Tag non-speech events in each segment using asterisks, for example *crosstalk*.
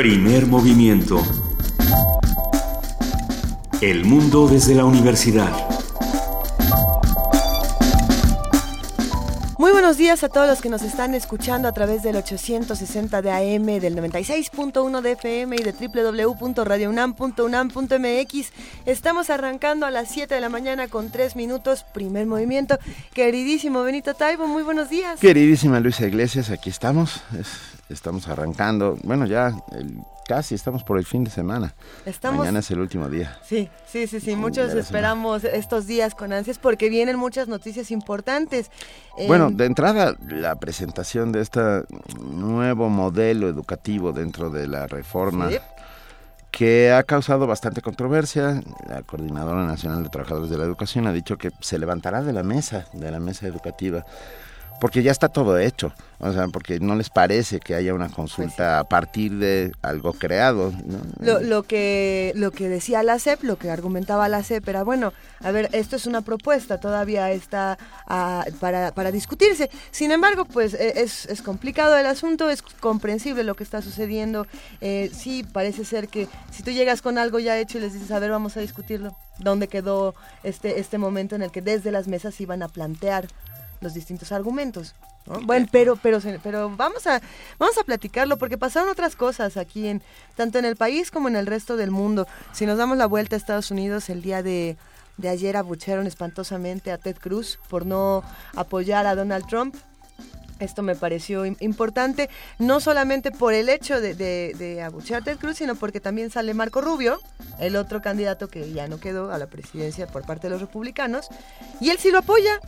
Primer movimiento. El mundo desde la universidad. Muy buenos días a todos los que nos están escuchando a través del 860 de AM, del 96.1 de FM y de www.radiounam.unam.mx. Estamos arrancando a las 7 de la mañana con 3 minutos, primer movimiento. Queridísimo Benito Taibo, muy buenos días. Queridísima Luisa Iglesias, aquí estamos. Estamos arrancando, bueno, ya el Casi, estamos por el fin de semana. Mañana es el último día. Sí, sí, sí, sí. Muchos esperamos estos días con ansias porque vienen muchas noticias importantes. Bueno, em, de entrada, la presentación de este nuevo modelo educativo dentro de la reforma. que ha causado bastante controversia. La Coordinadora Nacional de Trabajadores de la Educación ha dicho que se levantará de la mesa, de la mesa educativa porque ya está todo hecho, o sea, porque no les parece que haya una consulta pues a partir de algo creado. Lo, que lo que decía la CEP, lo que argumentaba la CEP era, bueno, a ver, esto es una propuesta, todavía está ah, para, para, discutirse. Sin embargo, pues e, es, es, complicado el asunto, es comprensible lo que está sucediendo. Eh, sí, parece ser que si tú llegas con algo ya hecho y les dices, a ver, vamos a discutirlo, ¿dónde quedó este, este momento en el que desde las mesas iban a plantear los distintos argumentos. Bueno, pero, pero, pero vamos a, vamos a platicarlo porque pasaron otras cosas aquí en, tanto en el país como en el resto del mundo. Si nos damos la vuelta a Estados Unidos el día de, ayer abuchearon espantosamente a Ted Cruz por no apoyar a Donald Trump. Esto me pareció importante, no solamente por el hecho de, de, de, abuchear a Ted Cruz, sino porque también sale Marco Rubio, el otro candidato que ya no quedó a la presidencia por parte de los republicanos, y él sí lo apoya.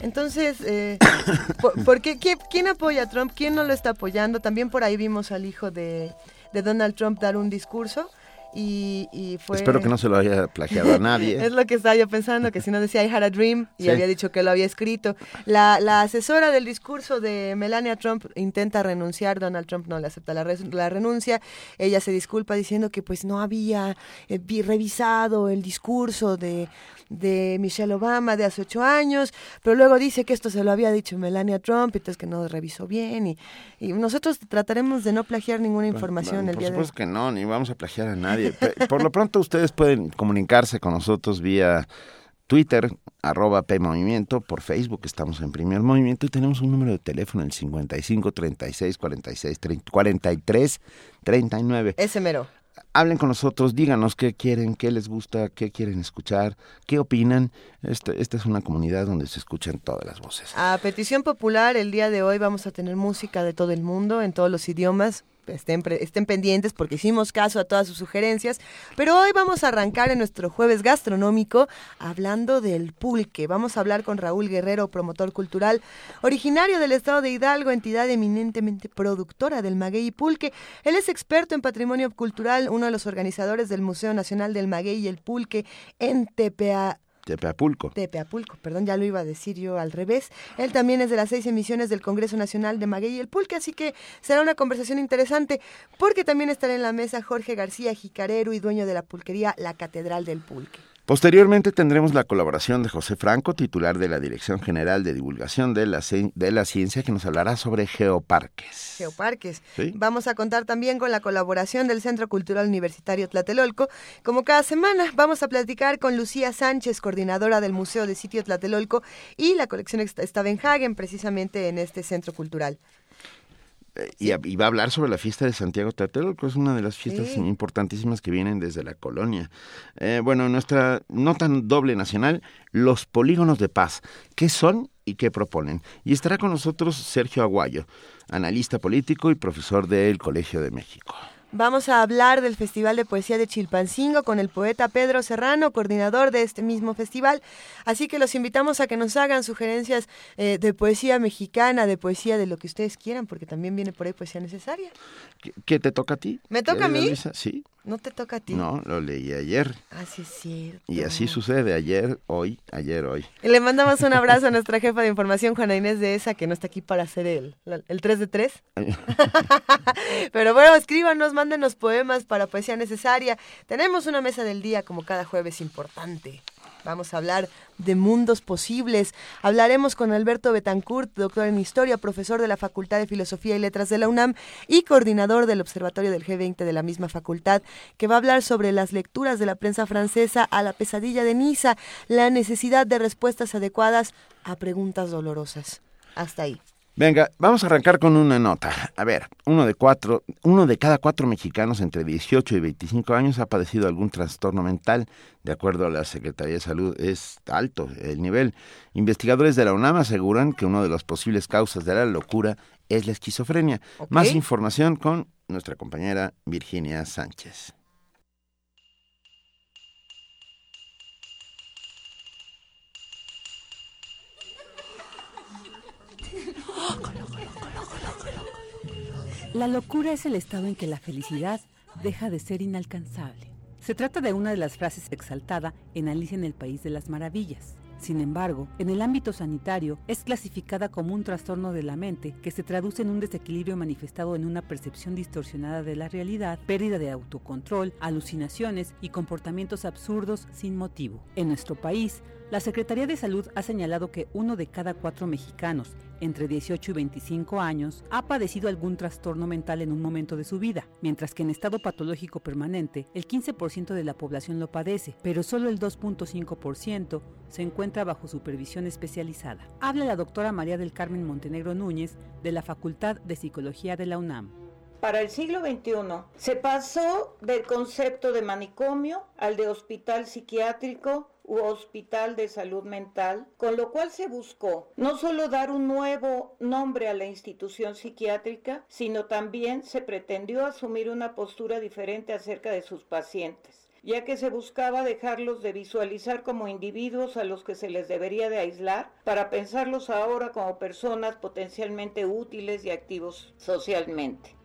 Entonces, eh, *coughs* ¿por, qué, ¿quién apoya a Trump? ¿Quién no lo está apoyando? También por ahí vimos al hijo de, Donald Trump dar un discurso. Y, fue... Espero que no se lo haya plagiado a nadie. *laughs* es lo que estaba yo pensando, que si no decía I had a dream y había dicho que lo había escrito. La, asesora del discurso de Melania Trump intenta renunciar, Donald Trump no le acepta la, la renuncia, ella se disculpa diciendo que pues no había eh, revisado el discurso de de Michelle Obama de hace ocho años, pero luego dice que esto se lo había dicho Melania Trump, y entonces que no revisó bien, y, y nosotros trataremos de no plagiar ninguna información el día de hoy. Por supuesto que no, ni vamos a plagiar a nadie. Por lo pronto ustedes pueden comunicarse con nosotros vía Twitter, arroba PMovimiento, por Facebook estamos en Primer Movimiento y tenemos un número de teléfono, el 55 36 46 43 39. Ese mero hablen con nosotros, díganos qué quieren, qué les gusta, qué quieren escuchar, qué opinan. Este, esta es una comunidad donde se escuchan todas las voces. A petición popular, el día de hoy vamos a tener música de todo el mundo, en todos los idiomas estén, pendientes porque hicimos caso a todas sus sugerencias. Pero hoy vamos a arrancar en nuestro jueves gastronómico hablando del pulque. Vamos a hablar con Raúl Guerrero, promotor cultural, originario del estado de Hidalgo, entidad eminentemente productora del maguey y pulque. Él es experto en patrimonio cultural, uno de los organizadores del Museo Nacional del Maguey y el Pulque en TPA Tepeapulco. Tepeapulco, perdón, ya lo iba a decir yo al revés. Él también es de las seis emisiones del Congreso Nacional de Maguey y el Pulque, así que será una conversación interesante porque también estará en la mesa Jorge García Jicarero y dueño de la pulquería La Catedral del Pulque. Posteriormente tendremos la colaboración de José Franco, titular de la Dirección General de Divulgación de la, de la Ciencia, que nos hablará sobre geoparques. Geoparques. Vamos a contar también con la colaboración del Centro Cultural Universitario Tlatelolco. Como cada semana, vamos a con Lucía Sánchez, coordinadora del Museo de Sitio Tlatelolco, y la colección Stavenhagen, precisamente en este centro cultural. Y, va a hablar sobre la fiesta de Santiago Tlatelolco, que es una de las fiestas importantísimas que vienen desde la colonia. Eh, bueno, nuestra nota doble nacional, los polígonos de paz. ¿Qué son y qué proponen? Y estará con nosotros Sergio Aguayo, analista político y profesor del Colegio de México. Vamos a hablar del Festival de Poesía de Chilpancingo con el poeta Pedro Serrano, coordinador de este mismo festival. Así que los invitamos a que nos hagan sugerencias eh, de poesía mexicana, de poesía de lo que ustedes quieran, porque también viene por ahí poesía necesaria. ¿Qué, te toca a ti? ¿Me toca a mí? Sí. ¿No te toca a ti? No, lo leí ayer. Así es cierto. Y así sucede, ayer, hoy, ayer, hoy. le mandamos un abrazo a nuestra jefa de información, Juana Inés de ESA, que no está aquí para hacer el, el 3 de 3. *laughs* Pero bueno, escríbanos, mándenos poemas para poesía necesaria. Tenemos una mesa del día como cada jueves importante. Vamos a hablar de mundos posibles. Hablaremos con Alberto Betancourt, doctor en historia, profesor de la Facultad de Filosofía y Letras de la UNAM y coordinador del Observatorio del G20 de la misma facultad, que va a hablar sobre las lecturas de la prensa francesa a la pesadilla de Niza, la necesidad de respuestas adecuadas a preguntas dolorosas. Hasta ahí. Venga, vamos a arrancar con una nota. A ver, uno de cuatro, uno de cada cuatro mexicanos entre 18 y 25 años ha padecido algún trastorno mental. De acuerdo a la Secretaría de Salud, es alto el nivel. Investigadores de la UNAM aseguran que una de las posibles causas de la locura es la esquizofrenia. Más información con nuestra compañera Virginia Sánchez. La locura es el estado en que la felicidad deja de ser inalcanzable. Se trata de una de las frases exaltada en Alicia en el País de las Maravillas. Sin embargo, en el ámbito sanitario es clasificada como un trastorno de la mente que se traduce en un desequilibrio manifestado en una percepción distorsionada de la realidad, pérdida de autocontrol, alucinaciones y comportamientos absurdos sin motivo. En nuestro país, la Secretaría de Salud ha señalado que uno de cada cuatro mexicanos entre 18 y 25 años ha padecido algún trastorno mental en un momento de su vida, mientras que en estado patológico permanente el 15% de la población lo padece, pero solo el 2.5% se encuentra bajo supervisión especializada. Habla la doctora María del Carmen Montenegro Núñez de la Facultad de Psicología de la UNAM. Para el siglo XXI se pasó del concepto de manicomio al de hospital psiquiátrico hospital de salud mental, con lo cual se buscó no solo dar un nuevo nombre a la institución psiquiátrica, sino también se pretendió asumir una postura diferente acerca de sus pacientes ya que se buscaba dejarlos de visualizar como individuos a los que se les debería de aislar para pensarlos ahora como personas potencialmente útiles y activos socialmente.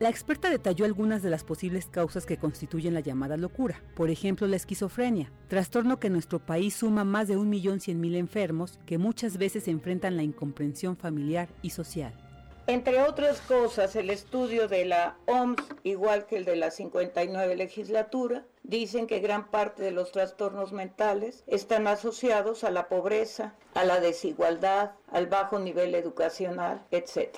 La experta detalló algunas de las posibles causas que constituyen la llamada locura, por ejemplo la esquizofrenia, trastorno que en nuestro país suma más de 1.100.000 enfermos que muchas veces enfrentan la incomprensión familiar y social. Entre otras cosas, el estudio de la OMS, igual que el de la 59 legislatura, dicen que gran parte de los trastornos mentales están asociados a la pobreza, a la desigualdad, al bajo nivel educacional, etc.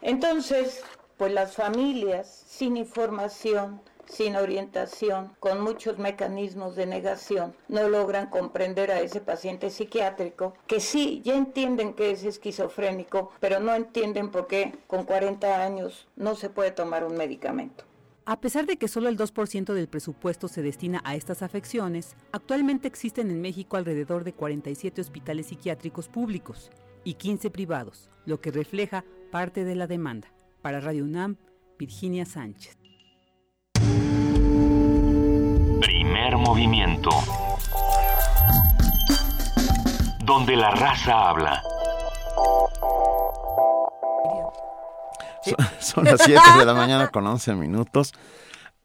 Entonces, pues las familias sin información, sin orientación, con muchos mecanismos de negación, no logran comprender a ese paciente psiquiátrico que sí, ya entienden que es esquizofrénico, pero no entienden por qué con 40 años no se puede tomar un medicamento. A pesar de que solo el 2% del presupuesto se destina a estas afecciones, actualmente existen en México alrededor de 47 hospitales psiquiátricos públicos y 15 privados, lo que refleja parte de la demanda. Para Radio UNAM, Virginia Sánchez. Primer movimiento. Donde la raza habla. Son, las 7 de la mañana con 11 minutos.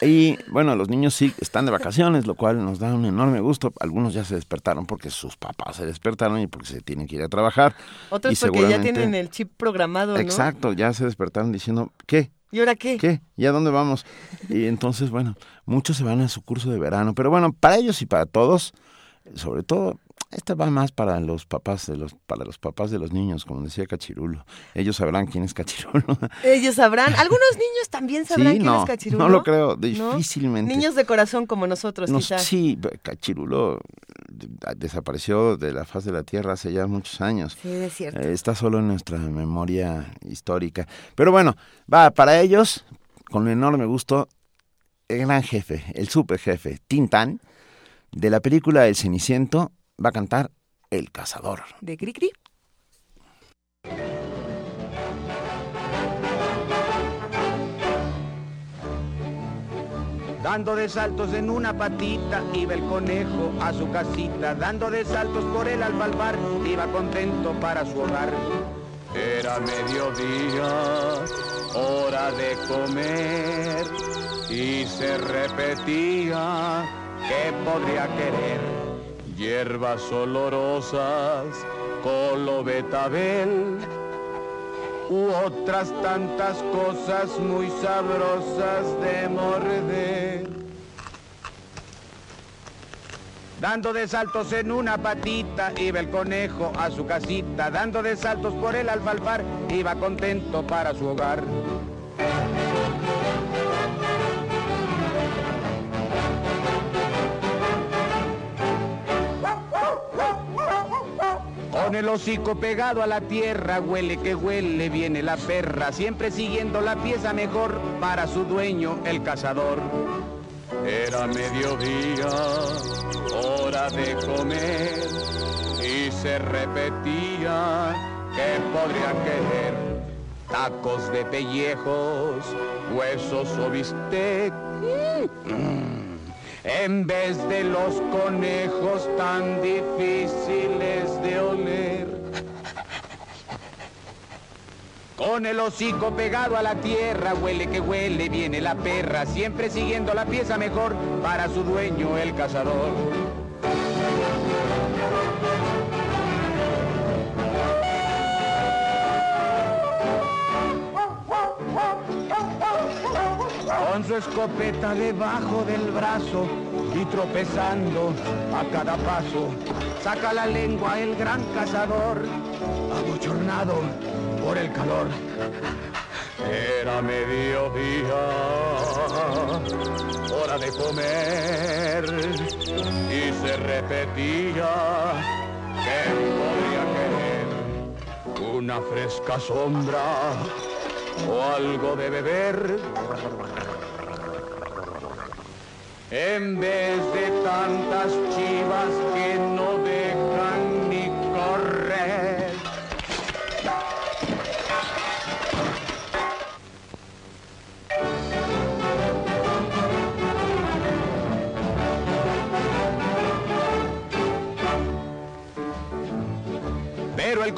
Y bueno, los niños sí están de vacaciones, lo cual nos da un enorme gusto. Algunos ya se despertaron porque sus papás se despertaron y porque se tienen que ir a trabajar. Otros porque ya tienen el chip programado, ¿no? Exacto, ya se despertaron diciendo, ¿qué? ¿Y ahora qué? ¿Qué? ¿Y a dónde vamos? Y entonces, bueno, muchos se van a su curso de verano. Pero bueno, para ellos y para todos, sobre todo esta va más para los papás de los para los papás de los niños, como decía Cachirulo. Ellos sabrán quién es Cachirulo. *laughs* Ellos sabrán. Algunos niños también sabrán quién es Cachirulo. No lo creo, difícilmente. Niños de corazón como nosotros, quizás. Sí, Cachirulo desapareció de la faz de la tierra hace ya muchos años. Sí, es cierto. Eh, está solo en nuestra memoria histórica. Pero bueno, va para ellos con enorme gusto el gran jefe, el super jefe, Tintán, de la película El Ceniciento va a cantar El Cazador. De Cricri. Dando de saltos en una patita iba el conejo a su casita, dando de saltos por el albalbar, iba contento para su hogar. Era mediodía, hora de comer, y se repetía, ¿qué podría querer? Hierbas olorosas, colo betabel, u otras tantas cosas muy sabrosas de morder. Dando de saltos en una patita, iba el conejo a su casita. Dando de saltos por el alfalfar, iba contento para su hogar. Con el hocico pegado a la tierra, huele que huele, viene la perra, siempre siguiendo la pieza mejor para su dueño, el cazador. Era mediodía, hora de comer, y se repetía que podría querer tacos de pellejos, huesos o bistec. Mm. En vez de los conejos tan difíciles de oler. Con el hocico pegado a la tierra, huele que huele, viene la perra, siempre siguiendo la pieza mejor para su dueño, el cazador. Con su escopeta debajo del brazo y tropezando a cada paso, saca la lengua el gran cazador, abochornado por el calor. Era mediodía, hora de comer, y se repetía que podría querer una fresca sombra o algo de beber. En vez de tantas chivas que no dejan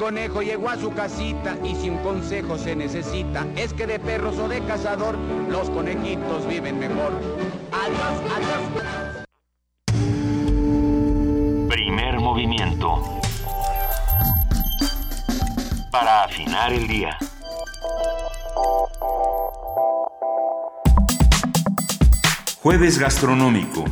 conejo llegó a su casita y si un consejo se necesita es que de perros o de cazador los conejitos viven mejor. Adiós, adiós. Primer movimiento. Para afinar el día. Jueves gastronómico.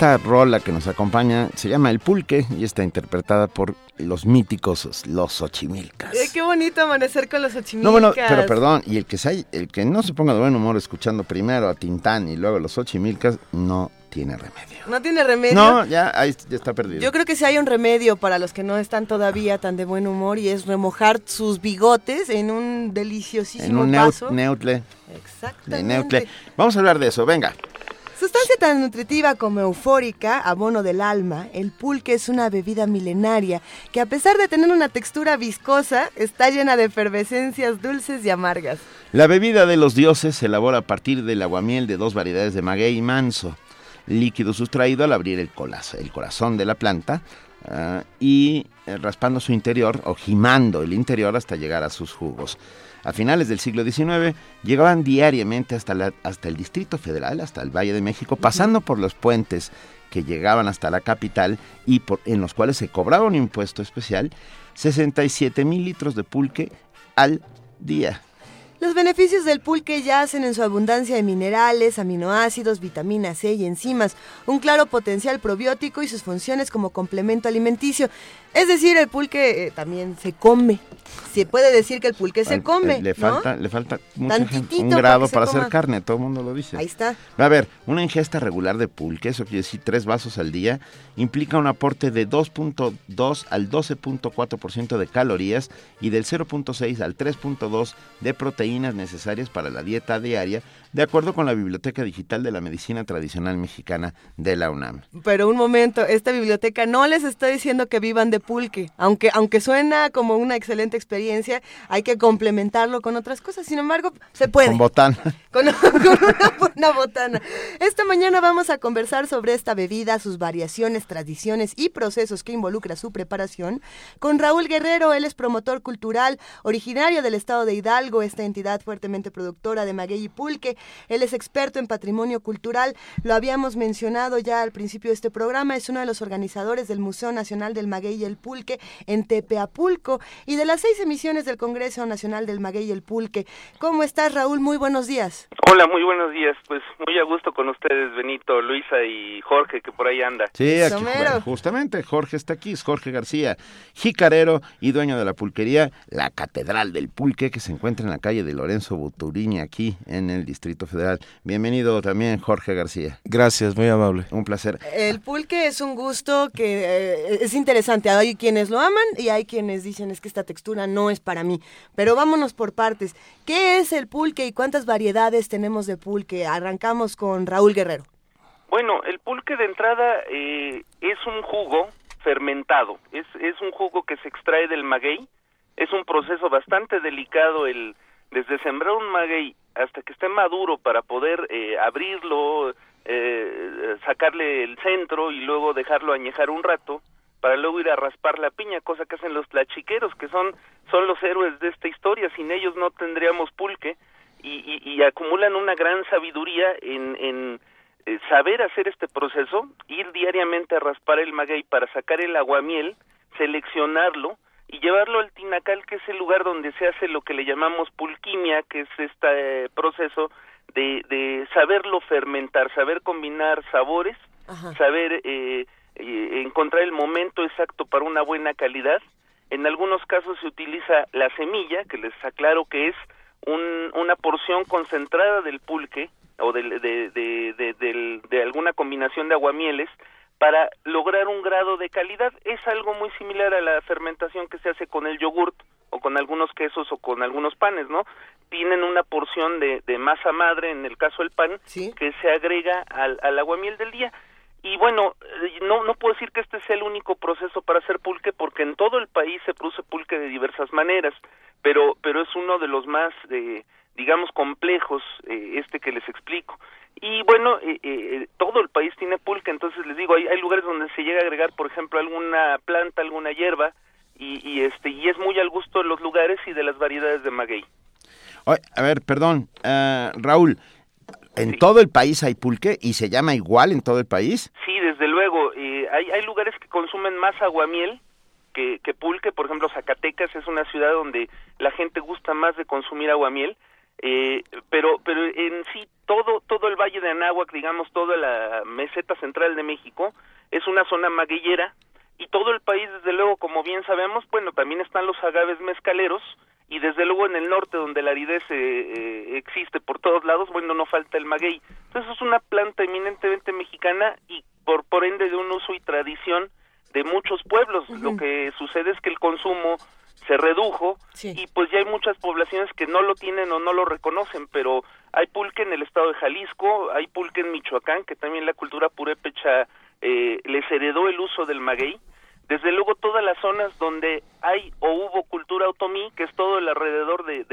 Esta rola que nos acompaña se llama El Pulque y está interpretada por los míticos Los Xochimilcas. Eh, qué bonito amanecer con los Xochimilcas. No, bueno, pero perdón, y el que, se, el que no se ponga de buen humor escuchando primero a Tintán y luego a los Xochimilcas, no tiene remedio. No tiene remedio. No, ya, ahí ya está perdido. Yo creo que sí hay un remedio para los que no están todavía tan de buen humor y es remojar sus bigotes en un deliciosísimo en un vaso. neutle. Exactamente. De neutle. Vamos a hablar de eso, venga. Sustancia tan nutritiva como eufórica, abono del alma, el pulque es una bebida milenaria que a pesar de tener una textura viscosa, está llena de efervescencias dulces y amargas. La bebida de los dioses se elabora a partir del aguamiel de dos variedades de maguey y manso, líquido sustraído al abrir el, corazón de la planta ah, y eh, raspando su interior o gimando el interior hasta llegar a sus jugos. A finales del siglo XIX llegaban diariamente hasta, la- hasta el Distrito Federal, hasta el Valle de México, pasando por los puentes que llegaban hasta la capital y por- en los cuales se cobraba un impuesto especial, 67 mil litros de pulque al día. Los beneficios del pulque yacen en su abundancia de minerales, aminoácidos, vitamina C y enzimas, un claro potencial probiótico y sus funciones como complemento alimenticio. Es decir, el pulque eh, también se come. Se puede decir que el pulque se Al- come. eh, Le ¿no? falta, le falta mucha gente- Tantitito un grado para hacer carne, todo el mundo lo dice. Ahí está. A ver, una ingesta regular de pulque, eso quiere decir tres vasos al día, implica un aporte de 2.2 al 12.4% de calorías y del 0.6 al 3.2 de proteínas proteínas necesarias para la dieta diaria de acuerdo con la Biblioteca Digital de la Medicina Tradicional Mexicana de la UNAM. Pero un momento, esta biblioteca no les está diciendo que vivan de pulque, aunque, aunque suena como una excelente experiencia, hay que complementarlo con otras cosas, sin embargo, se puede. Con botana. *laughs* Con, una buena botana. Esta mañana vamos a conversar sobre esta bebida, sus variaciones, tradiciones y procesos que involucra su preparación con Raúl Guerrero, él es promotor cultural, originario del estado de Hidalgo, esta entidad fuertemente productora de maguey y pulque, él es experto en patrimonio cultural, lo habíamos mencionado ya al principio de este programa, es uno de los organizadores del Museo Nacional del Maguey y el Pulque en Tepeapulco y de las seis emisiones del Congreso Nacional del Maguey y el Pulque. ¿Cómo estás, Raúl? Muy buenos días. Hola, muy buenos días. Pues muy a gusto con ustedes, Benito, Luisa y Jorge, que por ahí anda. Sí, aquí, justamente Jorge está aquí, es Jorge García, jicarero y dueño de la pulquería La Catedral del Pulque, que se encuentra en la calle de Lorenzo Buturini, aquí en el Distrito Federal. Bienvenido también, Jorge García. Gracias, muy amable. Un placer. El pulque es un gusto que eh, es interesante. Hay quienes lo aman y hay quienes dicen es que esta textura no es para mí. Pero vámonos por partes. ¿Qué es el pulque y cuántas variedades tenemos de pulque? Arrancamos con Raúl Guerrero. Bueno, el pulque de entrada eh, es un jugo fermentado. Es, es un jugo que se extrae del maguey. Es un proceso bastante delicado el desde sembrar un maguey hasta que esté maduro para poder eh, abrirlo, eh, sacarle el centro y luego dejarlo añejar un rato para luego ir a raspar la piña, cosa que hacen los tlachiqueros, que son, son los héroes de esta historia, sin ellos no tendríamos pulque, y, y, acumulan una gran sabiduría en, en eh, saber hacer este proceso, ir diariamente a raspar el maguey para sacar el aguamiel, seleccionarlo, y llevarlo al tinacal, que es el lugar donde se hace lo que le llamamos pulquimia, que es este proceso de, de saberlo fermentar, saber combinar sabores, saber eh, eh, encontrar el momento exacto para una buena calidad. En algunos casos se utiliza la semilla, que les aclaro que es un, una porción concentrada del pulque o de, de, de, de alguna combinación de aguamieles para lograr un grado de calidad. Es algo muy similar a la fermentación que se hace con el yogurt o con algunos quesos o con algunos panes, ¿no? Tienen una porción de, de masa madre, en el caso del pan, que se agrega al, al aguamiel del día. Y bueno, eh, no, no puedo decir que este sea el único proceso para hacer pulque, porque en todo el país se produce pulque de diversas maneras, pero, pero es uno de los más, eh, digamos, complejos, eh, este que les explico. Y bueno, eh, eh, todo el país tiene pulque, entonces les digo, hay, hay lugares donde se llega a agregar, por ejemplo, alguna planta, alguna hierba, y, y este y es muy al gusto de los lugares y de las variedades de maguey. a ver, perdón, uh, Raúl, ¿en todo el país hay pulque y se llama igual en todo el país? Sí, desde luego. Eh, hay, hay lugares que consumen más aguamiel que, que pulque, por ejemplo, Zacatecas es una ciudad donde la gente gusta más de consumir aguamiel eh, pero pero en sí todo todo el valle de Anáhuac digamos toda la meseta central de México es una zona magueyera y todo el país desde luego como bien sabemos bueno también están los agaves mezcaleros y desde luego en el norte donde la aridez eh, eh, existe por todos lados bueno no falta el maguey. Entonces es una planta eminentemente mexicana y por por ende de un uso y tradición de muchos pueblos. Lo que sucede es que el consumo se redujo y pues ya hay muchas poblaciones que no lo tienen o no lo reconocen, pero hay pulque en el estado de Jalisco, hay pulque en Michoacán, que también la cultura purépecha eh, les heredó el uso del maguey. Desde luego todas las zonas donde hay o hubo cultura otomí, que es todo el alrededor de,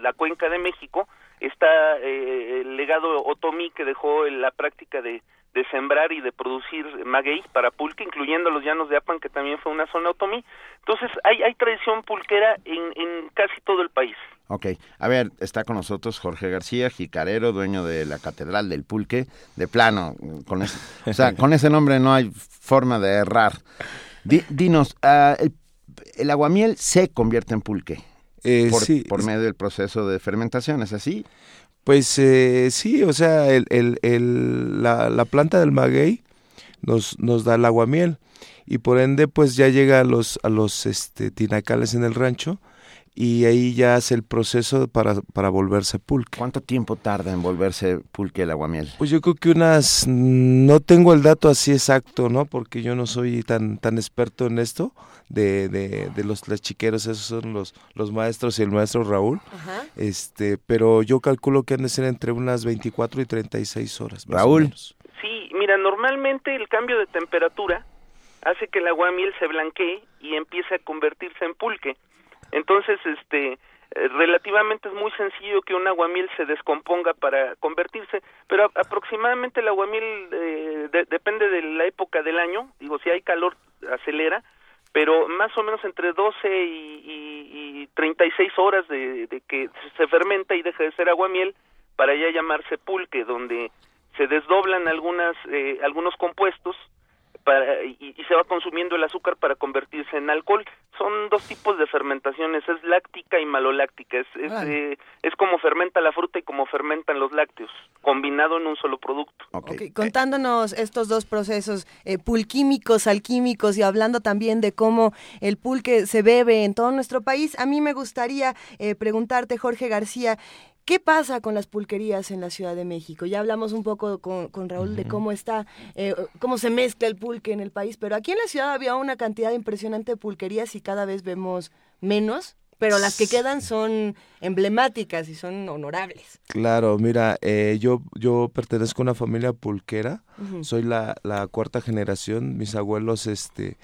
la cuenca de México, está eh, el legado otomí que dejó en la práctica de, de sembrar y de producir maguey para pulque, incluyendo los llanos de Apan, que también fue una zona otomí. Entonces, hay, hay tradición pulquera en, en casi todo el país. Ok, a ver, está con nosotros Jorge García, jicarero, dueño de la Catedral del Pulque, de plano, con ese, o sea, con ese nombre no hay forma de errar. dinos, uh, el, el, aguamiel se convierte en pulque eh, por, sí, por medio del proceso de fermentación, ¿es así? Pues eh, sí, o sea, el, el, el, la, la, planta del maguey nos, nos da el aguamiel y por ende pues ya llega a los, a los este, tinacales en el rancho y ahí ya hace el proceso para, para volverse pulque. ¿Cuánto tiempo tarda en volverse pulque el aguamiel? Pues yo creo que unas, no tengo el dato así exacto, ¿no? Porque yo no soy tan, tan experto en esto de, de, de los chiqueros, esos son los, los maestros y el maestro Raúl. Este, pero yo calculo que han de ser entre unas 24 y 36 horas. Raúl. Sí, mira, normalmente el cambio de temperatura hace que el aguamiel se blanquee y empiece a convertirse en pulque. Entonces, este, eh, relativamente es muy sencillo que un aguamiel se descomponga para convertirse, pero aproximadamente el aguamiel eh, depende de la época del año, digo, si hay calor acelera, pero más o menos entre 12 y, y, 36 horas de, de, que se fermenta y deja de ser aguamiel para ya llamarse pulque, donde se desdoblan algunas, eh, algunos compuestos y, se va consumiendo el azúcar para convertirse en alcohol. Son dos tipos de fermentaciones, es láctica y maloláctica. Es, es, eh, es como fermenta la fruta y como fermentan los lácteos, combinado en un solo producto. Contándonos estos dos procesos eh, pulquímicos, alquímicos y hablando también de cómo el pulque se bebe en todo nuestro país, a mí me gustaría eh, preguntarte, Jorge García, ¿Qué pasa con las pulquerías en la Ciudad de México? Ya hablamos un poco con, Raúl de cómo está, eh, cómo se mezcla el pulque en el país, pero aquí en la ciudad había una cantidad impresionante de pulquerías y cada vez vemos menos, pero las que quedan son emblemáticas y son honorables. Claro, mira, eh, yo, yo pertenezco a una familia pulquera, soy la, la cuarta generación, mis abuelos, este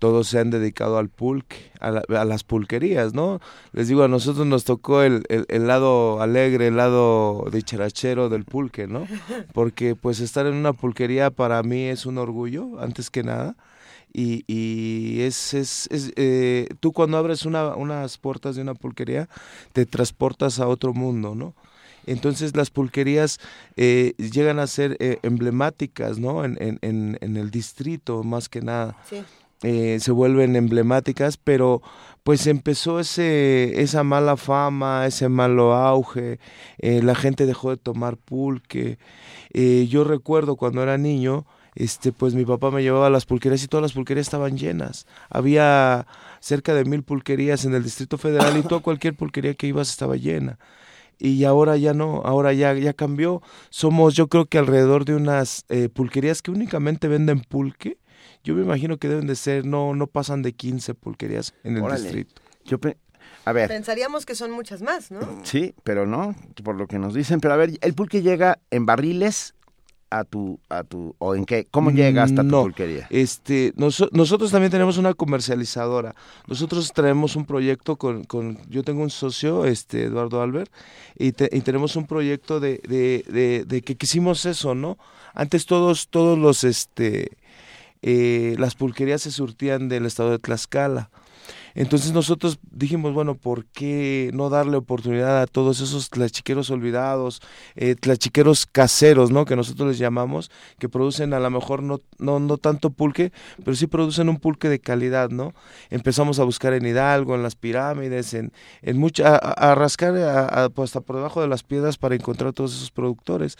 todos se han dedicado al pulque, a, las pulquerías, ¿no? Les digo, a nosotros nos tocó el, el, lado alegre, el lado dicharachero del pulque, ¿no? *laughs* Porque pues estar en una pulquería para mí es un orgullo, antes que nada. Y, y es, es, es eh, tú cuando abres una, unas puertas de una pulquería, te transportas a otro mundo, ¿no? Entonces las pulquerías eh, llegan a ser eh, emblemáticas, ¿no? En, en, en, en, el distrito, más que nada. Sí. Eh, se vuelven emblemáticas, pero pues empezó ese, esa mala fama, ese malo auge, eh, la gente dejó de tomar pulque. Eh, yo recuerdo cuando era niño, este, pues mi papá me llevaba a las pulquerías y todas las pulquerías estaban llenas. Había cerca de mil pulquerías en el Distrito Federal y toda cualquier pulquería que ibas estaba llena y ahora ya no, ahora ya, ya cambió. Somos yo creo que alrededor de unas pulquerías que únicamente venden pulque yo me imagino que deben de ser, no, no pasan de 15 pulquerías en el distrito. Yo a ver. Pensaríamos que son muchas más, ¿no? Sí, pero no, por lo que nos dicen. Pero a ver, el pulque llega en barriles a tu a tu o en qué cómo llega hasta tu pulquería este nosotros también tenemos una comercializadora nosotros traemos un proyecto con, con yo tengo un socio este Eduardo Albert y, y tenemos un proyecto de, de, de, de, que quisimos eso no antes todos todos los este eh, las pulquerías se surtían del estado de Tlaxcala. Entonces nosotros dijimos, bueno, ¿por qué no darle oportunidad a todos esos tlachiqueros olvidados, eh, tlachiqueros caseros, ¿no? Que nosotros les llamamos, que producen a lo mejor no, no, no tanto pulque, pero sí producen un pulque de calidad, ¿no? Empezamos a buscar en Hidalgo, en las pirámides, en, en mucha, a, rascar pues, hasta por debajo de las piedras para encontrar todos esos productores.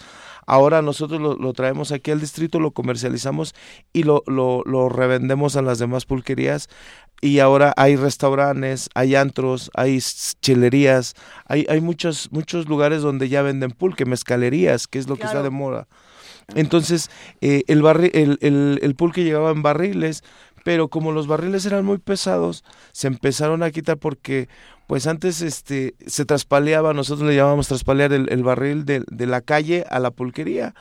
Ahora nosotros lo, lo traemos aquí al distrito, lo comercializamos y lo, lo, lo revendemos a las demás pulquerías y ahora hay restaurantes, hay antros, hay chilerías, hay, hay muchos, muchos lugares donde ya venden pulque, mezcalerías, que es lo que está de moda. Entonces, eh, el, el, el, el, pulque llegaba en barriles, pero como los barriles eran muy pesados, se empezaron a quitar porque pues antes este se traspaleaba, nosotros le llamábamos traspalear el, el barril de, de, la calle a la pulquería.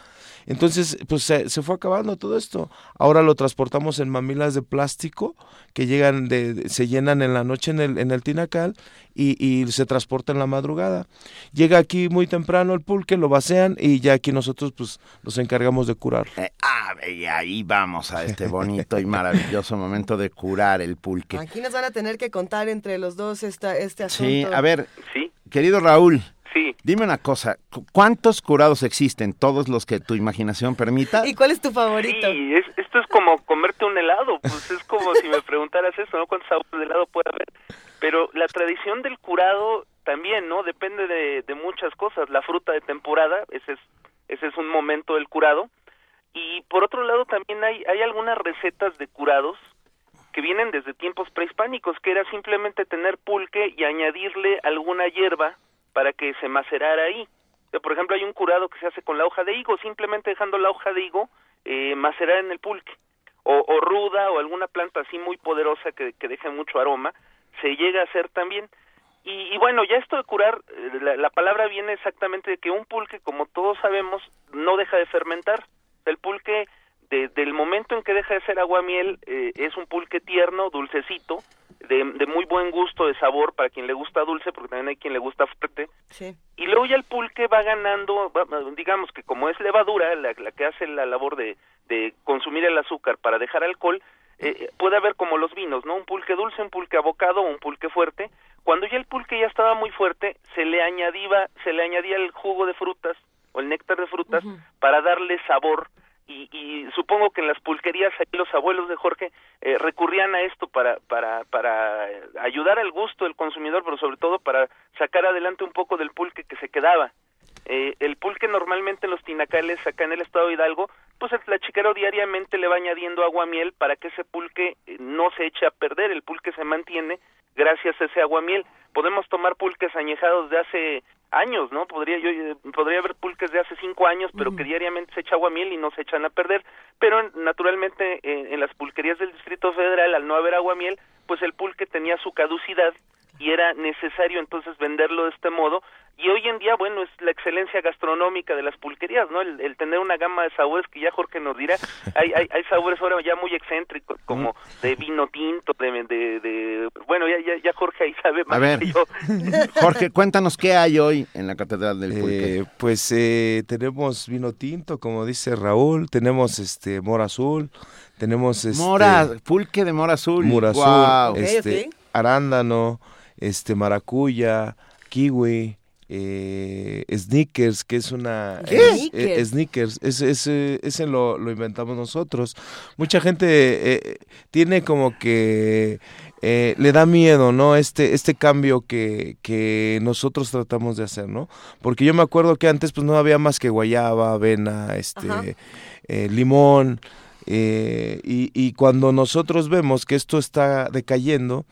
Entonces, pues se, fue acabando todo esto. Ahora lo transportamos en mamilas de plástico que llegan, de, se llenan en la noche en el, en el tinacal y, y se transporta en la madrugada. Llega aquí muy temprano el pulque, lo vacean y ya aquí nosotros pues nos encargamos de curar. Eh, ah, y ahí vamos a este bonito y maravilloso momento de curar el pulque. Aquí nos van a tener que contar entre los dos esta, este asunto. Sí, a ver, ¿Sí? querido Raúl. Sí. Dime una cosa, ¿cuántos curados existen? ¿Todos los que tu imaginación permita? ¿Y cuál es tu favorito? Sí, esto es como comerte un helado, pues es como si me preguntaras eso, ¿no? ¿Cuántos sabores de helado puede haber? Pero la tradición del curado también, ¿no? Depende de, de muchas cosas. La fruta de temporada, ese es, ese es un momento del curado. Y por otro lado también hay, hay algunas recetas de curados que vienen desde tiempos prehispánicos, que era simplemente tener pulque y añadirle alguna hierba para que se macerara ahí. Por ejemplo, hay un curado que se hace con la hoja de higo, simplemente dejando la hoja de higo eh, macerar en el pulque. O, o, ruda o alguna planta así muy poderosa que, que deje mucho aroma, se llega a hacer también. Y, y bueno, ya esto de curar, eh, la, la, palabra viene exactamente de que un pulque, como todos sabemos, no deja de fermentar. El pulque, desde el momento en que deja de ser agua miel, eh, es un pulque tierno, dulcecito, de, de, muy buen gusto, de sabor para quien le gusta dulce, porque también hay quien le gusta fuerte. Sí. Y luego ya el pulque va ganando, va, digamos que como es levadura, la, la que hace la labor de, de, consumir el azúcar para dejar alcohol, eh, puede haber como los vinos, ¿no? Un pulque dulce, un pulque abocado, un pulque fuerte. Cuando ya el pulque ya estaba muy fuerte, se le añadía, se le añadía el jugo de frutas o el néctar de frutas uh -huh. para darle sabor y, y, supongo que en las pulquerías ahí los abuelos de Jorge eh, recurrían a esto para, para, para ayudar al gusto del consumidor, pero sobre todo para sacar adelante un poco del pulque que se quedaba. Eh, el pulque normalmente en los tinacales acá en el estado de Hidalgo, pues el chiquero diariamente le va añadiendo agua miel para que ese pulque eh, no se eche a perder, el pulque se mantiene gracias a ese agua miel. Podemos tomar pulques añejados de hace años, ¿no? Podría yo podría haber pulques de hace cinco años, pero uh -huh. que diariamente se echa agua miel y no se echan a perder. Pero naturalmente en, en las pulquerías del Distrito Federal, al no haber agua miel, pues el pulque tenía su caducidad y era necesario entonces venderlo de este modo y hoy en día bueno es la excelencia gastronómica de las pulquerías no el, el tener una gama de sabores que ya Jorge nos dirá hay hay, hay sabores ahora ya muy excéntricos como de vino tinto de, de, de bueno ya, ya, ya Jorge ahí sabe más a ver que yo. *laughs* Jorge cuéntanos qué hay hoy en la catedral del pulque eh, pues eh, tenemos vino tinto como dice Raúl tenemos este mora azul tenemos este mora pulque de mora azul mora azul wow. este Okay, okay. arándano este maracuya, kiwi, eh, sneakers, que es una ¿Qué? eh, sneakers, ese, ese, ese lo, lo, inventamos nosotros. Mucha gente eh, tiene como que eh, le da miedo, ¿no? Este, este cambio que, que nosotros tratamos de hacer, ¿no? Porque yo me acuerdo que antes pues no había más que guayaba, avena, este, limón. Eh, y, y, cuando nosotros vemos que esto está decayendo,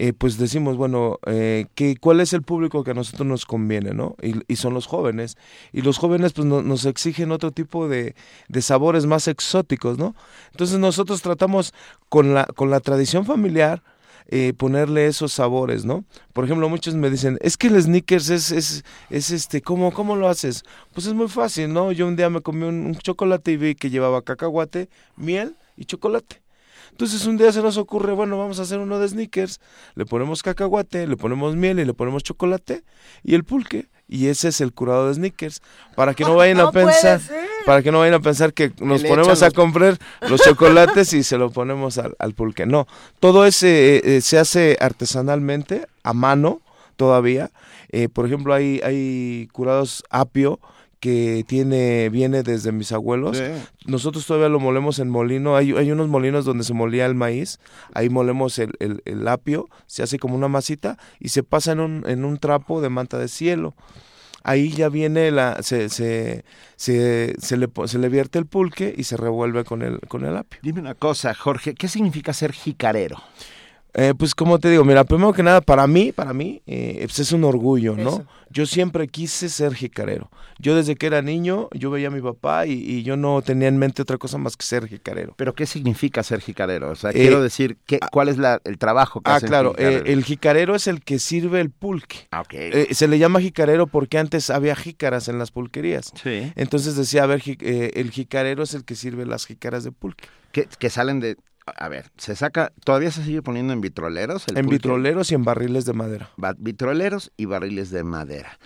eh, pues decimos, bueno, eh, que, ¿cuál es el público que a nosotros nos conviene, no? Y, son los jóvenes. Y los jóvenes pues no, nos exigen otro tipo de, de, sabores más exóticos, ¿no? Entonces nosotros tratamos con la, con la tradición familiar, eh, ponerle esos sabores, ¿no? Por ejemplo, muchos me dicen, es que el sneakers es, es, es este, ¿cómo, ¿cómo lo haces? Pues es muy fácil, ¿no? Yo un día me comí un, un chocolate y vi que llevaba cacahuate, miel y chocolate. Entonces un día se nos ocurre, bueno, vamos a hacer uno de sneakers, le ponemos cacahuate, le ponemos miel y le ponemos chocolate y el pulque y ese es el curado de sneakers. Para que no *laughs* vayan no a pensar para que no vayan a pensar que nos ponemos a comprar *laughs* los chocolates y se lo ponemos al, al pulque. No todo ese eh, eh, se hace artesanalmente a mano todavía. Eh, por ejemplo hay hay curados apio que tiene viene desde mis abuelos. Nosotros todavía lo molemos en molino. Hay, hay unos molinos donde se molía el maíz. Ahí molemos el, el, el apio, se hace como una masita y se pasa en un, en un trapo de manta de cielo. Ahí ya viene la se, se, se, se, le, se le vierte el pulque y se revuelve con el, con el apio. Dime una cosa, Jorge, ¿qué significa ser jicarero? Eh, pues como te digo, mira, primero que nada, para mí, para mí, eh, pues es un orgullo, ¿no? Eso. Yo siempre quise ser jicarero. Yo desde que era niño, yo veía a mi papá y, y, yo no tenía en mente otra cosa más que ser jicarero. ¿Pero qué significa ser jicarero? O sea, eh, quiero decir, ¿qué, ¿cuál es la, el trabajo que Ah, hace claro, jicarero? el jicarero es el que sirve el pulque. Ah, okay. se le llama jicarero porque antes había jícaras en las pulquerías. Sí. Entonces decía, a ver, el jicarero es el que sirve las jícaras de pulque. Que, que salen de, a ver, se saca, todavía se sigue poniendo en vitroleros. en pulque? vitroleros y en barriles de madera. Va, vitroleros y barriles de madera.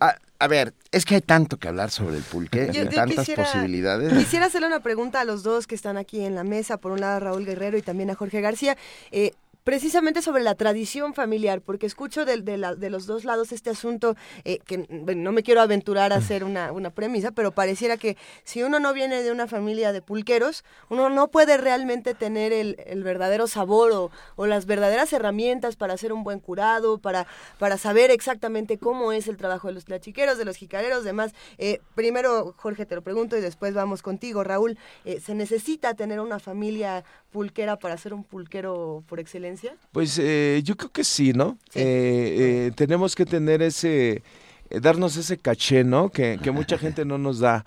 A, a, ver, es que hay tanto que hablar sobre el pulque, *laughs* yo, yo tantas quisiera, posibilidades. Quisiera hacerle una pregunta a los dos que están aquí en la mesa, por un lado a Raúl Guerrero y también a Jorge García. Eh, precisamente sobre la tradición familiar, porque escucho de, de, la, de los dos lados este asunto eh, que no me quiero aventurar a hacer una, premisa, pero pareciera que si uno no viene de una familia de pulqueros, uno no puede realmente tener el, verdadero sabor o, o, las verdaderas herramientas para hacer un buen curado, para, para saber exactamente cómo es el trabajo de los tlachiqueros, de los jicareros, demás. Eh, primero, Jorge, te lo pregunto y después vamos contigo, Raúl. Eh, ¿Se necesita tener una familia pulquera para ser un pulquero por excelencia? Pues eh, yo creo que sí, ¿no? Eh, eh, tenemos que tener ese, eh, darnos ese caché, ¿no? Que, que mucha *laughs* gente no nos da.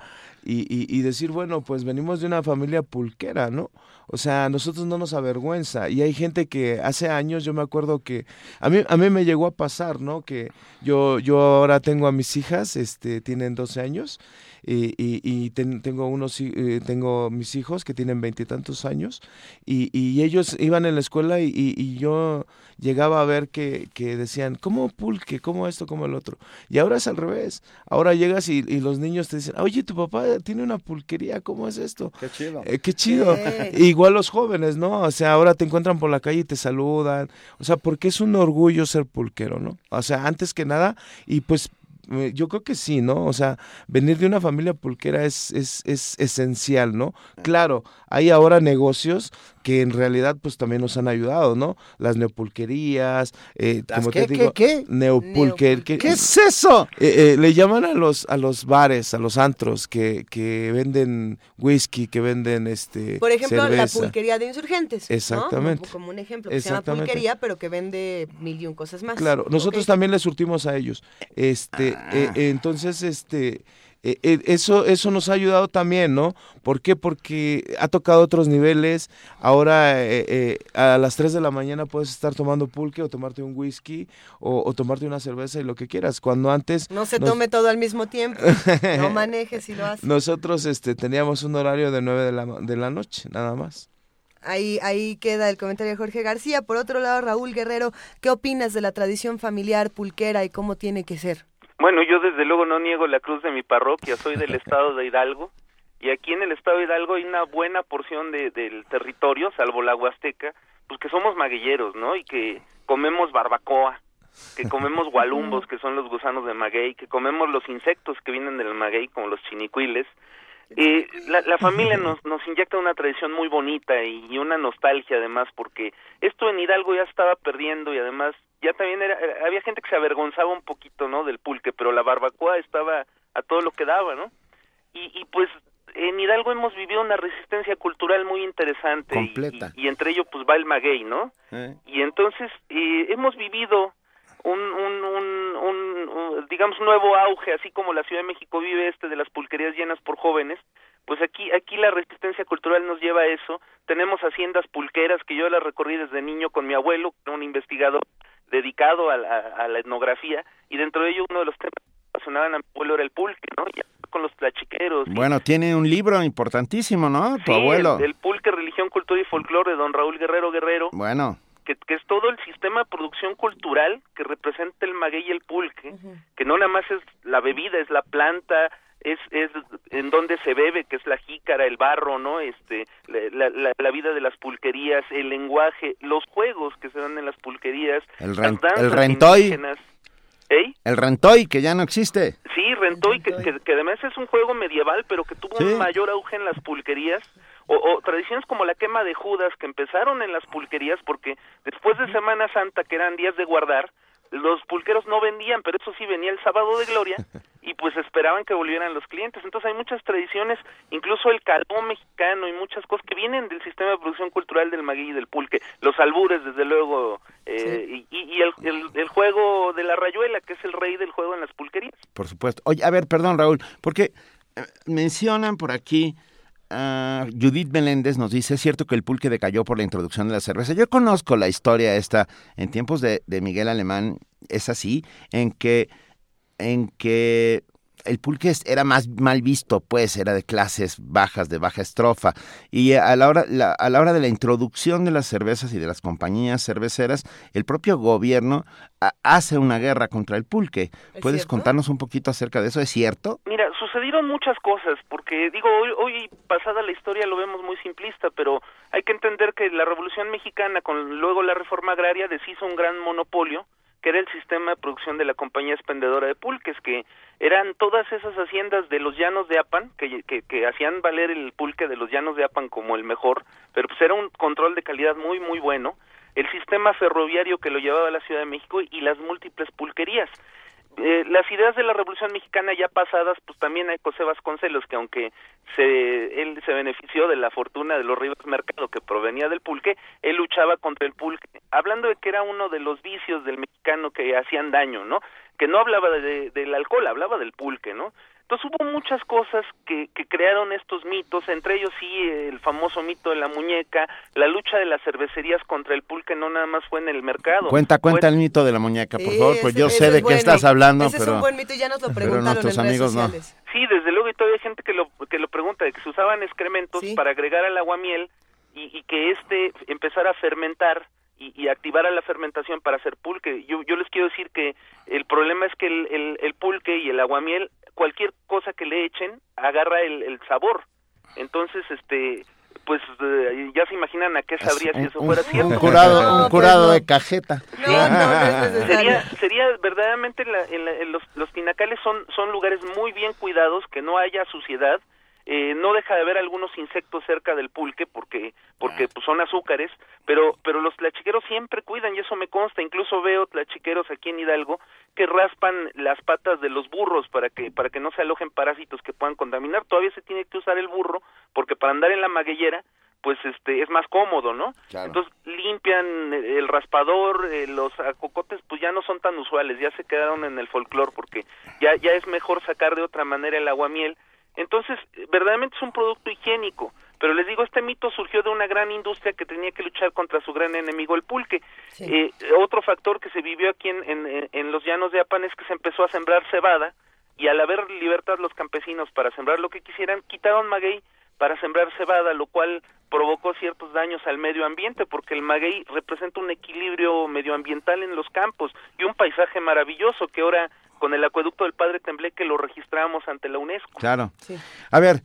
Y, y, decir, bueno, pues venimos de una familia pulquera, ¿no? O sea, a nosotros no nos avergüenza. Y hay gente que hace años, yo me acuerdo que a mí, a mí me llegó a pasar, ¿no? Que yo, yo ahora tengo a mis hijas, este, tienen 12 años, y, y, ten- tengo unos, eh, tengo mis hijos que tienen veintitantos años, y, y ellos iban en la escuela y- y yo llegaba a ver que, que decían, ¿cómo pulque? ¿Cómo esto? ¿Cómo el otro? Y ahora es al revés. Ahora llegas y, y los niños te dicen, oye, tu papá tiene una pulquería, ¿cómo es esto? Qué chido. Eh, qué chido. Igual los jóvenes, ¿no? O sea, ahora te encuentran por la calle y te saludan. O sea, porque es un orgullo ser pulquero, ¿no? O sea, antes que nada, y pues eh, yo creo que sí, ¿no? O sea, venir de una familia pulquera es, es, es esencial, ¿no? Claro, hay ahora negocios que en realidad pues también nos han ayudado, ¿no? Las neopulquerías, eh, ¿Las como qué, te digo, qué, qué? neopulquer- que- ¿Qué es eso? eh, eh, le llaman a los a los bares, a los antros que, que venden whisky, que venden este Por ejemplo, la pulquería de insurgentes. ¿no? Exactamente. Como un ejemplo, que se llama pulquería, pero que vende mil y un cosas más. Claro, nosotros también les surtimos a ellos. Este, Ah. eh, entonces, este, eh, eh, eso, eso nos ha ayudado también, ¿no? ¿Por qué? Porque ha tocado otros niveles. Ahora eh, eh, a las 3 de la mañana puedes estar tomando pulque o tomarte un whisky o, o tomarte una cerveza y lo que quieras. Cuando antes No se nos- tome todo al mismo tiempo. no maneje si lo hace. nosotros este, teníamos un horario de 9 de la, de la noche, nada más. Ahí, ahí queda el comentario de Jorge García. Por otro lado, Raúl Guerrero, ¿qué opinas de la tradición familiar pulquera y cómo tiene que ser? Bueno, yo desde luego no niego la cruz de mi parroquia, soy del *laughs* estado de Hidalgo y aquí en el estado de Hidalgo hay una buena porción de, del territorio, salvo la Huasteca, pues que somos maguilleros, ¿no? Y que comemos barbacoa, que comemos gualumbos, *laughs* que son los gusanos de maguey, que comemos los insectos que vienen del maguey, como los chinicuiles. Eh, la, la familia nos, nos inyecta una tradición muy bonita y, una nostalgia además, porque esto en Hidalgo ya estaba perdiendo y además ya también era, era- había gente que se avergonzaba un poquito, ¿no? Del pulque, pero la barbacoa estaba a todo lo que daba, ¿no? Y, y pues en Hidalgo hemos vivido una resistencia cultural muy interesante y- Completa. Y, y entre ello pues va el maguey, ¿no? ¿Eh? Y entonces eh, hemos vivido un, un, un, un- digamos, nuevo auge, así como la Ciudad de México vive este de las pulquerías llenas por jóvenes, pues aquí, aquí la resistencia cultural nos lleva a eso. Tenemos haciendas pulqueras que yo las recorrí desde niño con mi abuelo, un investigador dedicado a la, a la etnografía, y dentro de ello uno de los temas que apasionaban a mi abuelo era el pulque, ¿no? Y con los tlachiqueros. y- Bueno, tiene un libro importantísimo, ¿no? Tu abuelo. El, el pulque, religión, cultura y folclore de don Raúl Guerrero Guerrero, Bueno, que, que es todo el sistema de producción cultural que representa el maguey y el pulque, que no nada más es la bebida, es la planta, es, es en donde se bebe, que es la jícara, el barro, ¿no? Este, la, la, la vida de las pulquerías, el lenguaje, los juegos que se dan en las pulquerías, El las ren- el rentoy. indígenas. ¿Ey? el rentoy, que ya no existe. Sí, Rentoy, que, que, que además es un juego medieval, pero que tuvo Sí. un mayor auge en las pulquerías, o, o tradiciones como la quema de Judas, que empezaron en las pulquerías, porque después de Semana Santa, que eran días de guardar, los pulqueros no vendían, pero eso sí venía el sábado de gloria, *laughs* y pues esperaban que volvieran los clientes. Entonces hay muchas tradiciones, incluso el caló mexicano y muchas cosas que vienen del sistema de producción cultural del maguey y del pulque. Los albures, desde luego, eh, y, y el, el, el juego de la rayuela, que es el rey del juego en las pulquerías. Por supuesto. Oye, a ver, perdón, Raúl, porque eh, mencionan por aquí, ah, Judith Meléndez nos dice, es cierto que el pulque decayó por la introducción de la cerveza. Yo conozco la historia esta, en tiempos de, de Miguel Alemán, es así, en que, en que el pulque es- era más mal visto, pues, era de clases bajas, de baja estrofa. Y a la hora, la- a la hora de la introducción de las cervezas y de las compañías cerveceras, el propio gobierno a- hace una guerra contra el pulque. ¿Es ¿Puedes cierto? contarnos un poquito acerca de eso? ¿Es cierto? Mira, sucedieron muchas cosas, porque digo, hoy, hoy pasada la historia lo vemos muy simplista, pero hay que entender que la Revolución Mexicana, con luego la reforma agraria, deshizo un gran monopolio, que era el sistema de producción de la compañía expendedora de pulques, que eran todas esas haciendas de los llanos de Apan, que, que, hacían valer el pulque de los llanos de Apan como el mejor, pero pues era un control de calidad muy, muy bueno, el sistema ferroviario que lo llevaba a la Ciudad de México y las múltiples pulquerías eh, las ideas de la Revolución Mexicana ya pasadas, pues también hay José Vasconcelos, que aunque se, él se benefició de la fortuna de los Rivas Mercado que provenía del pulque, él luchaba contra el pulque, hablando de que era uno de los vicios del mexicano que hacían daño, ¿no? Que no hablaba de, del alcohol, hablaba del pulque, ¿no? Entonces hubo muchas cosas que, que crearon estos mitos, entre ellos sí el famoso mito de la muñeca, la lucha de las cervecerías contra el pulque no nada más fue en el mercado. Cuenta, cuenta Fue- el mito de la muñeca, por Sí, favor, pues ese- yo sé es de qué bueno. estás hablando, Ese es pero... un buen mito y ya nos lo pero preguntaron nuestros en redes amigos no. Sí, desde luego, y todavía hay gente que lo, que lo pregunta, de que se usaban excrementos para agregar al aguamiel y, y que este empezara a fermentar y, y activara la fermentación para hacer pulque. Yo, yo les quiero decir que el problema es que el, el, el pulque y el aguamiel, cualquier cosa que le echen, agarra el, el sabor. Entonces, este pues eh, ya se imaginan a qué sabría si eso un, fuera un cierto. curado, un curado de cajeta. sería sería verdaderamente la- en la- en los, los tinacales son son lugares muy bien cuidados que no haya suciedad eh, no deja de haber algunos insectos cerca del pulque porque porque pues, son azúcares pero pero los tlachiqueros siempre cuidan y eso me consta incluso veo tlachiqueros aquí en Hidalgo que raspan las patas de los burros para que para que no se alojen parásitos que puedan contaminar todavía se tiene que usar el burro porque para andar en la magueyera pues este es más cómodo, ¿no? Entonces limpian el raspador, eh, los acocotes pues ya no son tan usuales, ya se quedaron en el folclore porque ya ya es mejor sacar de otra manera el aguamiel. Entonces, verdaderamente es un producto higiénico, pero les digo, este mito surgió de una gran industria que tenía que luchar contra su gran enemigo, el pulque. Eh, otro factor que se vivió aquí en, en, en los llanos de Apan es que se empezó a sembrar cebada y al haber libertad los campesinos para sembrar lo que quisieran, quitaron maguey para sembrar cebada, lo cual provocó ciertos daños al medio ambiente, porque el maguey representa un equilibrio medioambiental en los campos y un paisaje maravilloso que ahora con el acueducto del Padre Tembleque lo registramos ante la UNESCO. Claro. A ver,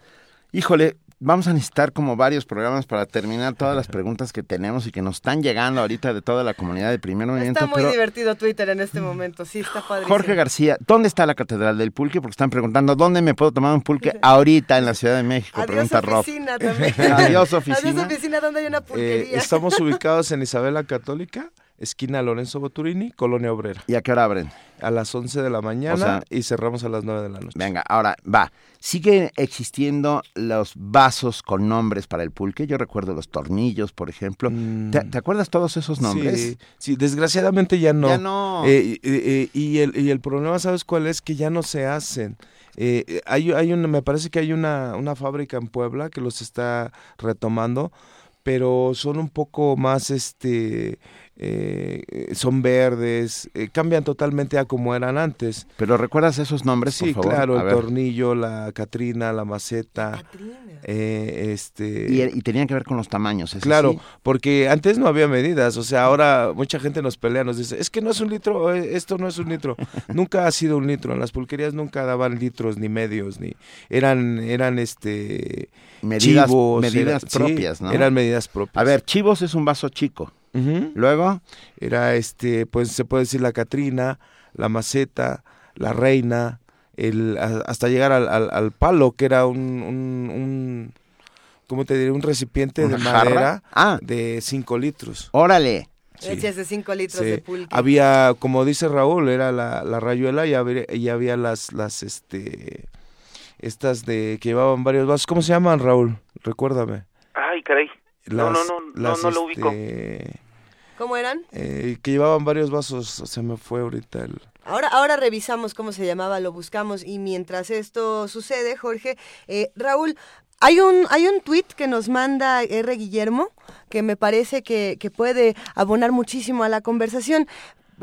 híjole, vamos a necesitar como varios programas para terminar todas las *laughs* preguntas que tenemos y que nos están llegando ahorita de toda la comunidad de primer movimiento. Está muy pero divertido Twitter en este momento, sí, está padre. Jorge García, ¿dónde está la Catedral del Pulque? Porque están preguntando, ¿dónde me puedo tomar un pulque *laughs* ahorita en la Ciudad de México? Adiós Pregunta Rob. oficina también. *laughs* Adiós, oficina. Adiós oficina, donde hay una Eh, pulquería. estamos ubicados en Isabela Católica, esquina Lorenzo Boturini, Colonia Obrera. ¿Y a qué hora abren? A las 11 de la mañana O sea- y cerramos a las 9 de la noche. Venga, ahora va. ¿Siguen existiendo los vasos con nombres para el pulque? Yo recuerdo los tornillos, por ejemplo. ¿Te, te acuerdas todos esos nombres? Sí, sí, desgraciadamente ya no. Ya no. Eh, y- eh, y, el, y el problema, ¿sabes cuál es? Que ya no se hacen. Eh, eh, hay, hay una, me parece que hay una, una fábrica en Puebla que los está retomando, pero son un poco más, este, eh, son verdes, eh, cambian totalmente a como eran antes. ¿Pero recuerdas esos nombres, Sí, por favor? claro, A el ver. tornillo, la Catrina, la maceta. eh, este... Y, y tenían que ver con los tamaños. ¿es Claro, así? porque antes no había medidas, o sea, ahora mucha gente nos pelea, nos dice, es que no es un litro, eh, esto no es un litro, *laughs* nunca ha sido un litro, en las pulquerías nunca daban litros ni medios, ni eran, eran este Medidas, chivos, medidas era- sí, propias, ¿no? Eran medidas propias. A ver, chivos es un vaso chico. Luego. Era este, pues se puede decir la Catrina, la maceta, la reina, el, a- hasta llegar al, al- al palo, que era un, un, un ¿cómo te diré? Un recipiente de madera Ah. de 5 litros. Órale. De 5 litros Sí. de pulque. Había, como dice Raúl, era la, la rayuela y había, y había las, las, este, estas de que llevaban varios vasos. ¿Cómo se llaman, Raúl? Recuérdame. Ay, caray. No, no, no, no, las, no lo ubico. este, ¿Cómo eran? eh, que llevaban varios vasos, se me fue ahorita el... Ahora, ahora revisamos cómo se llamaba, lo buscamos y mientras esto sucede, Jorge, eh, Raúl, hay un, hay un tuit que nos manda R. Guillermo que me parece que, que puede abonar muchísimo a la conversación.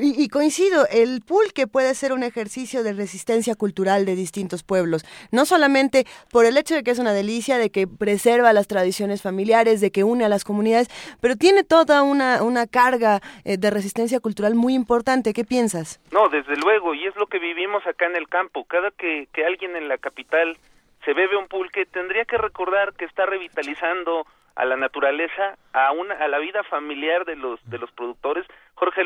Y, coincido, el pulque puede ser un ejercicio de resistencia cultural de distintos pueblos, no solamente por el hecho de que es una delicia, de que preserva las tradiciones familiares, de que une a las comunidades, pero tiene toda una, una carga eh, de resistencia cultural muy importante. ¿Qué piensas? No, desde luego, y es lo que vivimos acá en el campo. Cada que, que alguien en la capital se bebe un pulque, tendría que recordar que está revitalizando a la naturaleza, a una, a la vida familiar de los de los productores.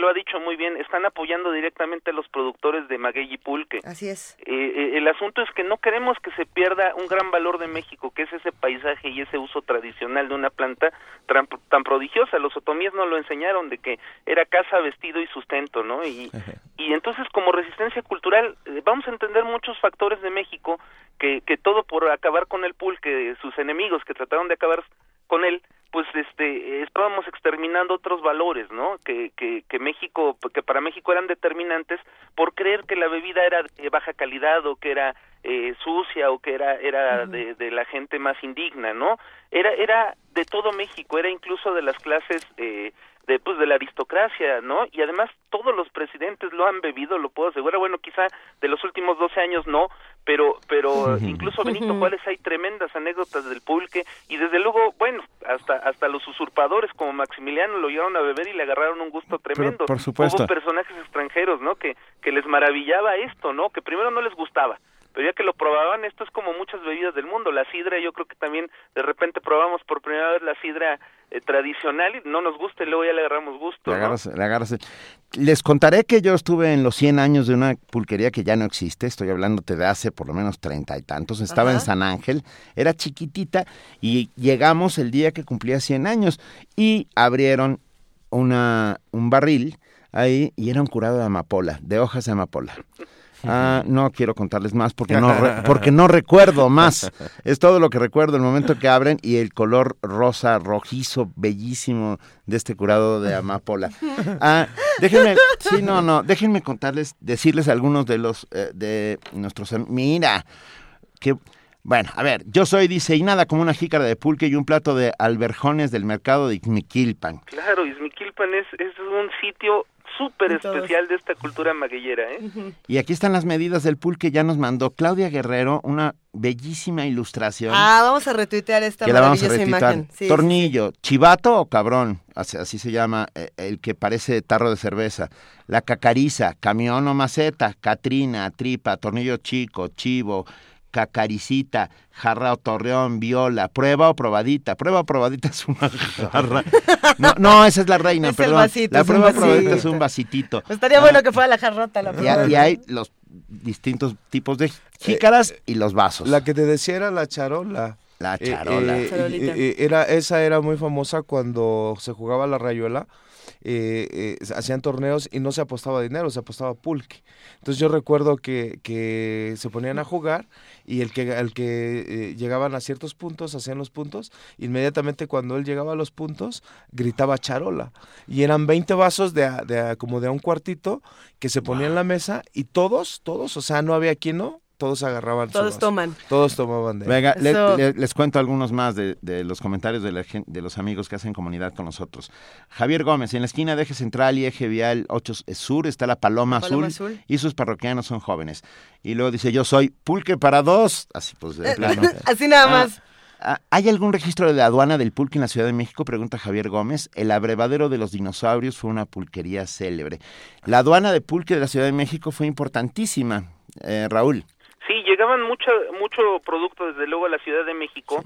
Lo ha dicho muy bien, están apoyando directamente a los productores de maguey y pulque. Así es. Eh, eh, el asunto es que no queremos que se pierda un gran valor de México, que es ese paisaje y ese uso tradicional de una planta tan, tan prodigiosa. Los otomíes nos lo enseñaron de que era casa, vestido y sustento, ¿no? Y, y, y entonces como resistencia cultural eh, vamos a entender muchos factores de México que, que todo por acabar con el pulque, sus enemigos que trataron de acabar con él, pues este estábamos exterminando otros valores, ¿no? Que, que, que México, que para México eran determinantes por creer que la bebida era de baja calidad o que era eh, sucia o que era era de, de la gente más indigna, ¿no? Era era de todo México, era incluso de las clases eh, de pues de la aristocracia, ¿no? Y además todos los presidentes lo han bebido, lo puedo asegurar. Bueno, quizá de los últimos 12 años no, pero pero incluso Benito Juárez hay tremendas anécdotas del pulque y desde luego, bueno, hasta hasta los usurpadores como Maximiliano lo llevaron a beber y le agarraron un gusto tremendo. por supuesto. Hubo personajes extranjeros, ¿no? Que que les maravillaba esto, ¿no? Que primero no les gustaba, pero ya que lo probaban, esto es como muchas bebidas del mundo. La sidra, yo creo que también de repente probamos por primera vez la sidra eh, tradicional y no nos gusta y luego ya le agarramos gusto. Le ¿no? agarras- le agarras- Les contaré que yo estuve en los 100 años de una pulquería que ya no existe, estoy hablándote de hace por lo menos treinta y tantos, estaba en. San Ángel, era chiquitita y llegamos el día que cumplía 100 años y abrieron una, un barril ahí y era un curado de amapola, de hojas de amapola. Ah, no quiero contarles más porque no, re- *laughs* porque no recuerdo más. Es todo lo que recuerdo el momento que abren y el color rosa, rojizo, bellísimo de este curado de amapola. Ah, déjenme, sí, no, no, déjenme contarles, decirles algunos de los, eh, de nuestros, am- mira, que, bueno, a ver, yo soy, dice, y nada como una jícara de pulque y un plato de alberjones del mercado de Ixmiquilpan. Claro, Izmiquilpan es, es un sitio súper especial de esta cultura magueyera, ¿eh? Y aquí están las medidas del pulque, ya nos mandó Claudia Guerrero una bellísima ilustración. Ah, vamos a retuitear esta que la vamos a maravillosa imagen. Sí, Tornillo, chivato o cabrón, así, así se llama eh, el que parece tarro de cerveza. La cacariza, camión o maceta, catrina, tripa, tornillo chico, chivo, cacaricita, jarra o torreón, viola, prueba o probadita. Prueba o probadita es una jarra. No, no esa es la reina, Es el perdón. vasito, la prueba o probadita es un vasitito. Pues estaría bueno que fuera la jarrota la Y, primera. y hay los distintos tipos de jícaras y los vasos. La que te decía era la charola. La Eh, charola. eh, eh, eh, era, esa era muy famosa cuando se jugaba la rayuela. eh, eh, hacían torneos y no se apostaba dinero, se apostaba pulque. Entonces yo recuerdo que, que se ponían a jugar y el que, el que eh, llegaban a ciertos puntos, hacían los puntos, inmediatamente cuando él llegaba a los puntos, gritaba charola. Y eran 20 vasos de, a- de como de a un cuartito que se ponían en la mesa y todos, todos, o sea, no había quien no, todos agarraban Todos toman. Todos tomaban de Venga, le- Eso. le- les cuento algunos más de, de los comentarios de, la gen- de los amigos que hacen comunidad con nosotros. Javier Gómez, en la esquina de eje central y eje vial 8 sur está la Paloma, Paloma Azul, Azul. y sus parroquianos son jóvenes. Y luego dice, yo soy pulque para dos. Así pues, de plano. *laughs* Así nada Ah, más. ah, ¿Hay algún registro de la aduana del pulque en la Ciudad de México? Pregunta Javier Gómez. El abrevadero de los dinosaurios fue una pulquería célebre. La aduana de pulque de la Ciudad de México fue importantísima. Eh, Raúl. Llegaban mucho, mucho producto desde luego a la Ciudad de México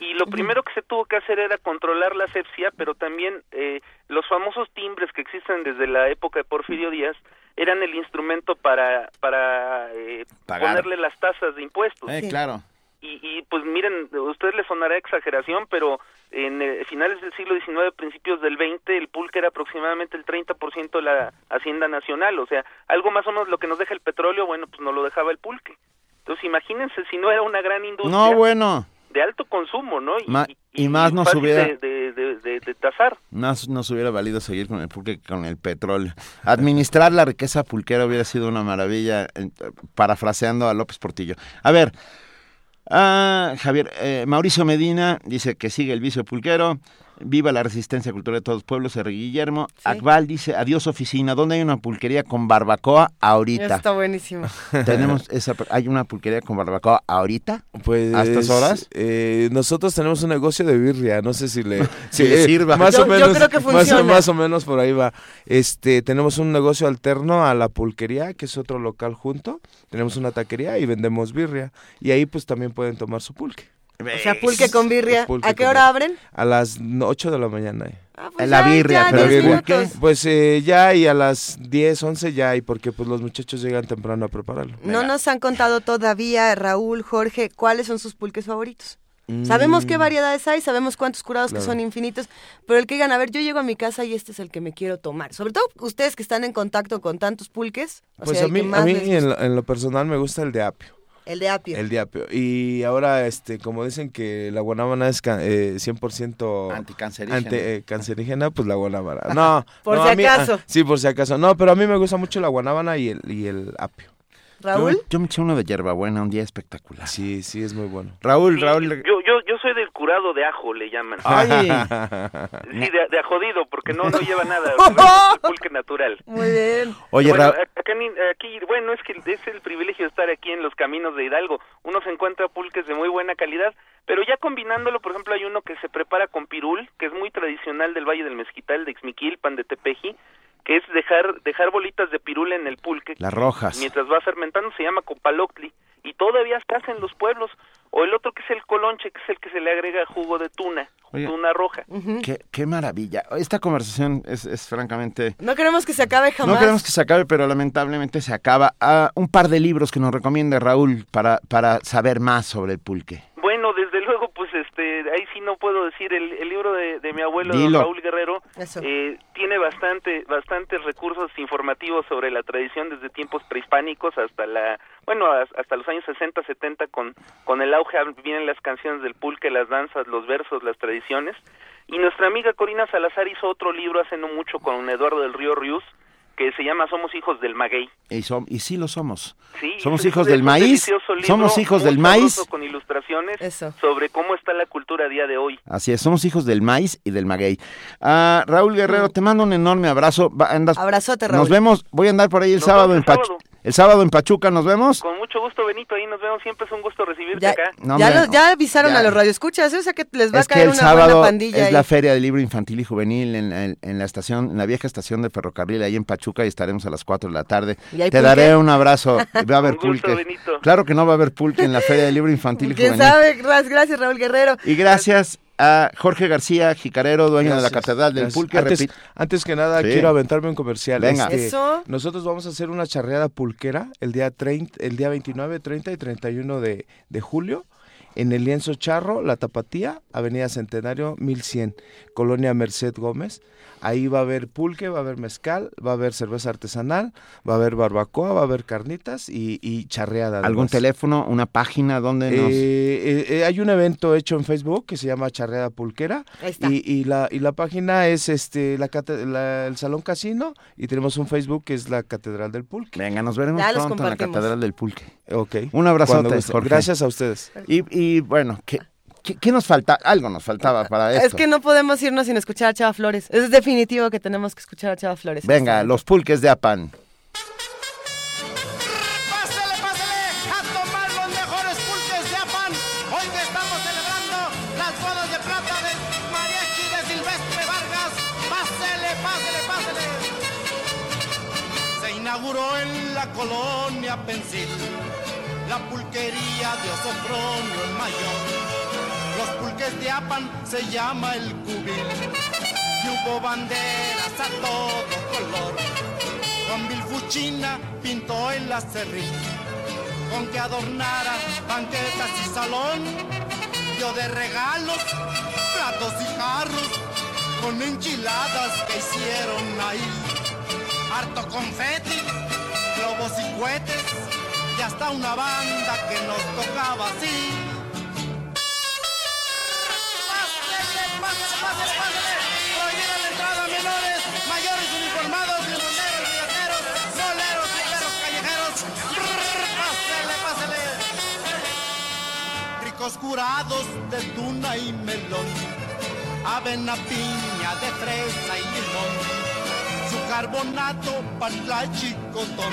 y lo primero que se tuvo que hacer era controlar la asepsia, pero también eh, los famosos timbres que existen desde la época de Porfirio Díaz eran el instrumento para, para eh, Pagar. ponerle las tasas de impuestos. Eh, Sí. Claro. Y, y pues miren, a ustedes les sonará exageración, pero en eh, finales del siglo XIX, principios del XX, el pulque era aproximadamente el 30% de la hacienda nacional, o sea, algo más o menos lo que nos deja el petróleo, bueno, pues no lo dejaba el pulque. Entonces imagínense si no era una gran industria No, bueno. de alto consumo, ¿no? Ma- y más nos fácil hubiera- de, de, de, de- tasar. Más nos hubiera valido seguir con el pulque que con el petróleo. Administrar la riqueza pulquera hubiera sido una maravilla, eh, parafraseando a López Portillo. A ver, ah, Javier, eh, Mauricio Medina dice que sigue el vicio pulquero. Viva la resistencia cultural de todos los pueblos, R. Guillermo. Akbal dice, adiós oficina, ¿dónde hay una pulquería con barbacoa ahorita? Está buenísimo. *laughs* Tenemos esa, ¿Hay una pulquería con barbacoa ahorita? Pues, ¿A estas horas? eh, nosotros tenemos un negocio de birria, no sé si le, *laughs* Si le sirva. Más Yo- o yo menos, creo que más o- funciona. Más, o menos por ahí va. Este, tenemos un negocio alterno a la pulquería, que es otro local junto. Tenemos una taquería y vendemos birria. Y ahí pues también pueden tomar su pulque. O sea, pulque con birria. Pulque ¿A qué hora abren? A las 8 de la mañana. eh. Ah, pues La ya- birria, ya pero birria. Pues eh, ya y a las 10, 11 ya y porque pues los muchachos llegan temprano a prepararlo. No nos han contado todavía, Raúl, Jorge, cuáles son sus pulques favoritos. Sabemos qué Mm. variedades hay, sabemos cuántos curados que son infinitos, pero el que digan, a ver, yo llego a mi casa y este es el que me quiero tomar. Sobre todo ustedes que están en contacto con tantos pulques. o Pues sea, a mí, a en, lo, en lo personal me gusta el de apio. El de apio. El de apio. Y ahora, este, como dicen que la guanábana es ca- eh, 100% Anticancerígena. ante- eh, cancerígena, pues la guanábana. No, *laughs* Por no, si a mí- acaso. ah, sí, por si acaso. No, pero a mí me gusta mucho la guanábana y el, y el apio. Raúl. Yo, yo me eché uno de hierbabuena un día espectacular. Sí, sí, es muy bueno. Raúl, Sí, Raúl. Yo soy del curado de ajo, le llaman. Ay, Sí, de, de ajodido, porque no, no lleva nada. *laughs* es pulque natural. Muy bien. oye, bueno, acá aquí, bueno, es que es el privilegio de estar aquí en los caminos de Hidalgo. Uno se encuentra pulques de muy buena calidad, pero ya combinándolo, por ejemplo, hay uno que se prepara con pirul, que es muy tradicional del Valle del Mezquital, de Ixmiquilpan, de Tepeji, que es dejar dejar bolitas de pirul en el pulque. las rojas. Mientras va fermentando se llama copaloctli y todavía se hace en los pueblos. O el otro que es el colonche, que es el que se le agrega jugo de tuna, Oye. tuna roja. Qué, qué maravilla. Esta conversación es, es francamente... No queremos que se acabe jamás. No queremos que se acabe, pero lamentablemente se acaba. Ah, un par de libros que nos recomienda Raúl para, para saber más sobre el pulque. Bueno, desde luego, pues este, ahí sí no puedo decir, el, el libro de, de mi abuelo don. Raúl Guerrero eh, tiene bastante, bastantes recursos informativos sobre la tradición desde tiempos prehispánicos hasta la, bueno, as- hasta los años 60, 70 con, con el auge vienen las canciones del pulque, las danzas, los versos, las tradiciones. Y nuestra amiga Corina Salazar hizo otro libro hace no mucho con Eduardo del Río Rius que se llama Somos hijos del maguey. Y, som- y sí lo somos. Sí, somos hijos del maíz. libro, Somos hijos del maíz. con ilustraciones Eso. sobre cómo está la cultura a día de hoy. Así es, somos hijos del maíz y del maguey. Ah, Raúl Guerrero, te mando un enorme abrazo. Andas- Abrazote, Raúl. Nos vemos, voy a andar por ahí el Nos sábado en el sábado. El sábado en Pachuca, ¿nos vemos? Con mucho gusto, Benito, ahí nos vemos. Siempre es un gusto recibirte Ya, acá. No, ya, hombre, los- ya avisaron ya. a los radioescuchas, ¿eh? o sea que les va Es a que caer el una sábado buena pandilla es ahí. la Feria del Libro Infantil y Juvenil en, en- en la estación, en la vieja estación de ferrocarril ahí en Pachuca y estaremos a las 4 de la tarde. ¿Y hay Te pulque? daré un abrazo. *laughs* Va a haber Un gusto, pulque. Benito. Claro que no va a haber pulque en la Feria del Libro Infantil y ¿Quién Juvenil. sabe? Gracias, gracias, Raúl Guerrero. Y gracias a Jorge García, jicarero, dueño de la Catedral del gracias. Pulque. Antes, antes que nada, Sí. quiero aventarme un comercial. Venga. Este, Eso. Nosotros vamos a hacer una charreada pulquera el día 30, el día 29, 30 y 31 de, de julio en el lienzo Charro, La Tapatía, Avenida Centenario 1100, Colonia Merced Gómez. Ahí va a haber pulque, va a haber mezcal, va a haber cerveza artesanal, va a haber barbacoa, va a haber carnitas y, y charreada. ¿Algún además. teléfono, una página donde nos...? Eh, eh, eh, hay un evento hecho en Facebook que se llama Charreada Pulquera Ahí está. y, y la y la página es este la, el Salón Casino y tenemos un Facebook que es la Catedral del Pulque. Venga, nos veremos pronto en la. Catedral del Pulque. Ok. Un. Jorge. Gracias a ustedes. Y, y, bueno, ¿qué, qué, qué nos falta? Algo nos faltaba para esto. Es que no podemos irnos sin escuchar a Chava Flores. Es definitivo que tenemos que escuchar a Chava Flores. Venga, los pulques de Apan. Pásale, pásale a tomar los mejores pulques de Apan. Hoy estamos celebrando las bodas de plata del mariachi de Silvestre Vargas. Pásele, pásele, pásele. Se inauguró en la colonia Pensil la pulquería de Osofronio el Mayor. Los pulques de Apan se llama el cubil. Y hubo banderas a todo color. Juan Vilfuchina pintó el acerrín con que adornara banquetas y salón. Dio de regalos platos y jarros con enchiladas que hicieron ahí. Harto confeti, globos y cohetes y hasta una banda que nos tocaba así. Pásele, pásele, pásele, pásele. Prohibida la entrada a menores, mayores uniformados, limoneros, viajeros, soleros, viajeros, callejeros. Pásele, pásele. Ricos curados de tuna y melón, avena, piña, de fresa y limón. Su carbonato, para chicotón,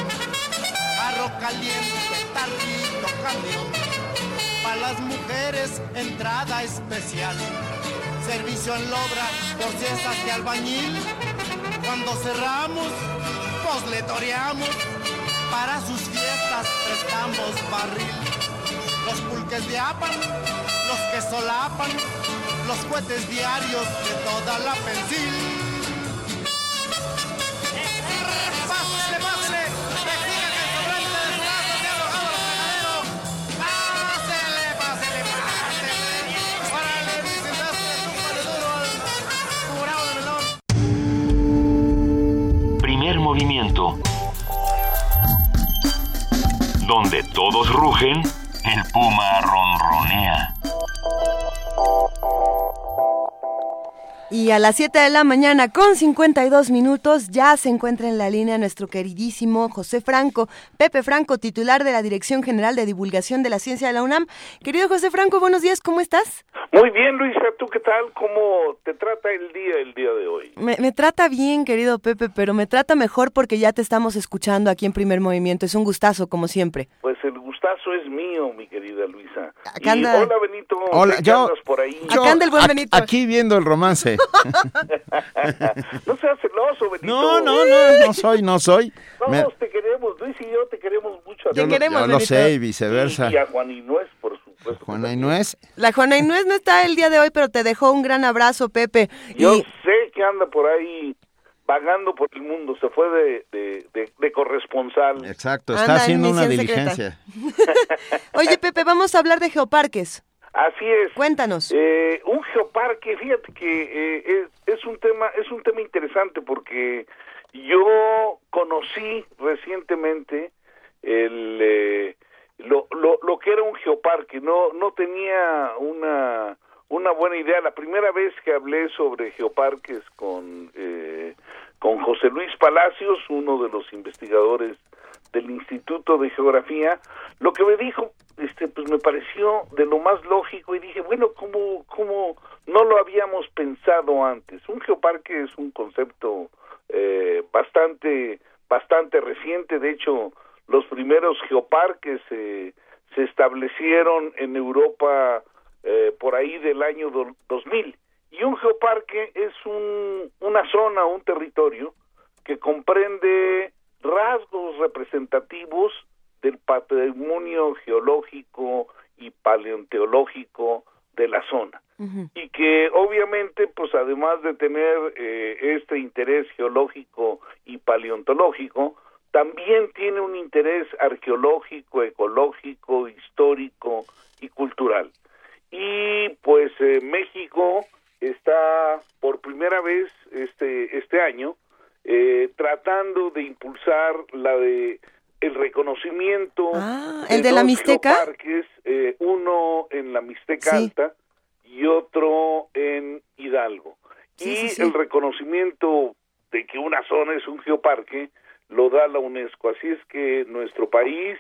arroz caliente, tarrito, camión. Para las mujeres, entrada especial. Servicio en lobra, por si de albañil. Cuando cerramos, pues le toreamos. Para sus fiestas prestamos barril. Los pulques de Apan, los que solapan, los cohetes diarios de toda la pensil. pásele, pásele. Pásele, pásele, pásele. Primer movimiento. Donde todos rugen, el puma ronronea. Y a las 7 de la mañana con 52 minutos ya se encuentra en la línea nuestro queridísimo José Franco, Pepe Franco, titular de la Dirección General de Divulgación de la Ciencia de la UNAM. Querido José Franco, buenos días, ¿cómo estás? Muy bien, Luisa, ¿tú qué tal? ¿Cómo te trata el día el día de hoy? Me, me, trata bien, querido Pepe, pero me trata mejor porque ya te estamos escuchando aquí en Primer Movimiento. Es un gustazo, como siempre. Pues el gustazo es mío, mi querida Luisa. Acá anda... Y hola, Benito. Hola, yo, por ahí? yo Acá anda el buen a- Benito. Aquí viendo el romance. *laughs* no seas celoso, Benito. No, no, no, no soy, no soy. Todos Me- te queremos, Luis y yo te queremos mucho. a yo queremos, yo lo sé y viceversa. Y a Juan Inés, por supuesto. Juana. Inés, La Juana Inés no está el día de hoy, pero te dejó un gran abrazo, Pepe. Yo Y sé que anda por ahí vagando por el mundo. Se fue de, de, de, de corresponsal. exacto, está en haciendo una diligencia. *laughs* Oye, Pepe, vamos a hablar de geoparques. Así es. Cuéntanos. Eh, un geoparque, fíjate que eh, es, es un tema es un tema interesante porque yo conocí recientemente el eh, lo, lo, lo que era un geoparque. No no tenía una una buena idea. La primera vez que hablé sobre geoparques con eh, con José Luis Palacios, uno de los investigadores del Instituto de Geografía, lo que me dijo, este, pues me pareció de lo más lógico y dije, bueno, ¿cómo, cómo no lo habíamos pensado antes? Un geoparque es un concepto eh, bastante, bastante reciente, de hecho, los primeros geoparques eh, se establecieron en Europa eh, por ahí del año do- 2000 y un geoparque es un, una zona, un territorio que comprende rasgos representativos del patrimonio geológico y paleontológico de la zona. Y que obviamente pues además de tener eh, este interés geológico y paleontológico también tiene un interés arqueológico, ecológico, histórico y cultural. Y pues eh, México está por primera vez este este año eh, tratando de impulsar la de el reconocimiento Ah, ¿el de la dos Mixteca? geoparques, eh, uno en la Mixteca Sí. Alta y otro en Hidalgo. Sí, y sí. el reconocimiento de que una zona es un geoparque lo da la UNESCO. Así es que nuestro país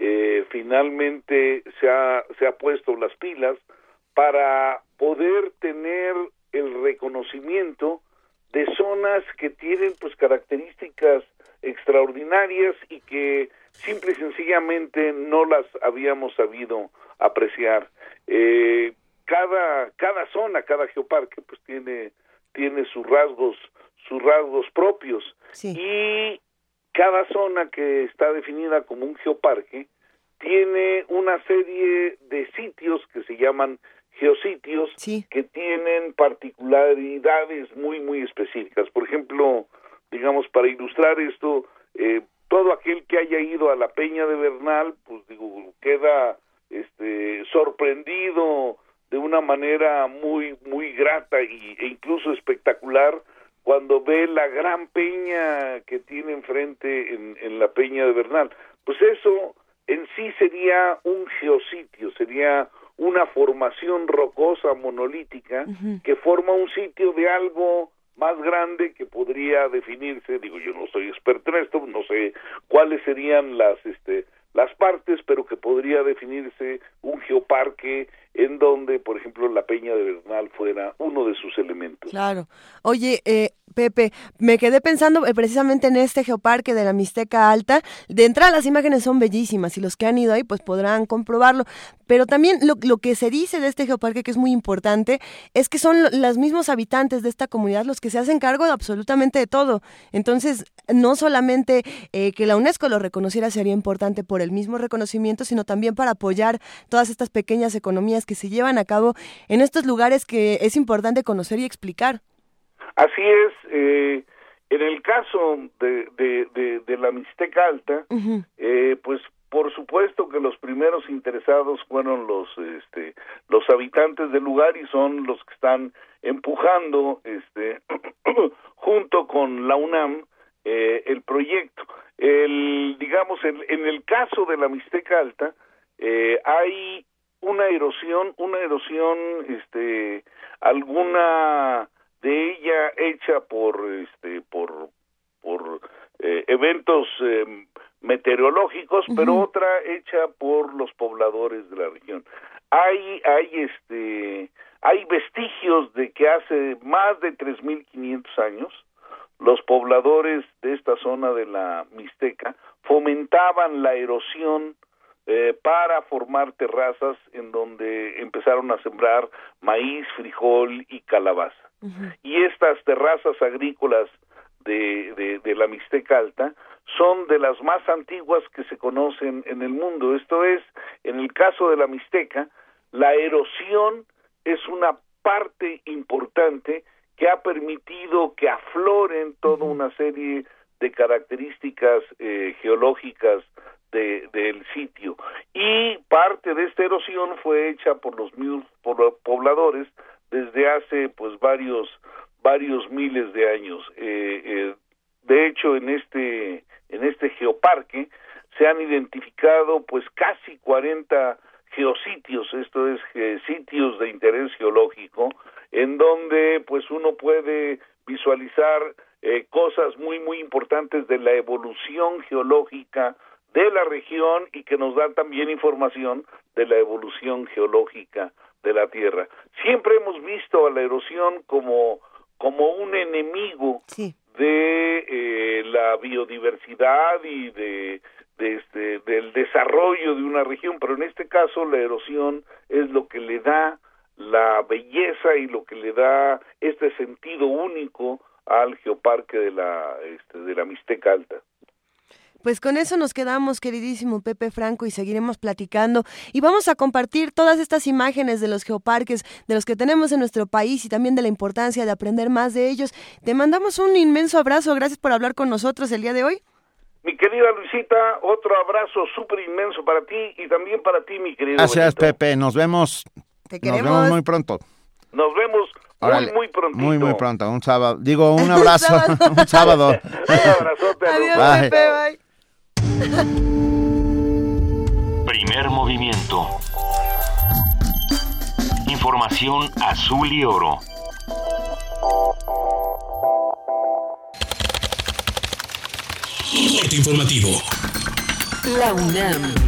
eh, finalmente se ha, se ha puesto las pilas para poder tener el reconocimiento de zonas que tienen pues características extraordinarias y que simple y sencillamente no las habíamos sabido apreciar. Eh, cada cada zona, cada geoparque pues tiene tiene sus rasgos sus rasgos propios Sí. y cada zona que está definida como un geoparque tiene una serie de sitios que se llaman geositios Sí. que tienen particularidades muy muy específicas. Por ejemplo, digamos para ilustrar esto, eh, todo aquel que haya ido a la Peña de Bernal, pues digo, queda este sorprendido de una manera muy muy grata y, e incluso espectacular cuando ve la gran peña que tiene enfrente en, en la Peña de Bernal. Pues eso en sí sería un geositio, sería una formación rocosa monolítica que forma un sitio de algo más grande que podría definirse, digo yo no soy experto en esto, no sé cuáles serían las este las partes, pero que podría definirse un geoparque en donde, por ejemplo, la Peña de Bernal fuera uno de sus elementos. Claro. Oye, eh, Pepe, me quedé pensando eh, precisamente en este geoparque de la Mixteca Alta. De entrada las imágenes son bellísimas y los que han ido ahí pues podrán comprobarlo. Pero también lo, que se dice de este geoparque que es muy importante es que son lo- los mismos habitantes de esta comunidad los que se hacen cargo de absolutamente de todo. Entonces, no solamente eh, que la UNESCO lo reconociera sería importante por el mismo reconocimiento, sino también para apoyar todas estas pequeñas economías que se llevan a cabo en estos lugares que es importante conocer y explicar. Así es, eh, en el caso de, de, de, de la Mixteca Alta, eh, pues por supuesto que los primeros interesados fueron los este los habitantes del lugar y son los que están empujando este *clears throat* junto con la UNAM eh, el proyecto. El, digamos, en, en, el caso de la Mixteca Alta, eh, hay una erosión, una erosión, este, alguna de ella hecha por, este, por, por eh, eventos eh, meteorológicos, pero otra hecha por los pobladores de la región. Hay, hay, este, hay vestigios de que hace más de 3.500 años los pobladores de esta zona de la Mixteca fomentaban la erosión eh, para formar terrazas en donde empezaron a sembrar maíz, frijol y calabaza. Y estas terrazas agrícolas de, de, de, la Mixteca Alta son de las más antiguas que se conocen en el mundo. Esto es, en el caso de la Mixteca, la erosión es una parte importante que ha permitido que afloren toda una serie de características eh, geológicas de, del sitio. Y parte de esta erosión fue hecha por los mismos pobladores desde hace pues varios varios miles de años. Eh, eh, de hecho en este en este geoparque se han identificado pues casi 40 geositios, esto es sitios de interés geológico, en donde pues uno puede visualizar eh, cosas muy muy importantes de la evolución geológica de la región y que nos dan también información de la evolución geológica de la Tierra. Siempre hemos visto a la erosión como como un enemigo de eh, la biodiversidad y de de este, del desarrollo de una región, pero en este caso la erosión es lo que le da la belleza y lo que le da este sentido único al geoparque de la, este, de la Mixteca Alta. Pues con eso nos quedamos, queridísimo Pepe Franco, y seguiremos platicando. Y vamos a compartir todas estas imágenes de los geoparques, de los que tenemos en nuestro país y también de la importancia de aprender más de ellos. Te mandamos un inmenso abrazo. Gracias por hablar con nosotros el día de hoy. Mi querida Luisita, otro abrazo súper inmenso para ti y también para ti, mi querido. Gracias, Pepe. Nos vemos. Te Nos vemos muy pronto. Nos vemos Órale, muy, muy prontito. Muy, muy pronto. Un sábado. Digo, un *laughs* abrazo. *laughs* un sábado. un abrazote. Adiós, Bye. Pepe. Bye. Primer movimiento. Información azul y oro. Corte informativo. La UNAM.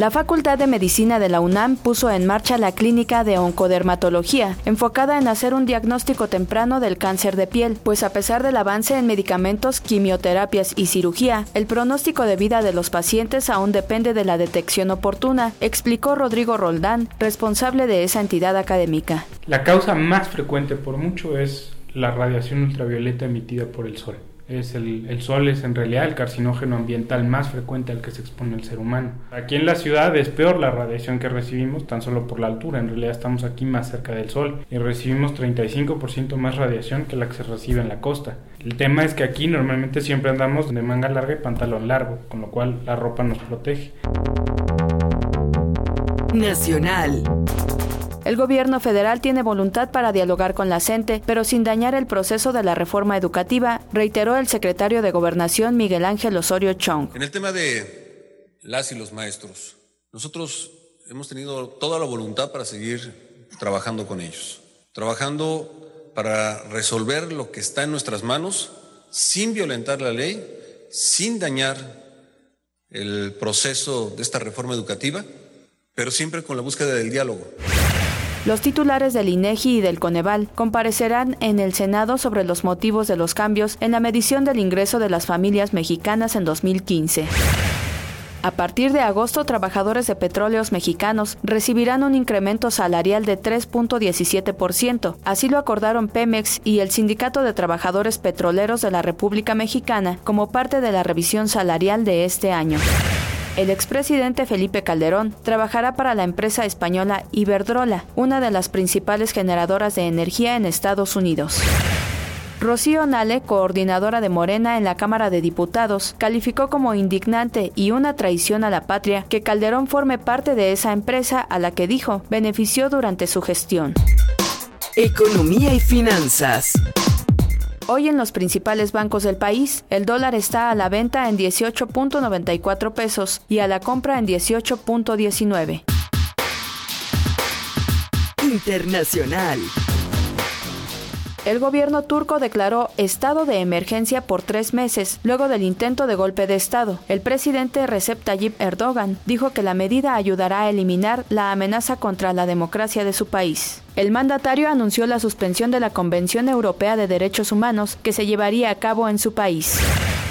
La Facultad de Medicina de la UNAM puso en marcha la clínica de oncodermatología, enfocada en hacer un diagnóstico temprano del cáncer de piel, pues a pesar del avance en medicamentos, quimioterapias y cirugía, el pronóstico de vida de los pacientes aún depende de la detección oportuna, explicó Rodrigo Roldán, responsable de esa entidad académica. La causa más frecuente por mucho es la radiación ultravioleta emitida por el sol. Es el, el, sol es en realidad el carcinógeno ambiental más frecuente al que se expone el ser humano. Aquí en la ciudad es peor la radiación que recibimos, tan solo por la altura. En realidad estamos aquí más cerca del sol y recibimos 35% más radiación que la que se recibe en la costa. El tema es que aquí normalmente siempre andamos de manga larga y pantalón largo, con lo cual la ropa nos protege. Nacional. El gobierno federal tiene voluntad para dialogar con la CENTE, pero sin dañar el proceso de la reforma educativa, reiteró el secretario de Gobernación Miguel Ángel Osorio Chong. En el tema de las y los maestros, nosotros hemos tenido toda la voluntad para seguir trabajando con ellos, trabajando para resolver lo que está en nuestras manos sin violentar la ley, sin dañar el proceso de esta reforma educativa, pero siempre con la búsqueda del diálogo. Los titulares del INEGI y del Coneval comparecerán en el Senado sobre los motivos de los cambios en la medición del ingreso de las familias mexicanas en 2015. A partir de agosto, trabajadores de petróleos mexicanos recibirán un incremento salarial de 3.17%. Así lo acordaron Pemex y el Sindicato de Trabajadores Petroleros de la República Mexicana como parte de la revisión salarial de este año. El expresidente Felipe Calderón trabajará para la empresa española Iberdrola, una de las principales generadoras de energía en Estados Unidos. Rocío Nale, coordinadora de Morena en la Cámara de Diputados, calificó como indignante y una traición a la patria que Calderón forme parte de esa empresa a la que dijo benefició durante su gestión. Economía y finanzas. Hoy en los principales bancos del país, el dólar está a la venta en 18.94 pesos y a la compra en 18.19. Internacional. El gobierno turco declaró estado de emergencia por tres meses luego del intento de golpe de Estado. El presidente Recep Tayyip Erdogan dijo que la medida ayudará a eliminar la amenaza contra la democracia de su país. El mandatario anunció la suspensión de la Convención Europea de Derechos Humanos que se llevaría a cabo en su país.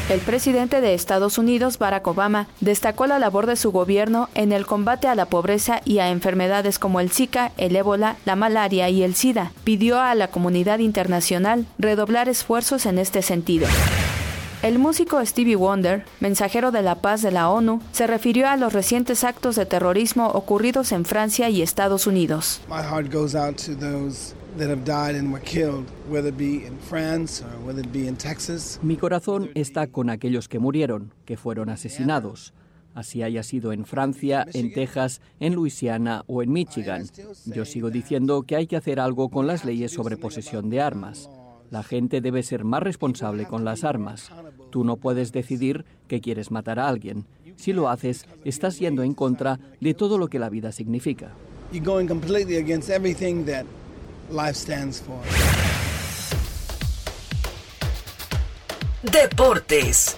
El presidente de Estados Unidos, Barack Obama, destacó la labor de su gobierno en el combate a la pobreza y a enfermedades como el Zika, el ébola, la malaria y el SIDA. Pidió a la comunidad internacional redoblar esfuerzos en este sentido. El músico Stevie Wonder, mensajero de la paz de la ONU, se refirió a los recientes actos de terrorismo ocurridos en Francia y Estados Unidos. Mi corazón está con aquellos que murieron, que fueron asesinados. Así haya sido en Francia, en Texas, en Luisiana o en Michigan. Yo sigo diciendo que hay que hacer algo con las leyes sobre posesión de armas. La gente debe ser más responsable con las armas. Tú no puedes decidir que quieres matar a alguien. Si lo haces, estás yendo en contra de todo lo que la vida significa. Deportes.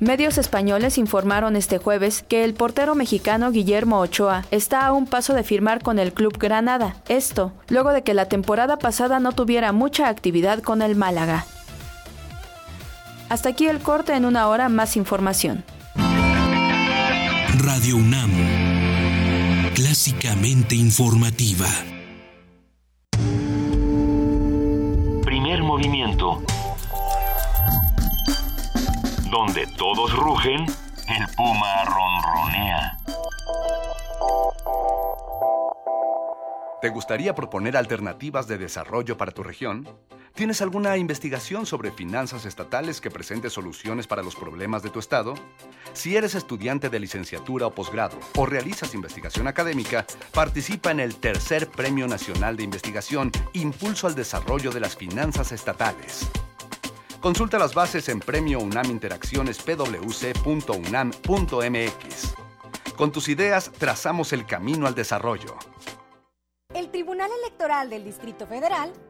Medios españoles informaron este jueves que el portero mexicano Guillermo Ochoa está a un paso de firmar con el club Granada. Esto, luego de que la temporada pasada no tuviera mucha actividad con el Málaga. Hasta aquí el corte en una hora más información. Radio UNAM. Clásicamente informativa. Donde todos rugen, el puma ronronea. ¿Te gustaría proponer alternativas de desarrollo para tu región? ¿Tienes alguna investigación sobre finanzas estatales que presente soluciones para los problemas de tu estado? Si eres estudiante de licenciatura o posgrado o realizas investigación académica, participa en el tercer Premio Nacional de Investigación Impulso al Desarrollo de las Finanzas Estatales. Consulta las bases en Premio UNAM Interacciones pwc.unam.mx. Con tus ideas trazamos el camino al desarrollo. El Tribunal Electoral del Distrito Federal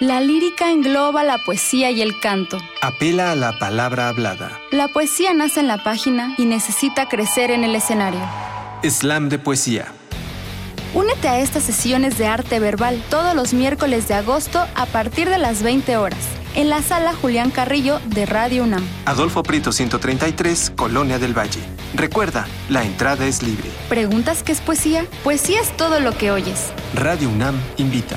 La lírica engloba la poesía y el canto. Apela a la palabra hablada. La poesía nace en la página y necesita crecer en el escenario. Slam de poesía. Únete a estas sesiones de arte verbal todos los miércoles de agosto a partir de las 20 horas en la sala Julián Carrillo de Radio UNAM. Adolfo Prito 133, Colonia del Valle. Recuerda, la entrada es libre. ¿Preguntas qué es poesía? Poesía es todo lo que oyes. Radio UNAM invita.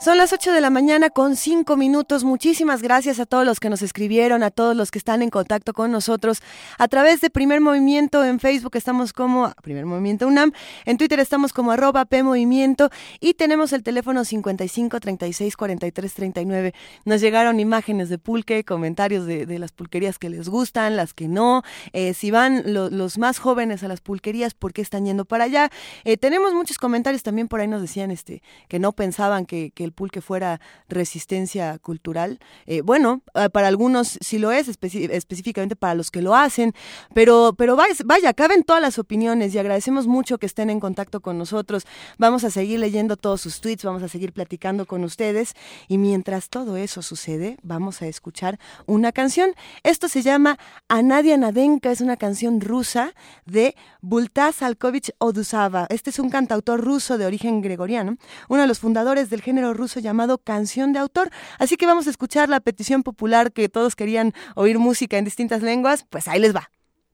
Son las 8 de la mañana con 5 minutos. Muchísimas gracias a todos los que nos escribieron, a todos los que están en contacto con nosotros a través de Primer Movimiento. En Facebook estamos como Primer Movimiento UNAM, en Twitter estamos como arroba P Movimiento y tenemos el teléfono 55 36 43 39. Nos llegaron imágenes de pulque, comentarios de, las pulquerías que les gustan, las que no. Eh, si van lo, los más jóvenes a las pulquerías, ¿por qué están yendo para allá? Eh, tenemos muchos comentarios también por ahí nos decían este que no pensaban que el pulque fuera resistencia cultural. Eh, bueno, eh, para algunos sí lo es, específicamente para los que lo hacen, pero, pero vaya, vaya, caben todas las opiniones y agradecemos mucho que estén en contacto con nosotros. Vamos a seguir leyendo todos sus tweets, vamos a seguir platicando con ustedes y mientras todo eso sucede, vamos a escuchar una canción. Esto se llama Anadia Nadenka, es una canción rusa de Bultas Alkovich Odusava. Este es un cantautor ruso de origen gregoriano, uno de los fundadores del género ruso llamado canción de autor. Así que vamos a escuchar la petición popular que todos querían oír música en distintas lenguas. Pues ahí les va.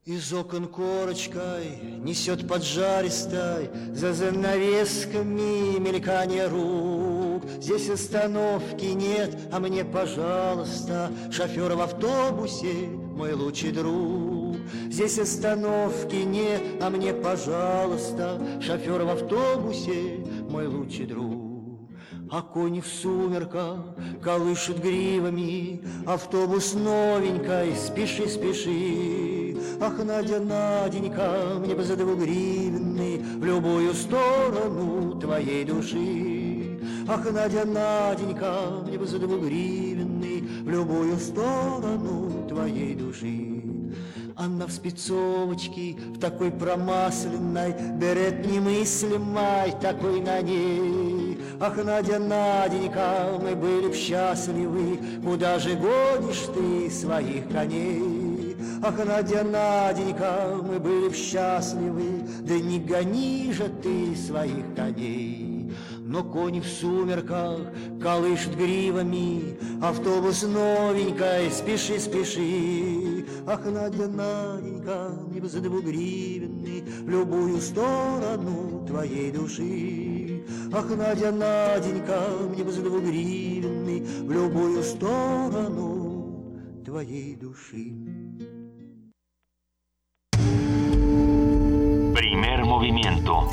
Из окон корочкой несет поджаристой За занавесками мелькание рук Здесь остановки нет, а мне, пожалуйста Шофер в автобусе, мой лучший друг Здесь остановки нет, а мне, пожалуйста Шофер в автобусе, мой лучший друг а кони в сумерках колышут гривами, Автобус новенькой, спеши, спеши. Ах, Надя, Наденька, мне бы за двугривенный В любую сторону твоей души. Ах, Надя, Наденька, мне бы за двугривенный В любую сторону твоей души. Она в спецовочке, в такой промасленной, Берет немыслимой, такой на ней. Ах, Надя, Наденька, мы были б счастливы, Куда же гонишь ты своих коней? Ах, Надя, Наденька, мы были б счастливы, Да не гони же ты своих коней. Но кони в сумерках колышут гривами, Автобус новенькой, спеши, спеши. Ах, Надя, Наденька, мне бы за двугривенный В любую сторону твоей души. Ах, Надя, Наденька, мне бы за двугривенный В любую сторону твоей души. Primer movimiento.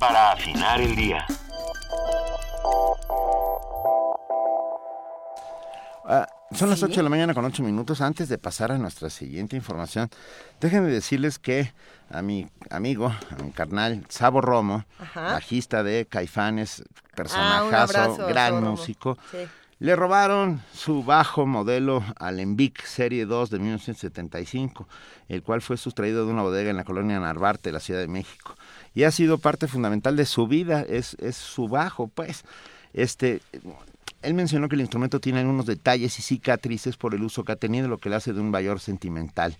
Para afinar el día. Son las Sí. 8 de la mañana con 8 minutos. Antes de pasar a nuestra siguiente información, déjenme decirles que a mi amigo, a mi carnal, Sabo Romo, Ajá. bajista de Caifanes, Ah, personajazo, abrazo, gran músico, Sí. le robaron su bajo modelo Alembic Serie 2 de 1975, el cual fue sustraído de una bodega en la colonia Narvarte, la Ciudad de México. Y ha sido parte fundamental de su vida, es, es su bajo, pues. Este, él mencionó que el instrumento tiene algunos detalles y cicatrices por el uso que ha tenido, lo que le hace de un mayor sentimental.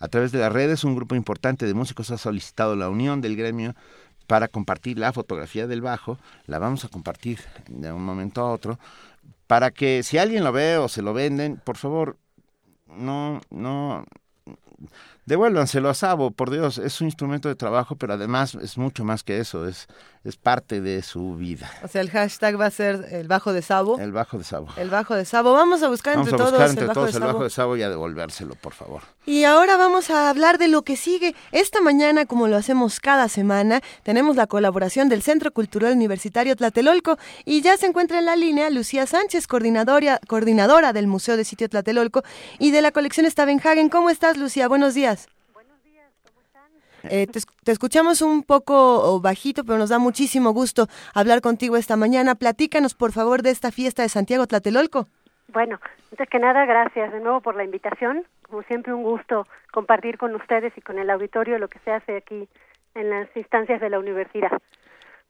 A través de las redes, un grupo importante de músicos ha solicitado la unión del gremio para compartir la fotografía del bajo. La vamos a compartir de un momento a otro para que si alguien lo ve o se lo venden, por favor, no, no, devuélvanselo a Sabo, por Dios, es un instrumento de trabajo, pero además es mucho más que eso, es, es parte de su vida. O sea, el hashtag va a ser el bajo de Sabo. El bajo de Sabo. El bajo de Sabo. Vamos a buscar Vamos entre a buscar todos entre el bajo todos de el bajo de Sabo y a devolvérselo, por favor. Y ahora vamos a hablar de lo que sigue. Esta mañana, como lo hacemos cada semana, tenemos la colaboración del Centro Cultural Universitario Tlatelolco y ya se encuentra en la línea Lucía Sánchez, coordinadora, coordinadora del Museo de Sitio Tlatelolco y de la colección Stavenhagen. ¿Cómo estás, Lucía? Buenos días. Eh, te, te escuchamos un poco bajito, pero nos da muchísimo gusto hablar contigo esta mañana. Platícanos, por favor, de esta fiesta de Santiago Tlatelolco. Bueno, antes que nada, gracias de nuevo por la invitación. Como siempre, un gusto compartir con ustedes y con el auditorio lo que se hace aquí en las instancias de la universidad.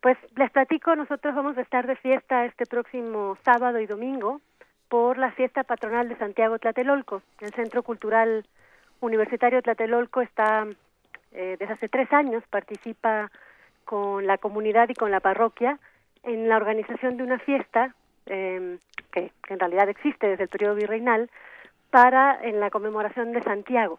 Pues les platico, nosotros vamos a estar de fiesta este próximo sábado y domingo por la fiesta patronal de Santiago Tlatelolco. El Centro Cultural Universitario Tlatelolco está, eh, desde hace tres años, participa con la comunidad y con la parroquia en la organización de una fiesta eh, que, que en realidad existe desde el periodo virreinal para en la conmemoración de Santiago.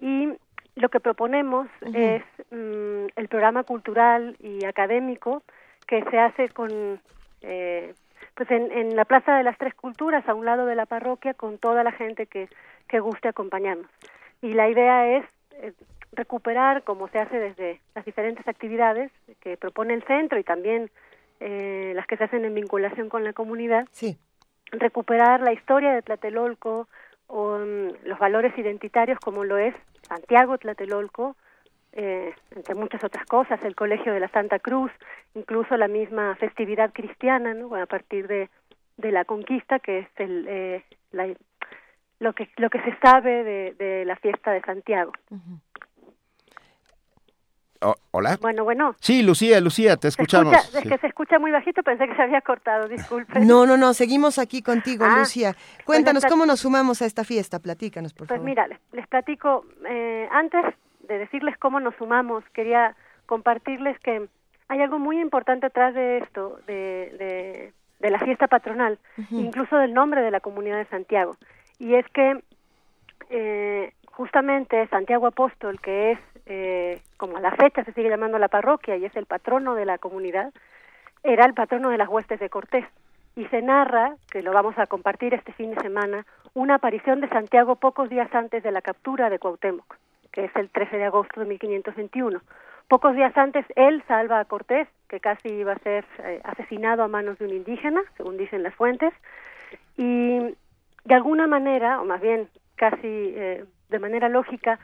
Y lo que proponemos es mm, el programa cultural y académico que se hace con eh, pues en, en la Plaza de las Tres Culturas, a un lado de la parroquia, con toda la gente que, que guste acompañarnos. Y la idea es eh, recuperar, como se hace desde las diferentes actividades que propone el centro y también eh, las que se hacen en vinculación con la comunidad, Sí. recuperar la historia de Tlatelolco o mm, los valores identitarios como lo es Santiago Tlatelolco, eh, entre muchas otras cosas, el Colegio de la Santa Cruz, incluso la misma festividad cristiana, ¿no? a partir de, de la conquista, que es el, eh, la- lo, que, lo que se sabe de, de la fiesta de Santiago. O- ¿Hola? Bueno, bueno. Sí, Lucía, Lucía, te escuchamos. escucha- es Sí. que se escucha muy bajito, pensé que se había cortado, disculpe. No, no, no, seguimos aquí contigo, Ah, Lucía. Cuéntanos esta- cómo nos sumamos a esta fiesta, platícanos, por Pues favor. mira, les, les platico, eh, antes de decirles cómo nos sumamos, quería compartirles que hay algo muy importante atrás de esto, de, de, de la fiesta patronal, incluso del nombre de la comunidad de Santiago, y es que eh, justamente Santiago Apóstol, que es, eh, como a la fecha se sigue llamando la parroquia y es el patrono de la comunidad, era el patrono de las huestes de Cortés. Y se narra, que lo vamos a compartir este fin de semana, una aparición de Santiago pocos días antes de la captura de Cuauhtémoc, que es el 13 de agosto de 1521. Pocos días antes, él salva a Cortés, que casi iba a ser eh, asesinado a manos de un indígena, según dicen las fuentes, y de alguna manera, o más bien casi eh, de manera lógica,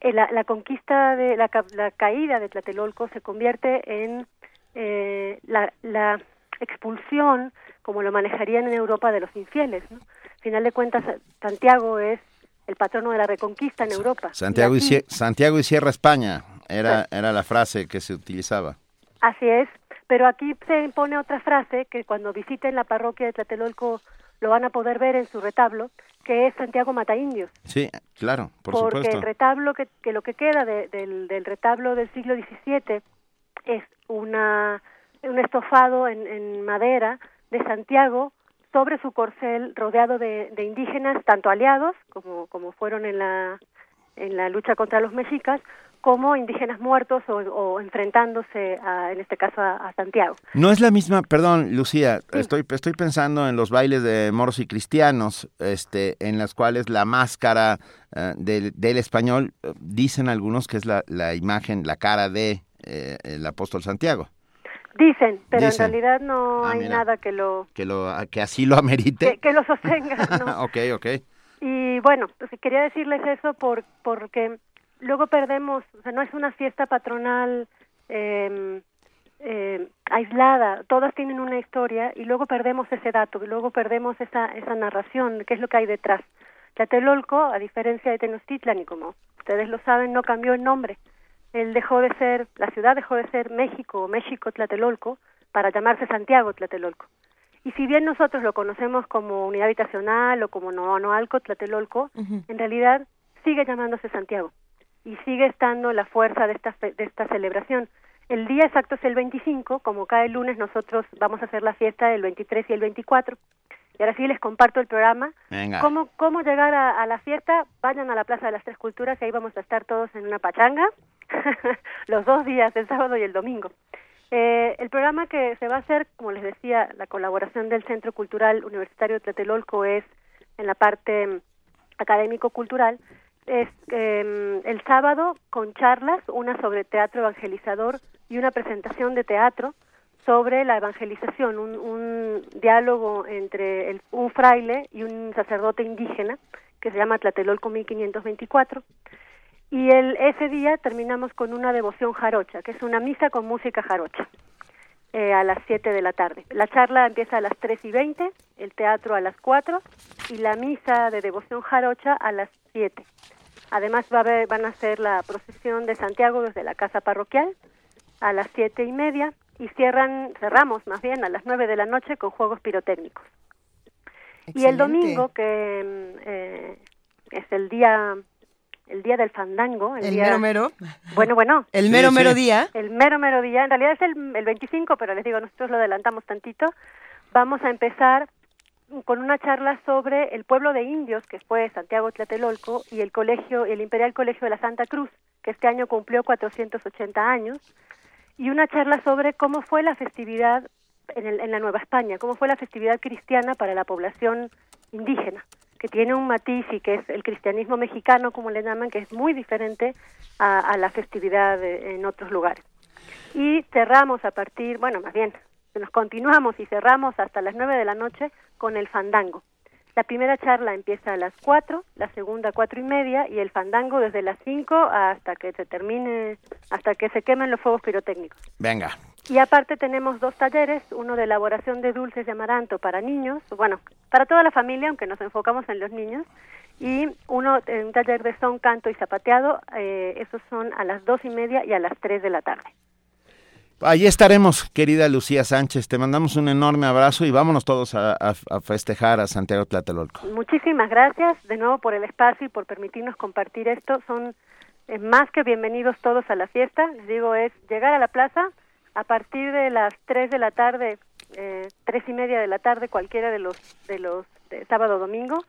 eh, la, la, conquista de la, la, caída de Tlatelolco se convierte en eh, la, la, expulsión, como lo manejarían en Europa, de los infieles. ¿no? Al final de cuentas, Santiago es el patrono de la reconquista en Europa. Santiago y, aquí, y Santiago y Sierra España era, era la frase que se utilizaba. Así es, pero aquí se impone otra frase que cuando visiten la parroquia de Tlatelolco lo van a poder ver en su retablo, que es Santiago Mata Indios. Sí, claro, por Porque supuesto. el retablo, que, que lo que queda de, del, del, retablo del siglo XVII es una, un estofado en, en, madera de Santiago sobre su corcel rodeado de, de indígenas, tanto aliados como, como fueron en la, en la lucha contra los mexicas, como indígenas muertos o, o enfrentándose, a, en este caso, a, a, Santiago. No es la misma, perdón, Lucía, sí. estoy, estoy pensando en los bailes de moros y cristianos, este, en las cuales la máscara uh, del, del, español, uh, dicen algunos que es la, la imagen, la cara de eh, el apóstol Santiago. Dicen, pero Dicen. en realidad no ah, hay mira, nada que lo... Que, lo... que así lo amerite. *laughs* Que, que lo sostenga, ¿no? *laughs* ok, ok. Y bueno, pues quería decirles eso por, porque luego perdemos, o sea, no es una fiesta patronal eh, eh, aislada, todas tienen una historia y luego perdemos ese dato, y luego perdemos esa, esa narración, qué es lo que hay detrás. Tlatelolco, a diferencia de Tenochtitlan, y como ustedes lo saben, no cambió el nombre. Él dejó de ser, la ciudad dejó de ser México o México Tlatelolco para llamarse Santiago Tlatelolco. Y si bien nosotros lo conocemos como unidad habitacional o como Noanoalco Tlatelolco, uh -huh. en realidad sigue llamándose Santiago y sigue estando la fuerza de esta, de esta celebración. El día exacto es el 25, como cae el lunes nosotros vamos a hacer la fiesta el 23 y el 24. Y ahora sí les comparto el programa. Venga. ¿Cómo, cómo llegar a, a, la fiesta? Vayan a la Plaza de las Tres Culturas y ahí vamos a estar todos en una pachanga, *laughs* los dos días, el sábado y el domingo. Eh, el programa que se va a hacer, como les decía, la colaboración del Centro Cultural Universitario de Tlatelolco es en la parte académico-cultural, es eh, el sábado con charlas, una sobre teatro evangelizador y una presentación de teatro sobre la evangelización, un, un diálogo entre el, un fraile y un sacerdote indígena que se llama Tlatelolco 1524. Y el, ese día terminamos con una devoción jarocha, que es una misa con música jarocha, eh, a las 7 de la tarde. La charla empieza a las 3 y 20, el teatro a las 4 y la misa de devoción jarocha a las 7. Además va a haber, van a hacer la procesión de Santiago desde la casa parroquial a las siete y media y cierran, cerramos más bien a las nueve de la noche con juegos pirotécnicos. Excelente. Y el domingo, que eh, es el día el día del fandango. El, el día, mero mero. Bueno, bueno. *laughs* El mero sí, mero sí. día. El mero mero día. En realidad es el, el 25, pero les digo, nosotros lo adelantamos tantito. Vamos a empezar con una charla sobre el pueblo de indios que fue Santiago Tlatelolco y el colegio el Imperial Colegio de la Santa Cruz que este año cumplió 480 años y una charla sobre cómo fue la festividad en, el, en la Nueva España cómo fue la festividad cristiana para la población indígena que tiene un matiz y que es el cristianismo mexicano como le llaman que es muy diferente a, a la festividad de, en otros lugares. Y cerramos a partir bueno más bien nos continuamos y cerramos hasta las nueve de la noche con el fandango. La primera charla empieza a las cuatro, la segunda a cuatro y media y el fandango desde las cinco hasta que se termine, hasta que se quemen los fuegos pirotécnicos. Venga. Y aparte tenemos dos talleres, uno de elaboración de dulces de amaranto para niños, bueno, para toda la familia, aunque nos enfocamos en los niños, y uno, un taller de son, canto y zapateado, eh, esos son a las dos y media y a las tres de la tarde. Allí estaremos, querida Lucía Sánchez. Te mandamos un enorme abrazo y vámonos todos a, a, festejar a Santiago Tlatelolco. Muchísimas gracias de nuevo por el espacio y por permitirnos compartir esto. Son más que bienvenidos todos a la fiesta. Les digo, es llegar a la plaza a partir de las 3 de la tarde, eh, tres y media de la tarde, cualquiera de los, de los sábado o domingo,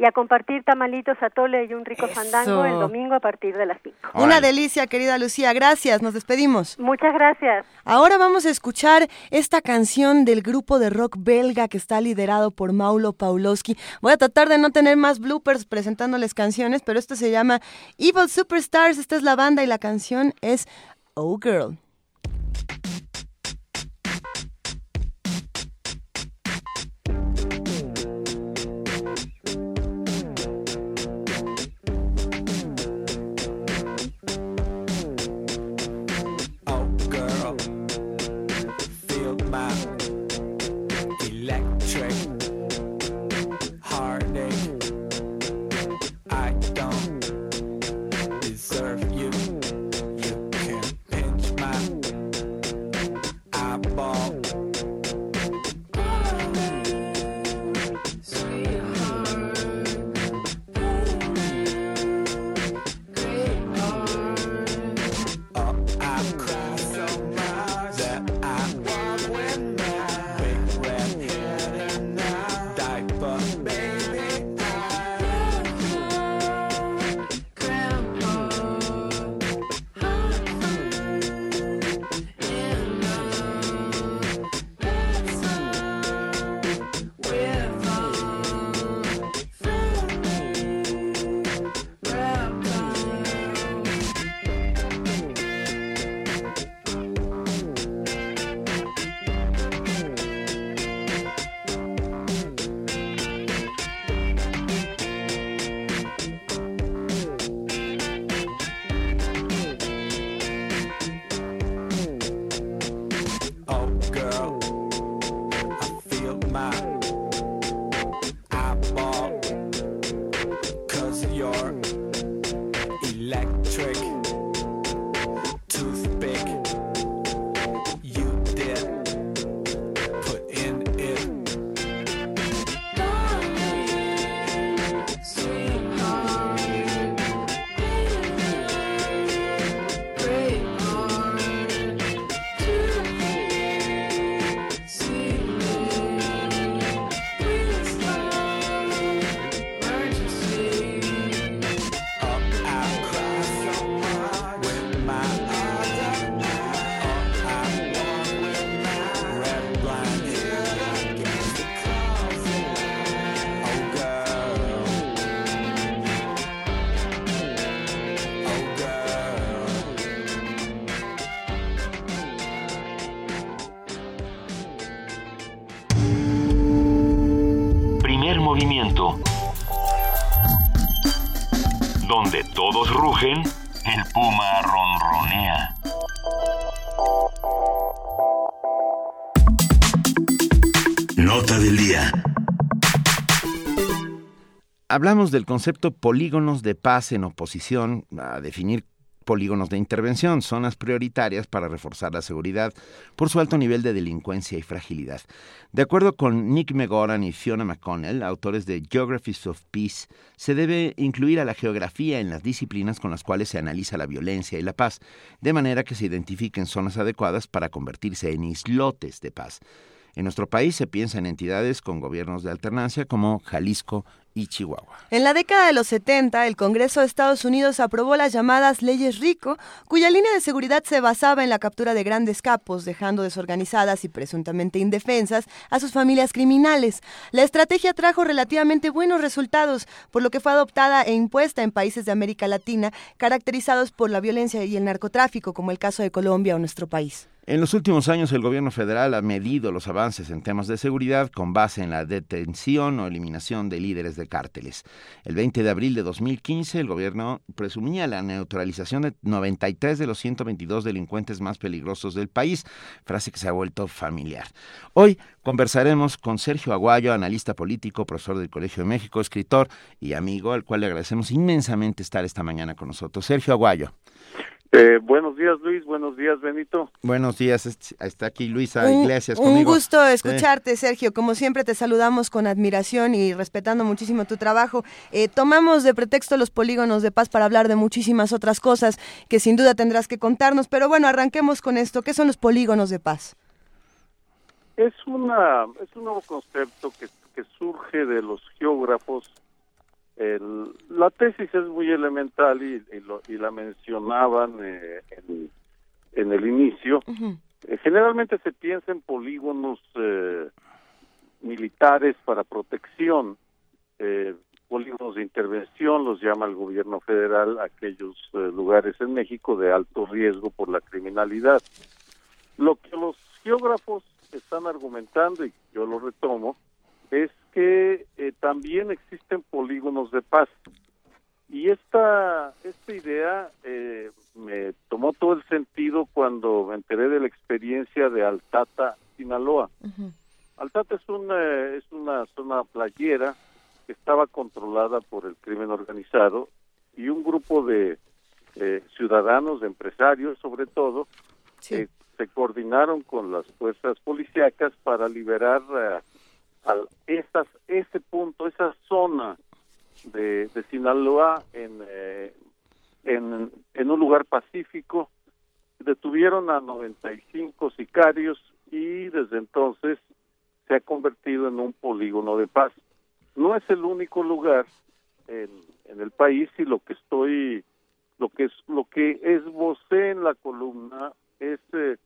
y a compartir tamalitos, atole y un rico fandango el domingo a partir de las 5. Una delicia, querida Lucía. Gracias, nos despedimos. Muchas gracias. Ahora vamos a escuchar esta canción del grupo de rock belga que está liderado por Maulo Paulowski. Voy a tratar de no tener más bloopers presentándoles canciones, pero esto se llama Evil Superstars. Esta es la banda y la canción es Oh Girl. Rugen, el puma ronronea. Nota del día. Hablamos del concepto polígonos de paz en oposición a definir polígonos de intervención, zonas prioritarias para reforzar la seguridad por su alto nivel de delincuencia y fragilidad. De acuerdo con Nick Megoran y Fiona McConnell, autores de Geographies of Peace, se debe incluir a la geografía en las disciplinas con las cuales se analiza la violencia y la paz, de manera que se identifiquen zonas adecuadas para convertirse en islotes de paz. En nuestro país se piensa en entidades con gobiernos de alternancia como Jalisco y Chihuahua. En la década de los 70, el Congreso de Estados Unidos aprobó las llamadas leyes RICO, cuya línea de seguridad se basaba en la captura de grandes capos, dejando desorganizadas y presuntamente indefensas a sus familias criminales. La estrategia trajo relativamente buenos resultados, por lo que fue adoptada e impuesta en países de América Latina, caracterizados por la violencia y el narcotráfico, como el caso de Colombia o nuestro país. En los últimos años el gobierno federal ha medido los avances en temas de seguridad con base en la detención o eliminación de líderes de cárteles. El 20 de abril de 2015 el gobierno presumía la neutralización de 93 de los 122 delincuentes más peligrosos del país, frase que se ha vuelto familiar. Hoy conversaremos con Sergio Aguayo, analista político, profesor del Colegio de México, escritor y amigo, al cual le agradecemos inmensamente estar esta mañana con nosotros. Sergio Aguayo. Eh, buenos días, Luis. Buenos días, Benito. Buenos días. est- Está aquí Luisa Un- Iglesias Un conmigo. gusto Sí. escucharte, Sergio. Como siempre, te saludamos con admiración y respetando muchísimo tu trabajo. Eh, tomamos de pretexto los polígonos de paz para hablar de muchísimas otras cosas que sin duda tendrás que contarnos. Pero bueno, arranquemos con esto. ¿Qué son los polígonos de paz? Es una es un nuevo concepto que, que surge de los geógrafos El- la tesis es muy elemental y, y lo- y la mencionaban eh, en, en el inicio. Eh, generalmente se piensa en polígonos eh, militares para protección, eh, polígonos de intervención, los llama el gobierno federal, aquellos eh, lugares en México de alto riesgo por la criminalidad. Lo que los geógrafos están argumentando, y yo lo retomo, es que eh, también existen polígonos de paz. Y esta, esta idea eh, me tomó todo el sentido cuando me enteré de la experiencia de Altata, Sinaloa. Altata es una, es una zona playera que estaba controlada por el crimen organizado y un grupo de eh, ciudadanos, de empresarios sobre todo, eh, se coordinaron con las fuerzas policíacas para liberar al, esas, ese punto, esa zona de, de Sinaloa en, eh, en, en un lugar pacífico. Detuvieron a 95 sicarios y desde entonces se ha convertido en un polígono de paz. No es el único lugar en, en el país y lo que estoy, lo que es, lo que esbocé en la columna es eh,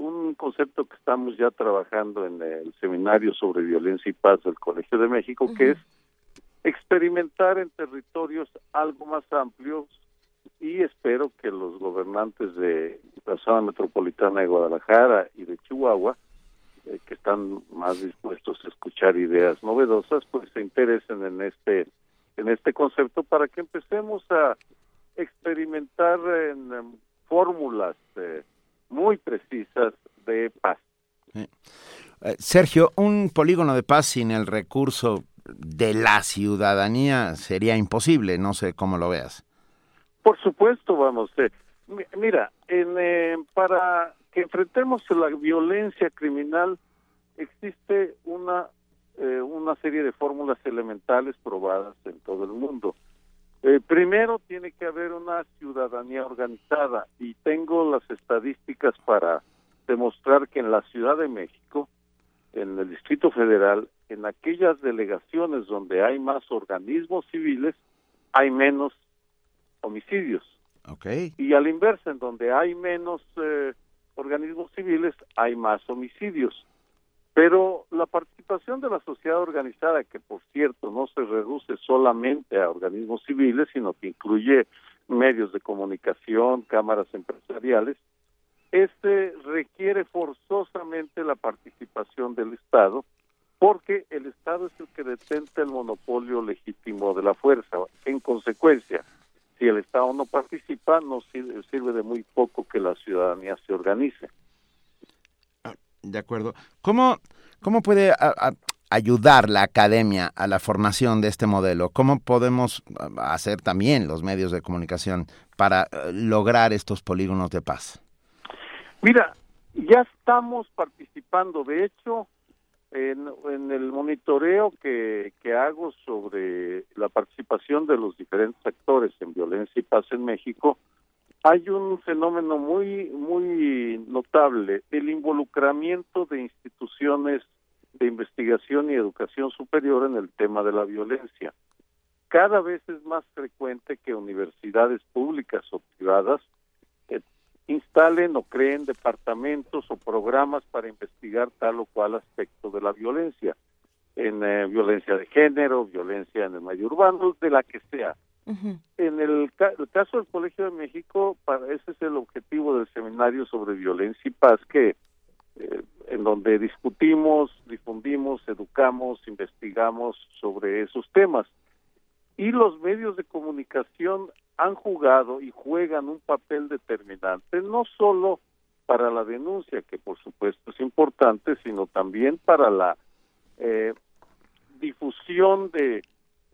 un concepto que estamos ya trabajando en el seminario sobre violencia y paz del Colegio de México, que es experimentar en territorios algo más amplios y espero que los gobernantes de la zona metropolitana de Guadalajara y de Chihuahua, eh, que están más dispuestos a escuchar ideas novedosas, pues se interesen en este en este concepto para que empecemos a experimentar en, em, fórmulas eh, muy precisas de paz. Eh, Sergio, un polígono de paz sin el recurso de la ciudadanía sería imposible, no sé cómo lo veas. Por supuesto, vamos. eh, mi- mira, en, eh, para que enfrentemos la violencia criminal existe una eh, una serie de fórmulas elementales probadas en todo el mundo. Eh, primero tiene que haber una ciudadanía organizada y tengo las estadísticas para demostrar que en la Ciudad de México, en el Distrito Federal, en aquellas delegaciones donde hay más organismos civiles, hay menos homicidios. Okay. Y a la inversa, en donde hay menos eh, organismos civiles, hay más homicidios. Pero la participación de la sociedad organizada, que por cierto no se reduce solamente a organismos civiles, sino que incluye medios de comunicación, cámaras empresariales, este requiere forzosamente la participación del Estado, porque el Estado es el que detenta el monopolio legítimo de la fuerza. En consecuencia, si el Estado no participa, no sirve, sirve de muy poco que la ciudadanía se organice. De acuerdo. ¿Cómo, cómo puede ayudar la academia a la formación de este modelo? ¿Cómo podemos hacer también los medios de comunicación para eh, lograr estos polígonos de paz? Mira, ya estamos participando, de hecho, en, en el monitoreo que, que hago sobre la participación de los diferentes actores en violencia y paz en México, hay un fenómeno muy muy notable, el involucramiento de instituciones de investigación y educación superior en el tema de la violencia. Cada vez es más frecuente que universidades públicas o privadas eh, instalen o creen departamentos o programas para investigar tal o cual aspecto de la violencia, en eh, violencia de género, violencia en el medio urbano, de la que sea. En el, el caso del Colegio de México, para ese es el objetivo del seminario sobre violencia y paz, que eh, en donde discutimos, difundimos, educamos, investigamos sobre esos temas. Y los medios de comunicación han jugado y juegan un papel determinante, no solo para la denuncia, que por supuesto es importante, sino también para la eh, difusión de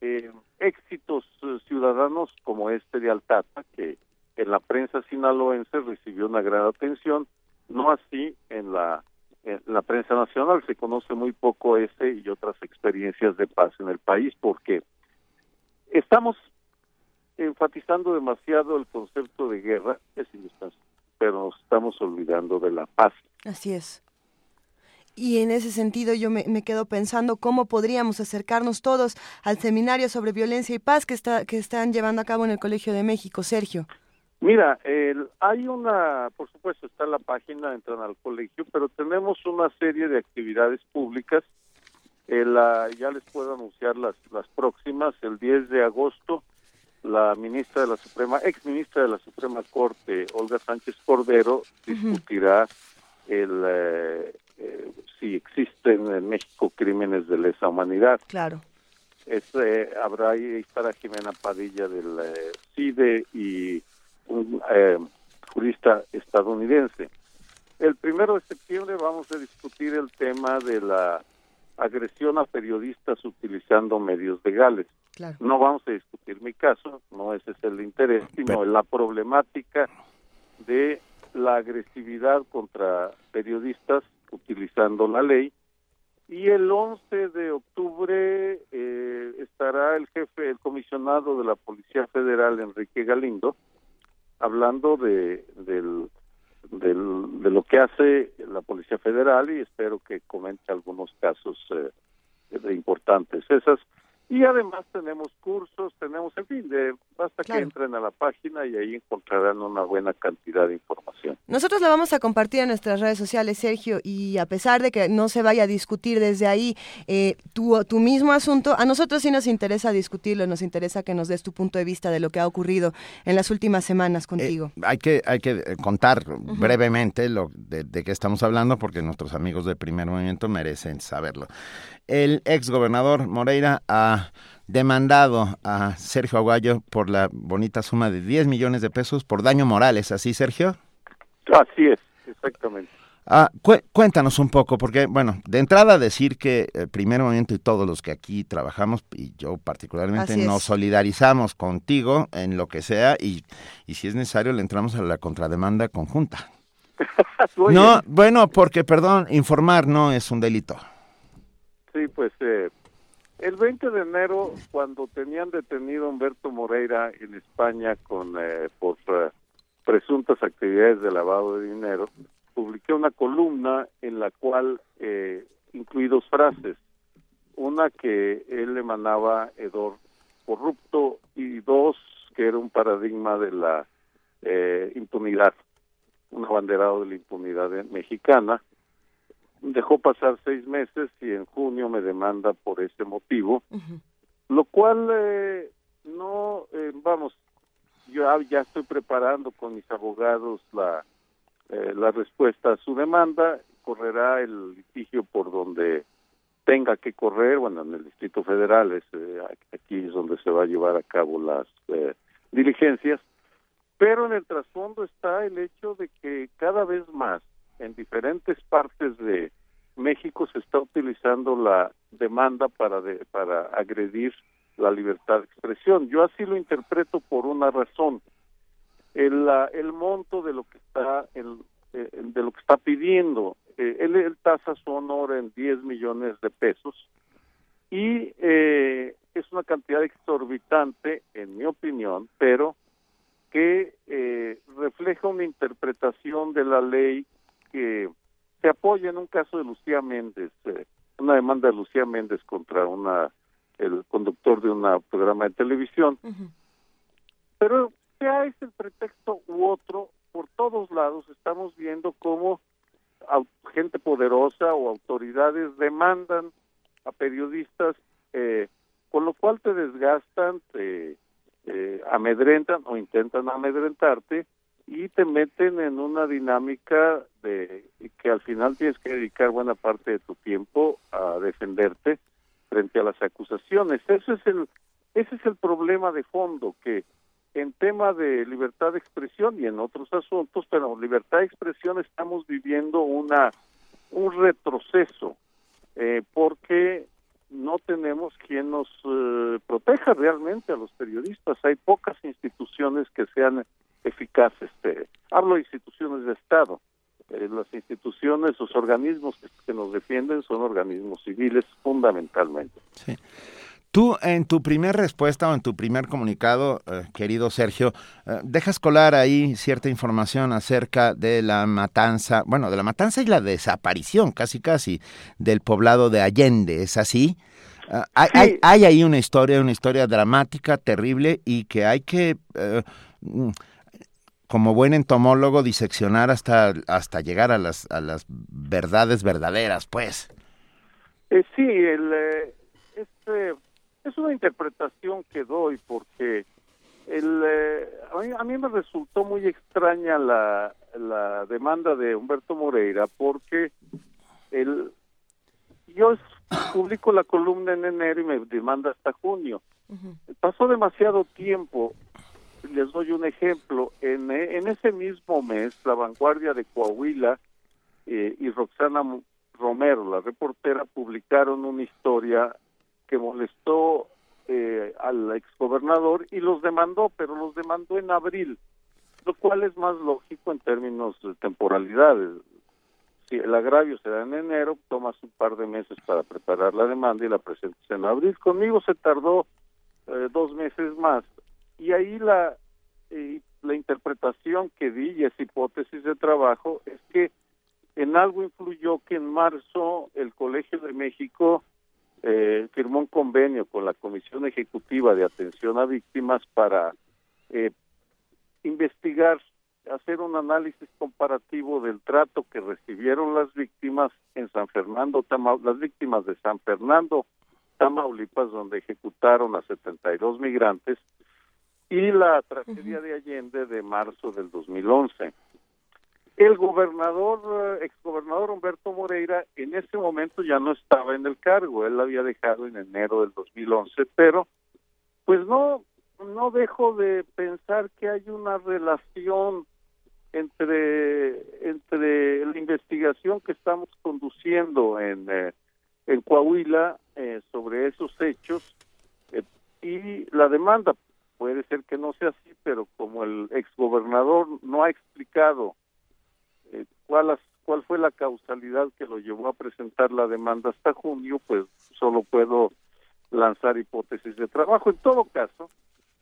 eh, éxitos eh, ciudadanos como este de Altata, que en la prensa sinaloense recibió una gran atención, no así en la, en la prensa nacional, se conoce muy poco ese y otras experiencias de paz en el país, porque estamos enfatizando demasiado el concepto de guerra, es pero nos estamos olvidando de la paz. Así es. Y en ese sentido yo me, me, quedo pensando cómo podríamos acercarnos todos al seminario sobre violencia y paz que, está, que están llevando a cabo en el Colegio de México. Sergio. Mira, el, hay una, por supuesto, está en la página, entran al colegio, pero tenemos una serie de actividades públicas. la, ya les puedo anunciar las, las próximas. El 10 de agosto, la ministra de la Suprema, ex ministra de la Suprema Corte, Olga Sánchez Cordero, discutirá el, eh, eh, si existen en México crímenes de lesa humanidad. Claro. Es, eh, habrá ahí estará Jimena Padilla del eh, CIDE y un eh, jurista estadounidense. El primero de septiembre vamos a discutir el tema de la agresión a periodistas utilizando medios legales. Claro. No vamos a discutir mi caso, no ese es el interés, sino la problemática de la agresividad contra periodistas utilizando la ley. Y el 11 de octubre eh, estará el jefe, el comisionado de la Policía Federal, Enrique Galindo, hablando de, del, de lo que hace la Policía Federal y espero que comente algunos casos eh, importantes. Esas y además tenemos cursos, tenemos, en fin, de, basta Claro. que entren a la página y ahí encontrarán una buena cantidad de información. Nosotros la vamos a compartir en nuestras redes sociales, Sergio, y a pesar de que no se vaya a discutir desde ahí eh, tu, tu mismo asunto, a nosotros sí nos interesa discutirlo, nos interesa que nos des tu punto de vista de lo que ha ocurrido en las últimas semanas contigo. Hay que, hay que eh, contar brevemente lo de, de qué estamos hablando porque nuestros amigos de primer movimiento merecen saberlo. El ex gobernador Moreira ha demandado a Sergio Aguayo por la bonita suma de 10 millones de pesos por daño moral, ¿es así, Sergio? Así es, exactamente. Ah, cué- cuéntanos un poco, porque, bueno, de entrada decir que el primer movimiento y todos los que aquí trabajamos, y yo particularmente, Así es. nos solidarizamos contigo en lo que sea y, y si es necesario le entramos a la contrademanda conjunta. *laughs* No, bueno, porque, perdón, informar no es un delito. Sí, pues eh, el 20 de enero, cuando tenían detenido a Humberto Moreira en España con eh, por eh, presuntas actividades de lavado de dinero, publiqué una columna en la cual eh, incluí dos frases. Una que él emanaba hedor corrupto y dos que era un paradigma de la eh, impunidad, un abanderado de la impunidad mexicana dejó pasar seis meses y en junio me demanda por ese motivo, lo cual eh, no, eh, vamos, yo ya- ya estoy preparando con mis abogados la, eh, la respuesta a su demanda, correrá el litigio por donde tenga que correr, bueno, en el Distrito Federal, es, eh, aquí es donde se va a llevar a cabo las eh, diligencias, pero en el trasfondo está el hecho de que cada vez más en diferentes partes de México se está utilizando la demanda para de- para agredir la libertad de expresión. Yo así lo interpreto por una razón. El, la- el monto de lo que está el, eh, de lo que está pidiendo, eh, él, él tasa su honor en 10 millones de pesos y eh, es una cantidad exorbitante, en mi opinión, pero que eh, refleja una interpretación de la ley que se apoya en un caso de Lucía Méndez, eh, una demanda de Lucía Méndez contra una el conductor de un programa de televisión. Pero sea ese el pretexto u otro, por todos lados estamos viendo cómo gente poderosa o autoridades demandan a periodistas, eh, con lo cual te desgastan, te eh, amedrentan o intentan amedrentarte y te meten en una dinámica de que al final tienes que dedicar buena parte de tu tiempo a defenderte frente a las acusaciones. Ese es el ese es el problema de fondo que en tema de libertad de expresión y en otros asuntos, pero libertad de expresión estamos viviendo una un retroceso eh, porque no tenemos quien nos eh, proteja realmente a los periodistas. Hay pocas instituciones que sean eficaces. Eh, hablo de instituciones de Estado. Eh, las instituciones, los organismos que, que nos defienden son organismos civiles fundamentalmente. Tú en tu primer respuesta o en tu primer comunicado, eh, querido Sergio, eh, dejas colar ahí cierta información acerca de la matanza, bueno, de la matanza y la desaparición, casi casi, del poblado de Allende, ¿es así? Ah, hay, hay, hay ahí una historia, una historia dramática, terrible y que hay que... mm, como buen entomólogo diseccionar hasta hasta llegar a las a las verdades verdaderas, pues. Eh, sí, el, eh, este, es una interpretación que doy porque el, eh, a, mí, a mí me resultó muy extraña la, la demanda de Humberto Moreira porque el, yo publico la columna en enero y me demanda hasta junio. Pasó demasiado tiempo. Les doy un ejemplo. En, ese mismo mes, La Vanguardia de Coahuila eh, y Roxana Romero, la reportera, publicaron una historia que molestó eh, al exgobernador y los demandó, pero los demandó en abril, lo cual es más lógico en términos de temporalidades. Si el agravio se da en enero, tomas un par de meses para preparar la demanda y la presentas en abril. Conmigo se tardó eh, dos meses más. Y ahí la, eh, la interpretación que di, y es hipótesis de trabajo, es que en algo influyó que en marzo el Colegio de México eh, firmó un convenio con la Comisión Ejecutiva de Atención a Víctimas para eh, investigar, hacer un análisis comparativo del trato que recibieron las víctimas en San Fernando, las víctimas de San Fernando, Tamaulipas, donde ejecutaron a 72 migrantes, y la tragedia de Allende de marzo del 2011. El gobernador, eh, exgobernador Humberto Moreira, en ese momento ya no estaba en el cargo, él la había dejado en enero del 2011, pero pues no, no dejo de pensar que hay una relación entre, entre la investigación que estamos conduciendo en, eh, en Coahuila eh, sobre esos hechos eh, y la demanda. Puede ser que no sea así, pero como el exgobernador no ha explicado eh, cuál, cuál fue la causalidad que lo llevó a presentar la demanda hasta junio, pues solo puedo lanzar hipótesis de trabajo. En todo caso,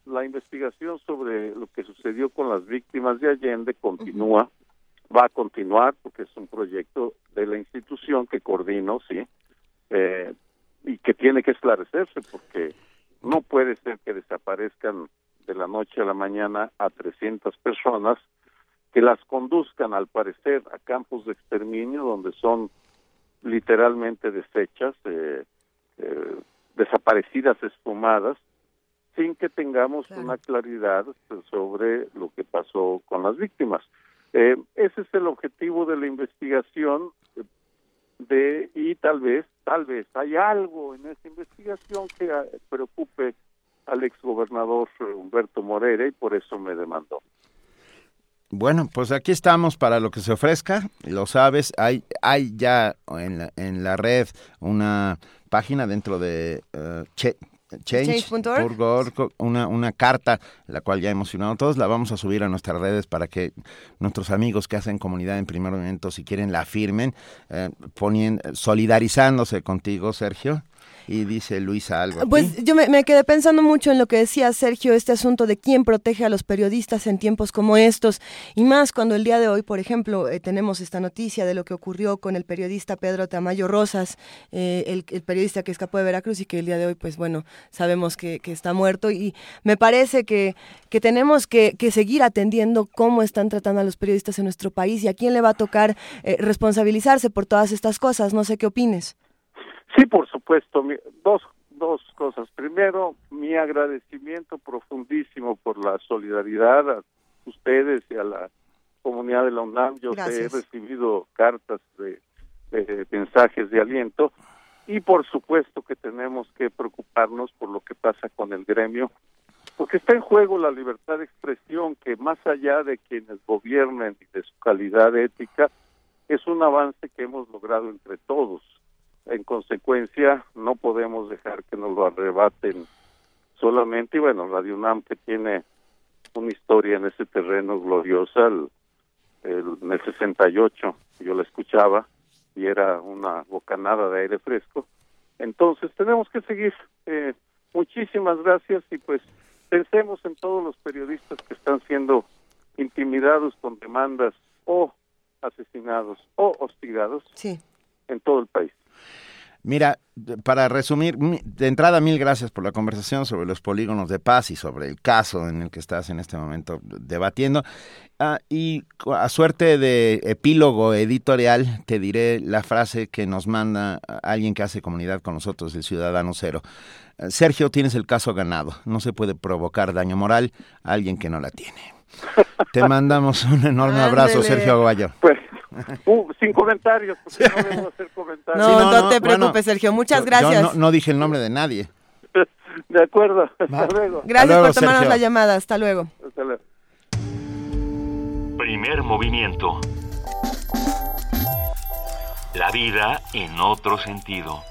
la investigación sobre lo que sucedió con las víctimas de Allende continúa, va a continuar porque es un proyecto de la institución que coordino, sí, eh, y que tiene que esclarecerse porque no puede ser que desaparezcan de la noche a la mañana a 300 personas que las conduzcan al parecer a campos de exterminio donde son literalmente deshechas, eh, eh, desaparecidas, esfumadas, sin que tengamos una claridad sobre lo que pasó con las víctimas. Eh, ese es el objetivo de la investigación de y tal vez, tal vez hay algo en esa investigación que ah, preocupe al exgobernador eh, Humberto Moreira y por eso me demandó. Bueno, pues aquí estamos para lo que se ofrezca, lo sabes, hay, hay ya en la, en la red una página dentro de Che- Change.org. Change.org, una, una carta, la cual ya hemos firmado todos, la vamos a subir a nuestras redes para que nuestros amigos que hacen comunidad en primer momento, si quieren, la firmen, eh, ponien- solidarizándose contigo, Sergio. Y dice Luisa algo. Pues yo me, quedé pensando mucho en lo que decía Sergio, este asunto de quién protege a los periodistas en tiempos como estos, y más cuando el día de hoy, por ejemplo, eh, tenemos esta noticia de lo que ocurrió con el periodista Pedro Tamayo Rosas, eh, el, periodista que escapó de Veracruz y que el día de hoy, pues bueno, sabemos que, está muerto, y me parece que, que tenemos que, que seguir atendiendo cómo están tratando a los periodistas en nuestro país y a quién le va a tocar eh, responsabilizarse por todas estas cosas. No sé qué opines. Sí, por supuesto. Dos, dos cosas. Primero, mi agradecimiento profundísimo por la solidaridad a ustedes y a la comunidad de la UNAM. Yo he recibido cartas de, de mensajes de aliento y por supuesto que tenemos que preocuparnos por lo que pasa con el gremio, porque está en juego la libertad de expresión que más allá de quienes gobiernen y de su calidad ética, es un avance que hemos logrado entre todos. En consecuencia, no podemos dejar que nos lo arrebaten solamente. Y bueno, Radio UNAM que tiene una historia en ese terreno gloriosa, el, el- en el 68 yo la escuchaba y era una bocanada de aire fresco. Entonces tenemos que seguir eh, Muchísimas gracias y pues pensemos en todos los periodistas que están siendo intimidados con demandas o asesinados o hostigados Sí. en todo el país. Mira, para resumir, mi- de entrada mil gracias por la conversación sobre los polígonos de paz y sobre el caso en el que estás en este momento debatiendo. Ah, y a suerte de epílogo editorial, te diré la frase que nos manda a- alguien que hace comunidad con nosotros, el Ciudadano Cero. Eh, Sergio, tienes el caso ganado. No se puede provocar daño moral a alguien que no la tiene. *laughs* Te mandamos un enorme abrazo. Sergio Aguayo. Pues, *laughs* uh, sin comentarios, porque no debo *laughs* hacer comentarios. No, Sí, no, te preocupes, Sergio. Muchas yo- gracias. Yo no, no dije el nombre de nadie. *laughs* De acuerdo, hasta luego. Gracias luego, por tomarnos Sergio. la llamada. Hasta luego. Hasta luego. Primer movimiento. La vida en otro sentido.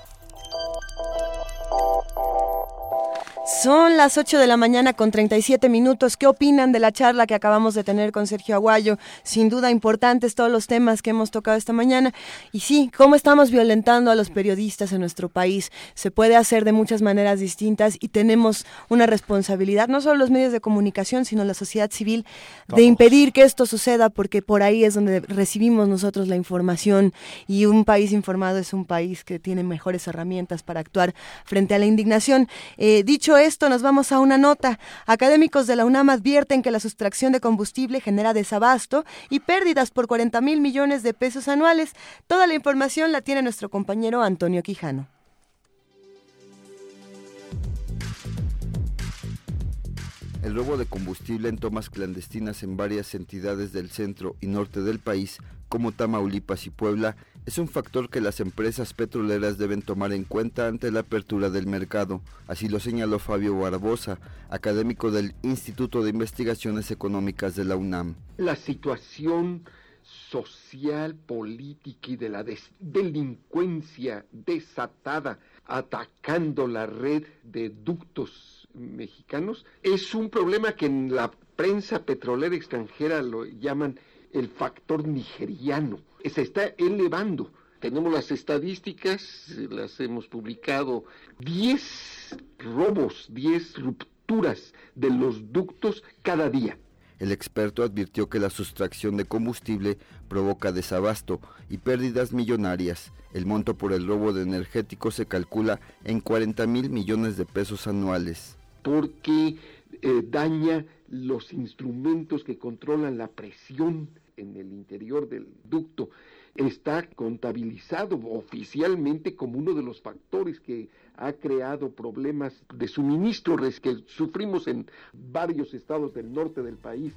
Son las 8 de la mañana con 37 minutos. ¿Qué opinan de la charla que acabamos de tener con Sergio Aguayo? Sin duda importantes todos los temas que hemos tocado esta mañana. Y sí, cómo estamos violentando a los periodistas en nuestro país. Se puede hacer de muchas maneras distintas y tenemos una responsabilidad, no solo los medios de comunicación, sino la sociedad civil, de impedir que esto suceda, porque por ahí es donde recibimos nosotros la información y un país informado es un país que tiene mejores herramientas para actuar frente a la indignación. Eh, esto, nos vamos a una nota. Académicos de la UNAM advierten que la sustracción de combustible genera desabasto y pérdidas por 40 mil millones de pesos anuales. Toda la información la tiene nuestro compañero Antonio Quijano. El robo de combustible en tomas clandestinas en varias entidades del centro y norte del país, como Tamaulipas y Puebla, es un factor que las empresas petroleras deben tomar en cuenta ante la apertura del mercado. Así lo señaló Fabio Barbosa, académico del Instituto de Investigaciones Económicas de la UNAM. la situación social, política y de la delincuencia desatada atacando la red de ductos mexicanos es un problema que en la prensa petrolera extranjera lo llaman el factor nigeriano. Se está elevando. Tenemos las estadísticas, eh, las hemos publicado, 10 robos, 10 rupturas de los ductos cada día. El experto advirtió que la sustracción de combustible provoca desabasto y pérdidas millonarias. El monto por el robo de energéticos se calcula en 40 mil millones de pesos anuales. porque eh, daña los instrumentos que controlan la presión en el interior del ducto. Está contabilizado oficialmente como uno de los factores que ha creado problemas de suministro que sufrimos en varios estados del norte del país.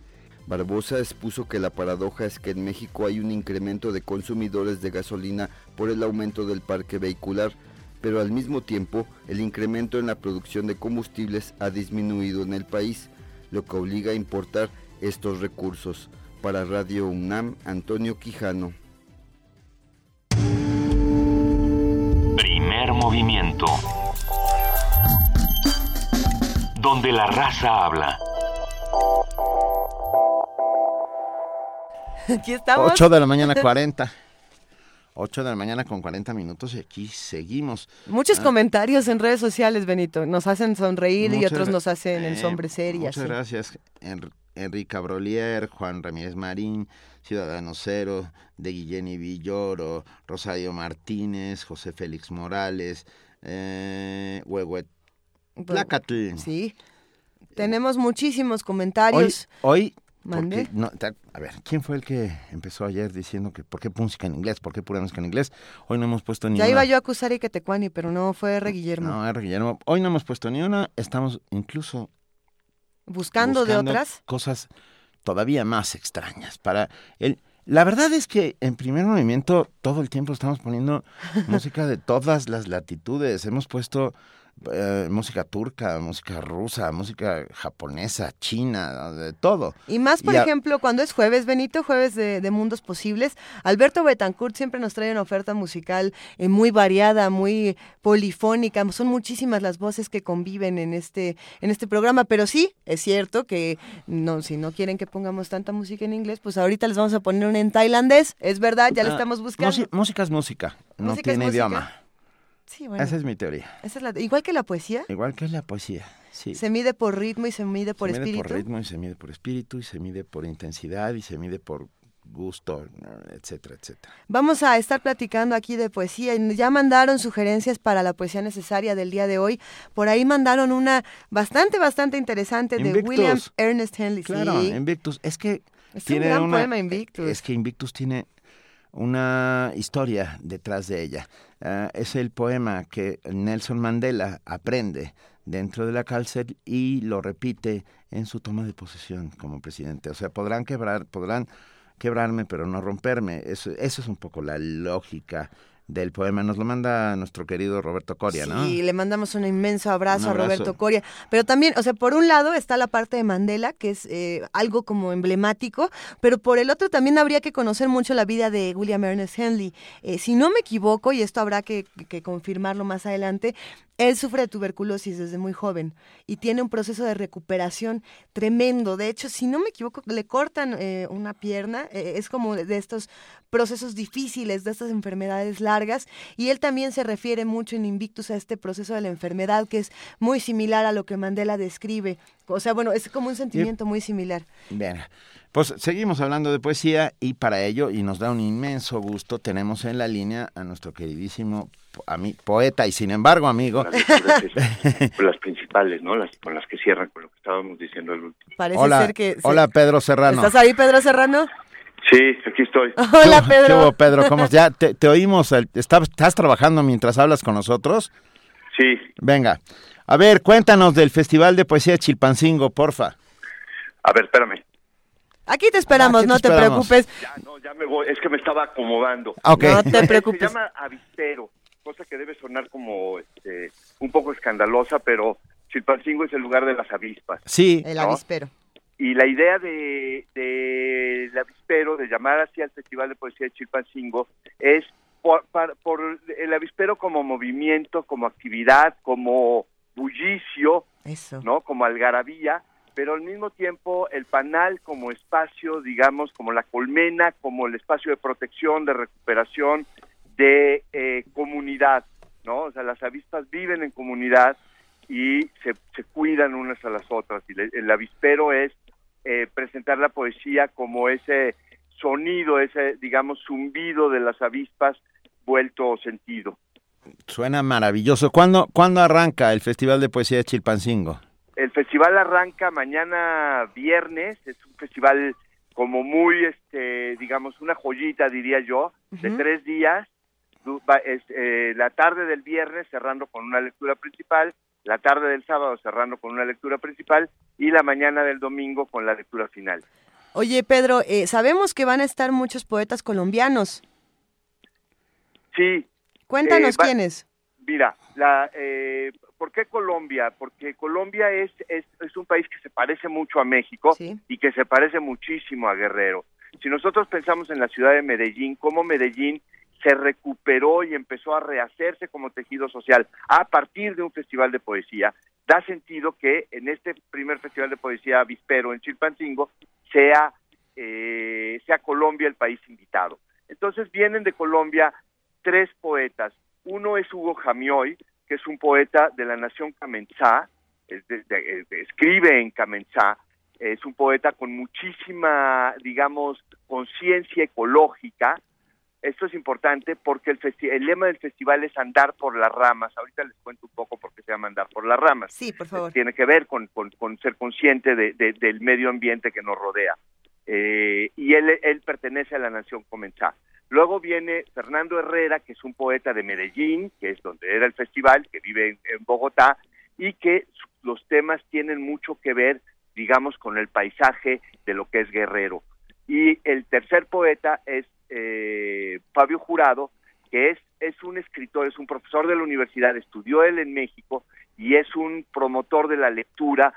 Barbosa expuso que la paradoja es que en México hay un incremento de consumidores de gasolina por el aumento del parque vehicular, pero al mismo tiempo el incremento en la producción de combustibles ha disminuido en el país, lo que obliga a importar estos recursos. Para Radio UNAM, Antonio Quijano. Primer movimiento. Donde la raza habla. *laughs* Aquí estamos. 8 de la mañana *laughs* 40. 8 de la mañana con 40 minutos y aquí seguimos. Muchos Ah, comentarios en redes sociales, Benito. Nos hacen sonreír y otros nos hacen eh, ensombrecer y Muchas así. gracias. En- Enrique Brolier, Juan Ramírez Marín, Ciudadano Cero, de Guillén Villoro, Rosario Martínez, José Félix Morales, eh, Huehuet. Sí. Tenemos muchísimos Hoy, comentarios. hoy Mande. porque no, ta- a ver, ¿quién fue el que empezó ayer diciendo que por qué música en inglés, por qué pura música en inglés? Hoy no hemos puesto ni Ya una. iba yo a acusar a Ike Tecuani, pero no fue R. Guillermo. No, R. Guillermo. Hoy no hemos puesto ni una. Estamos incluso buscando, de otras. cosas todavía más extrañas. Para el, la verdad es que en primer movimiento todo el tiempo estamos poniendo música de todas las latitudes. Hemos puesto eh, música turca, música rusa, música japonesa, china, de todo. Y más, por ejemplo, cuando es jueves, Benito, jueves de, de Mundos Posibles, Alberto Betancourt siempre nos trae una oferta musical eh, muy variada, muy polifónica. Son muchísimas las voces que conviven en este, en este programa, pero sí, es cierto que no, si no quieren que pongamos tanta música en inglés, pues ahorita les vamos a poner una en tailandés. Es verdad, ya la Ah, estamos buscando. música es música, no Música tiene idioma. Sí, bueno. Esa es mi teoría. Esa es la, igual que la poesía. Igual que la poesía, sí. Se mide por ritmo y se mide por se mide espíritu. por ritmo y se mide por espíritu y se mide por intensidad y se mide por gusto, etcétera, etcétera. Vamos a estar platicando aquí de poesía. Ya mandaron sugerencias para la poesía necesaria del día de hoy. Por ahí mandaron una bastante, bastante interesante de. William Ernest Henley. Claro, sí. Invictus. Es que Es un tiene gran una, poema, Invictus. Es que Invictus tiene una historia detrás de ella. Ah, es el poema que Nelson Mandela aprende dentro de la cárcel y lo repite en su toma de posesión como presidente. O sea, podrán quebrar, podrán quebrarme, pero no romperme. Eso, eso es un poco la lógica del poema. Nos lo manda nuestro querido Roberto Coria, ¿no? Sí, le mandamos un inmenso abrazo, Un abrazo. a Roberto Coria. Pero también, o sea, por un lado está la parte de Mandela, que es eh, algo como emblemático, pero por el otro también habría que conocer mucho la vida de William Ernest Henley. Eh, si no me equivoco, y esto habrá que, que confirmarlo más adelante, él sufre de tuberculosis desde muy joven y tiene un proceso de recuperación tremendo. De hecho, si no me equivoco, le cortan eh, una pierna. es como de estos procesos difíciles, de estas enfermedades largas. Y él también se refiere mucho en Invictus a este proceso de la enfermedad, que es muy similar a lo que Mandela describe. O sea, bueno, es como un sentimiento muy similar. Bien, pues seguimos hablando de poesía y para ello, y nos da un inmenso gusto, tenemos en la línea a nuestro queridísimo po- ami- poeta y sin embargo amigo. *laughs* Las principales, ¿no? Las, con las que cierran con lo que estábamos diciendo al último. Parece hola, ser que... se- hola Pedro Serrano. ¿Estás ahí, Pedro Serrano? Sí, aquí estoy. *laughs* Hola, ¿Qué Pedro. hubo, Pedro? ¿Cómo ya te, te oímos? el- ¿Estás, ¿Estás trabajando mientras hablas con nosotros? Sí. Venga. A ver, cuéntanos del Festival de Poesía de Chilpancingo, porfa. A ver, espérame. Aquí te esperamos, Aquí te no te esperamos. preocupes. Ya, no, ya me voy. Es que me estaba acomodando. Ok. No te preocupes. Se llama avispero, cosa que debe sonar como este, un poco escandalosa, pero Chilpancingo es el lugar de las avispas. Sí. El ¿no? avispero. Y la idea de, de el avispero, de llamar así al Festival de Poesía de Chilpancingo, es por, por el avispero como movimiento, como actividad, como bullicio, Eso. ¿no? Como algarabía, pero al mismo tiempo el panal como espacio, digamos, como la colmena, como el espacio de protección, de recuperación, de eh, comunidad, ¿no? O sea, las avispas viven en comunidad y se, se cuidan unas a las otras. Y le- el avispero es eh, presentar la poesía como ese sonido, ese, digamos, zumbido de las avispas vuelto sentido. Suena maravilloso. ¿Cuándo, ¿Cuándo arranca el Festival de Poesía de Chilpancingo? El festival arranca mañana viernes, es un festival como muy, este, digamos, una joyita, diría yo, de tres días. Du- va- es, eh, la tarde del viernes cerrando con una lectura principal, la tarde del sábado cerrando con una lectura principal y la mañana del domingo con la lectura final. Oye, Pedro, eh, sabemos que van a estar muchos poetas colombianos. Sí. Cuéntanos Eh, va- quiénes. Mira, la, eh, ¿por qué Colombia? Porque Colombia es, es, es un país que se parece mucho a México y que se parece muchísimo a Guerrero. Si nosotros pensamos en la ciudad de Medellín, cómo Medellín se recuperó y empezó a rehacerse como tejido social a partir de un festival de poesía, da sentido que en este primer festival de poesía avispero en Chilpancingo sea, eh, sea Colombia el país invitado. Entonces vienen de Colombia tres poetas. Uno es Hugo Jamioy, que es un poeta de la nación Camenzá, escribe en Camenzá, es un poeta con muchísima, digamos, conciencia ecológica. Esto es importante porque el, el lema del festival es andar por las ramas. Ahorita les cuento un poco por qué se llama andar por las ramas. Sí, por favor. Tiene que ver con, con- con ser consciente de- de- del medio ambiente que nos rodea. Eh, y él, él pertenece a la nación Comenzá. Luego viene Fernando Herrera, que es un poeta de Medellín, que es donde era el festival, que vive en, en Bogotá, y que los temas tienen mucho que ver, digamos, con el paisaje de lo que es Guerrero. Y el tercer poeta es eh, Fabio Jurado, que es, es un escritor, es un profesor de la universidad, estudió él en México y es un promotor de la lectura,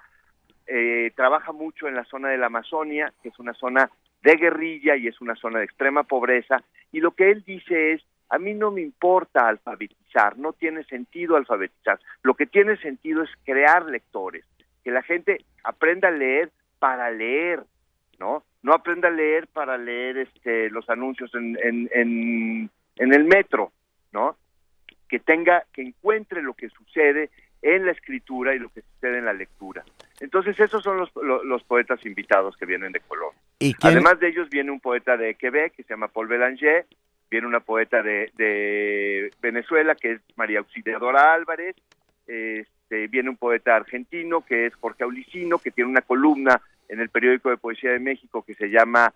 eh, trabaja mucho en la zona de la Amazonia, que es una zona de guerrilla y es una zona de extrema pobreza, y lo que él dice es, a mí no me importa alfabetizar, no tiene sentido alfabetizar, lo que tiene sentido es crear lectores, que la gente aprenda a leer para leer, ¿no? No aprenda a leer para leer este, los anuncios en, en, en, en el metro, ¿no? que tenga, que encuentre lo que sucede en la escritura y lo que sucede en la lectura. Entonces esos son los, lo- los poetas invitados que vienen de Colombia. ¿Y Además de ellos viene un poeta de Quebec que se llama Paul Belanger, viene una poeta de, de Venezuela que es María Auxiliadora Álvarez, este, viene un poeta argentino que es Jorge Aulicino, que tiene una columna en el periódico de Poesía de México que se llama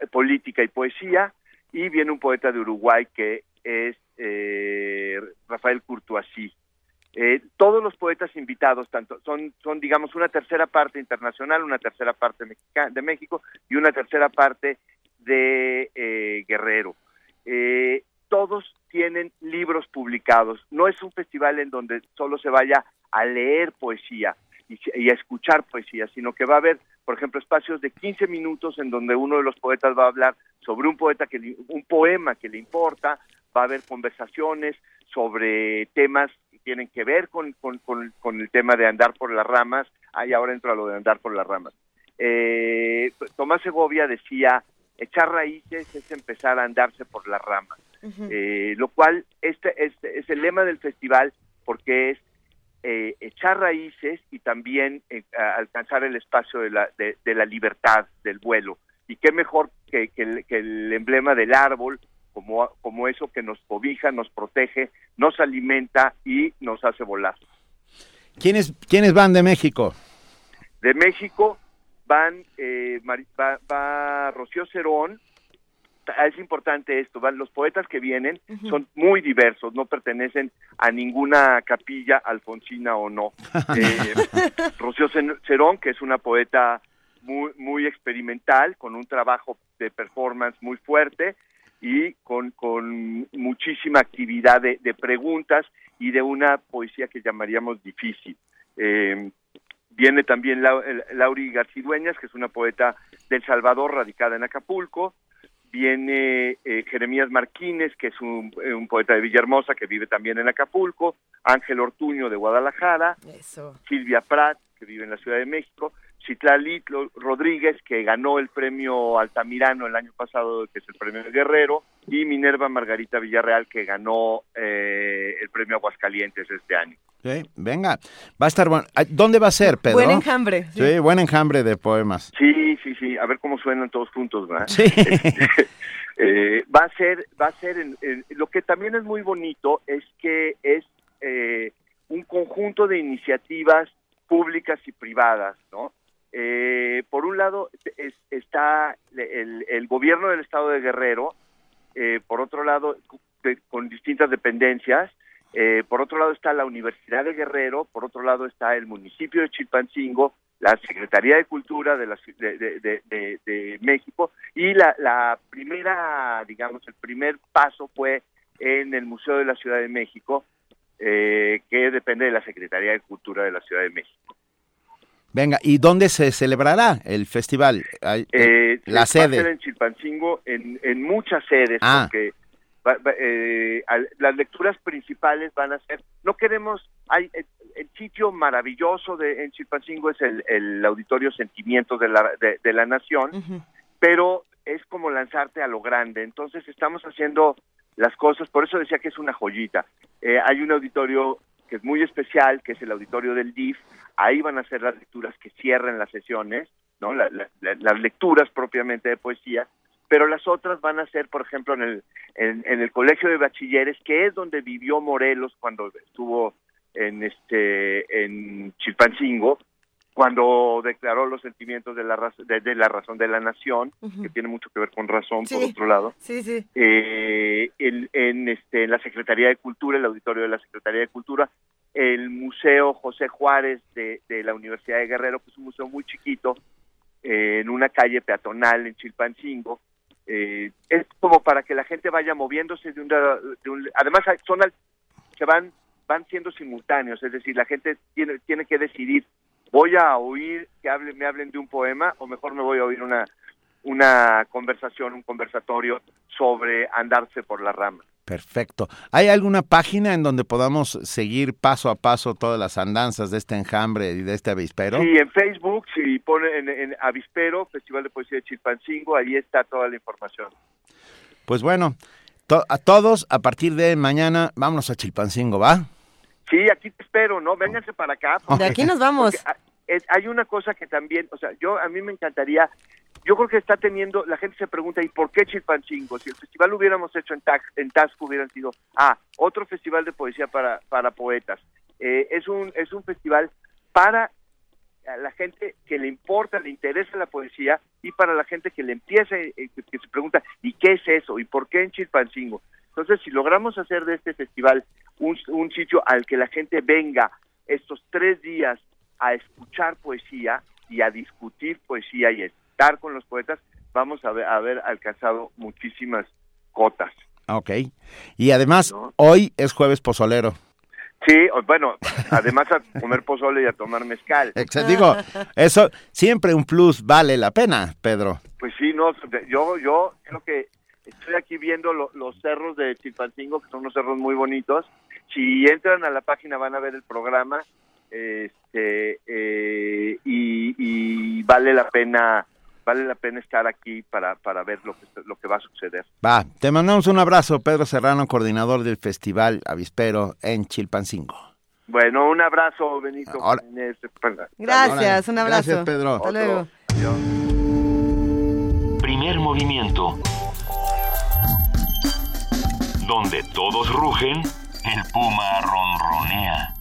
eh, Política y Poesía, y viene un poeta de Uruguay que es eh, Rafael Courtoisí. Eh, todos los poetas invitados tanto son son digamos una tercera parte internacional una tercera parte de México y una tercera parte de eh, Guerrero Eh, todos tienen libros publicados no es un festival en donde solo se vaya a leer poesía y a escuchar poesía sino que va a haber por ejemplo espacios de 15 minutos en donde uno de los poetas va a hablar sobre un poeta que le- un poema que le importa va a haber conversaciones sobre temas que tienen que ver con, con, con- con el tema de andar por las ramas. Ahí ahora entro a lo de andar por las ramas. Eh, Tomás Segovia decía, echar raíces es empezar a andarse por las ramas. Eh, lo cual este, este es el lema del festival porque es eh, echar raíces y también eh, alcanzar el espacio de la, de, de la libertad del vuelo. Y qué mejor que, que el, que el emblema del árbol como, como eso que nos cobija, nos protege, nos alimenta y nos hace volar. ¿Quiénes, ¿Quiénes van de México? De México van, eh, va, va Rocío Cerón, es importante esto, los poetas que vienen son muy diversos, no pertenecen a ninguna capilla alfonsina o no. *laughs* Eh, Rocío Cer- Cerón, que es una poeta muy, muy experimental, con un trabajo de performance muy fuerte y con, con muchísima actividad de, de preguntas y de una poesía que llamaríamos difícil. Eh, viene también Lauri Garcidueñas, que es una poeta del Salvador, radicada en Acapulco. Viene eh, Jeremías Martínez, que es un, eh, un poeta de Villahermosa, que vive también en Acapulco. Ángel Ortuño, de Guadalajara. Eso. Silvia Prat, que vive en la Ciudad de México, Citlali Rodríguez, que ganó el premio Altamirano el año pasado, que es el premio Guerrero, y Minerva Margarita Villarreal, que ganó eh, el premio Aguascalientes este año. Sí, venga, va a estar bueno. Ah, ¿Dónde va a ser, Pedro? Buen enjambre, Sí. sí. buen enjambre de poemas. Sí, sí, sí, a ver cómo suenan todos juntos, ¿verdad? Sí. *laughs* Eh, va a ser, va a ser, en- en- lo que también es muy bonito es que es eh, un conjunto de iniciativas públicas y privadas, ¿no? Eh, por un lado es- está el, el gobierno del estado de Guerrero, eh, por otro lado con distintas dependencias, eh, por otro lado está la Universidad de Guerrero, por otro lado está el municipio de Chilpancingo, la Secretaría de Cultura de, la, de- de México y la, la primera, digamos, el primer paso fue en el Museo de la Ciudad de México, eh, que depende de la Secretaría de Cultura de la Ciudad de México. Venga, ¿y dónde se celebrará el festival? Hay- Eh, la va a ser sede. en Chilpancingo, en, en muchas sedes, Ah. porque va- va- eh, al- las lecturas principales van a ser, no queremos, hay el, el sitio maravilloso de en Chilpancingo es el, el auditorio Sentimientos de la, de, de la Nación, pero es como lanzarte a lo grande, entonces estamos haciendo las cosas, por eso decía que es una joyita. Eh, hay un auditorio que es muy especial, que es el auditorio del DIF, ahí van a ser las lecturas que cierren las sesiones, ¿no? La- la- las lecturas propiamente de poesía, pero las otras van a ser, por ejemplo, en el, en, en el Colegio de Bachilleres, que es donde vivió Morelos cuando estuvo en este en Chilpancingo, cuando declaró los sentimientos de la, raz- de, de la razón de la nación, que tiene mucho que ver con razón, por otro lado Sí, sí. eh, en, en, este, en la Secretaría de Cultura, el auditorio de la Secretaría de Cultura, el Museo José Juárez de, de la Universidad de Guerrero, que es un museo muy chiquito, eh, en una calle peatonal en Chilpancingo. Eh, es como para que la gente vaya moviéndose de, una, de un... Además, son al- se van van siendo simultáneos, es decir, la gente tiene, tiene que decidir, voy a oír que hable, me hablen de un poema o mejor me voy a oír una, una conversación, un conversatorio sobre andarse por la rama. Perfecto. ¿Hay alguna página en donde podamos seguir paso a paso todas las andanzas de este enjambre y de este avispero? Sí, en Facebook, si pone en, en Avispero, Festival de Poesía de Chilpancingo, ahí está toda la información. Pues bueno, To- a todos, a partir de mañana, vámonos a Chilpancingo, ¿va? Sí, aquí te espero, ¿no? Vénganse para acá. De aquí nos vamos. Porque, hay una cosa que también, o sea, yo a mí me encantaría, yo creo que está teniendo, la gente se pregunta, ¿y por qué Chilpancingo? Si el festival lo hubiéramos hecho en, Tax, en Tasco, hubieran sido, ah, otro festival de poesía para, para poetas. Eh, es, un, es un festival para la gente que le importa, le interesa la poesía y para la gente que le empieza, eh, que, que se pregunta, ¿y qué es eso? ¿Y por qué en Chilpancingo? Entonces, si logramos hacer de este festival un, un sitio al que la gente venga estos tres días a escuchar poesía y a discutir poesía y a estar con los poetas, vamos a ver- a haber alcanzado muchísimas cotas. Ok. Y además, hoy es jueves pozolero. Sí, bueno, además a comer pozole y a tomar mezcal. *laughs* Exa- Digo, eso siempre un plus vale la pena, Pedro. Pues sí, no, yo, yo creo que estoy aquí viendo lo- los cerros de Chilpancingo, que son unos cerros muy bonitos. Si entran a la página van a ver el programa este, eh, y, y vale la pena vale la pena estar aquí para, para ver lo que, lo que va a suceder. Va, te mandamos un abrazo, Pedro Serrano, coordinador del Festival Avispero en Chilpancingo. Bueno, un abrazo, Benito. Ahora- perdón. Gracias, un abrazo. Gracias, Pedro. Hasta luego. Primer movimiento. Donde todos rugen, el puma ronronea.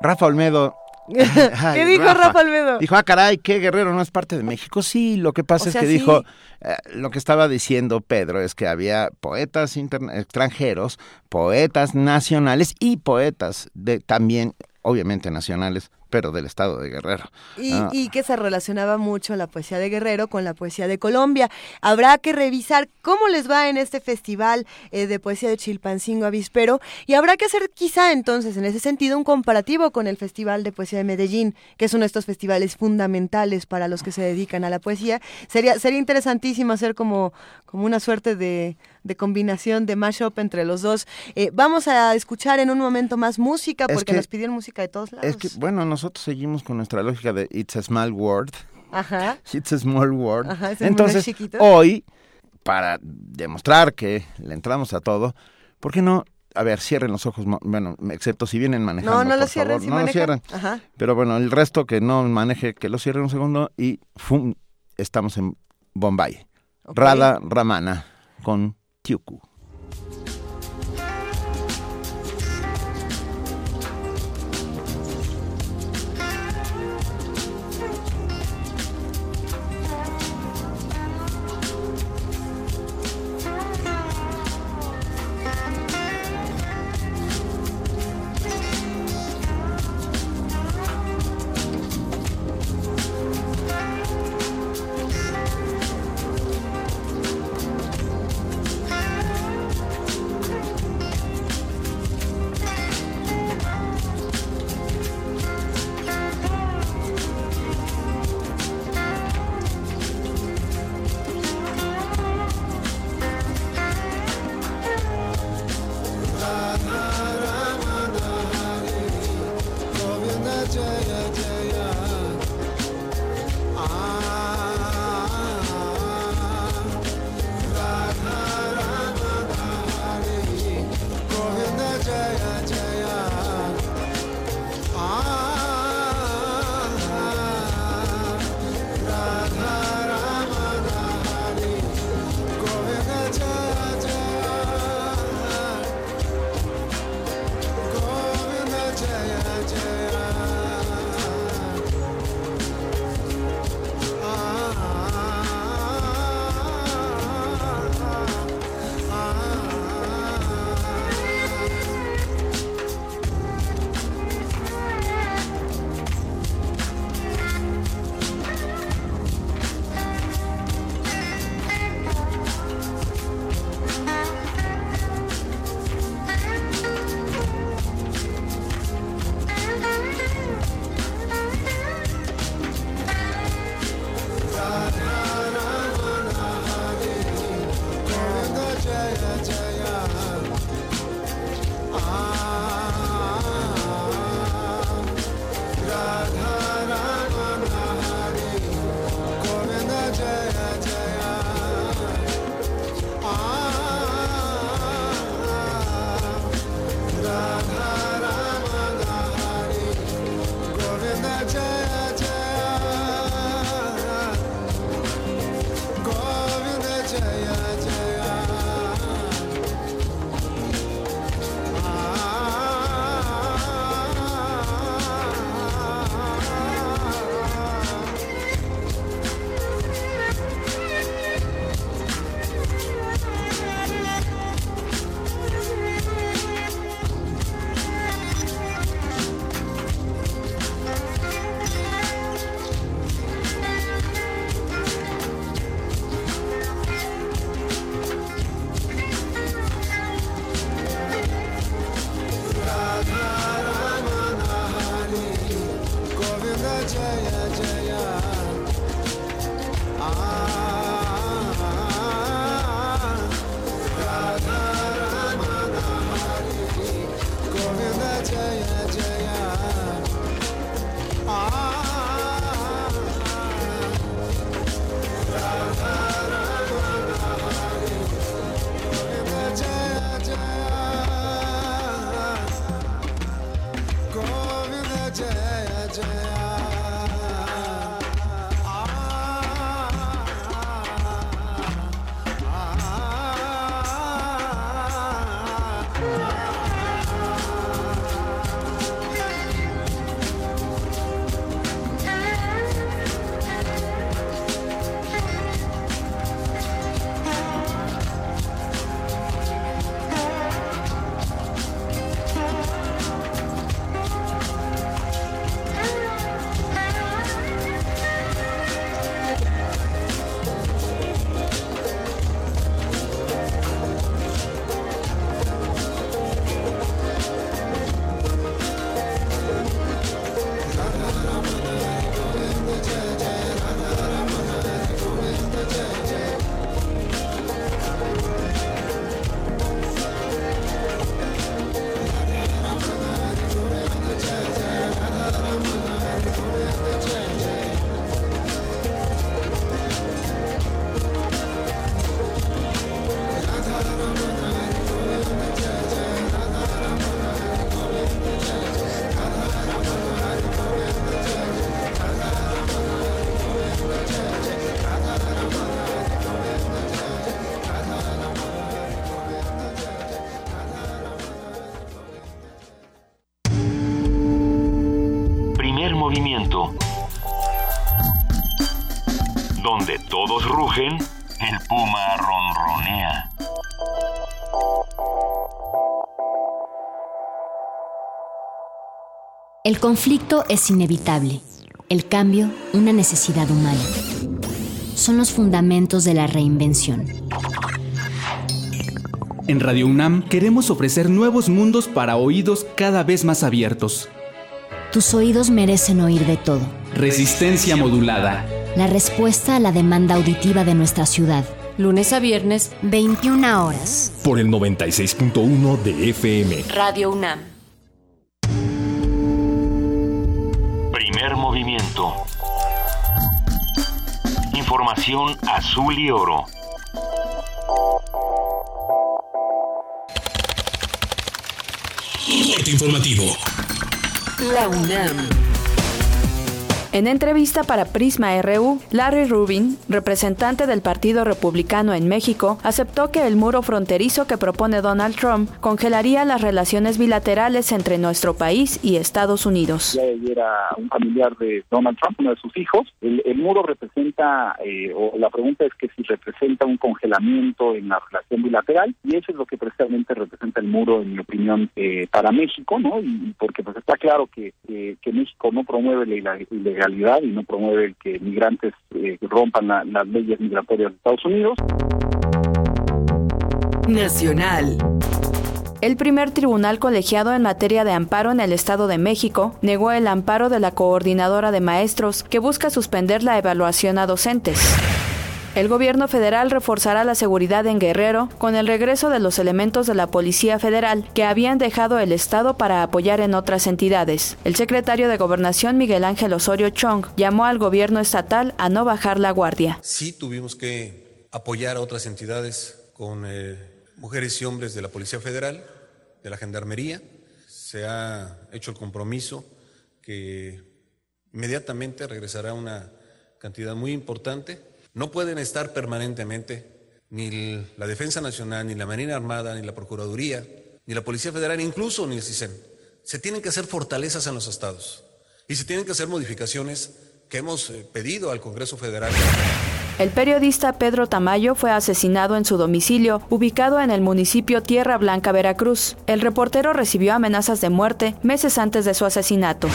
Rafa Olmedo. *laughs* ¿Qué dijo Rafa Olmedo? Dijo, ah, caray, ¿qué Guerrero no es parte de México? Sí, lo que pasa O es sea, que sí. dijo, eh, lo que estaba diciendo Pedro es que había poetas extranjeros, poetas nacionales y poetas de también, obviamente nacionales, pero del estado de Guerrero. Y, Ah, y que se relacionaba mucho la poesía de Guerrero con la poesía de Colombia. Habrá que revisar cómo les va en este festival eh, de poesía de Chilpancingo Avispero y habrá que hacer quizá entonces en ese sentido un comparativo con el Festival de Poesía de Medellín, que es uno de estos festivales fundamentales para los que se dedican a la poesía. Sería, sería interesantísimo hacer como, como una suerte de, de combinación de mashup entre los dos. Eh, vamos a escuchar en un momento más música Es porque que- nos pidieron música de todos lados. Es que, bueno, nosotros seguimos con nuestra lógica de It's a Small World. Ajá. *laughs* It's a Small World. Ajá, es Entonces, hoy, para demostrar que le entramos a todo, ¿por qué no? A ver, cierren los ojos, bueno, excepto si vienen manejando. No, no lo cierren, favor. si no lo cierren. Ajá. Pero bueno, el resto que no maneje, que lo cierren un segundo y ¡fum! estamos en Bombay. Ok. Radha Ramana con Tiuku. Todos rugen, el puma ronronea. El conflicto es inevitable, el cambio una necesidad humana. Son los fundamentos de la reinvención. En Radio UNAM queremos ofrecer nuevos mundos para oídos cada vez más abiertos. Tus oídos merecen oír de todo. Resistencia modulada. La respuesta a la demanda auditiva de nuestra ciudad. Lunes a viernes, 21 horas. Por el 96.1 de FM. Radio UNAM. Primer movimiento. Información azul y oro. Corte informativo. La UNAM. En entrevista para Prisma RU, Larry Rubin, representante del Partido Republicano en México, aceptó que el muro fronterizo que propone Donald Trump congelaría las relaciones bilaterales entre nuestro país y Estados Unidos. Era un familiar de Donald Trump, uno de sus hijos. El, el muro representa, eh, o la pregunta es que si representa un congelamiento en la relación bilateral, y eso es lo que precisamente representa el muro, en mi opinión, eh, para México, ¿no? Y porque pues está claro que, que, que México no promueve la ilegalidad y no promueve que migrantes eh, rompan la, las leyes migratorias de Estados Unidos. Nacional. El primer tribunal colegiado en materia de amparo en el Estado de México negó el amparo de la coordinadora de maestros que busca suspender la evaluación a docentes. El gobierno federal reforzará la seguridad en Guerrero con el regreso de los elementos de la Policía Federal que habían dejado el Estado para apoyar en otras entidades. El secretario de Gobernación Miguel Ángel Osorio Chong llamó al gobierno estatal a no bajar la guardia. Sí tuvimos que apoyar a otras entidades con eh, mujeres y hombres de la Policía Federal, de la Gendarmería. Se ha hecho el compromiso que inmediatamente regresará una cantidad muy importante no pueden estar permanentemente ni la Defensa Nacional, ni la Marina Armada, ni la Procuraduría, ni la Policía Federal, incluso ni el CISEN. Se tienen que hacer fortalezas en los estados y se tienen que hacer modificaciones que hemos eh, pedido al Congreso Federal. El periodista Pedro Tamayo fue asesinado en su domicilio, ubicado en el municipio Tierra Blanca, Veracruz. El reportero recibió amenazas de muerte meses antes de su asesinato.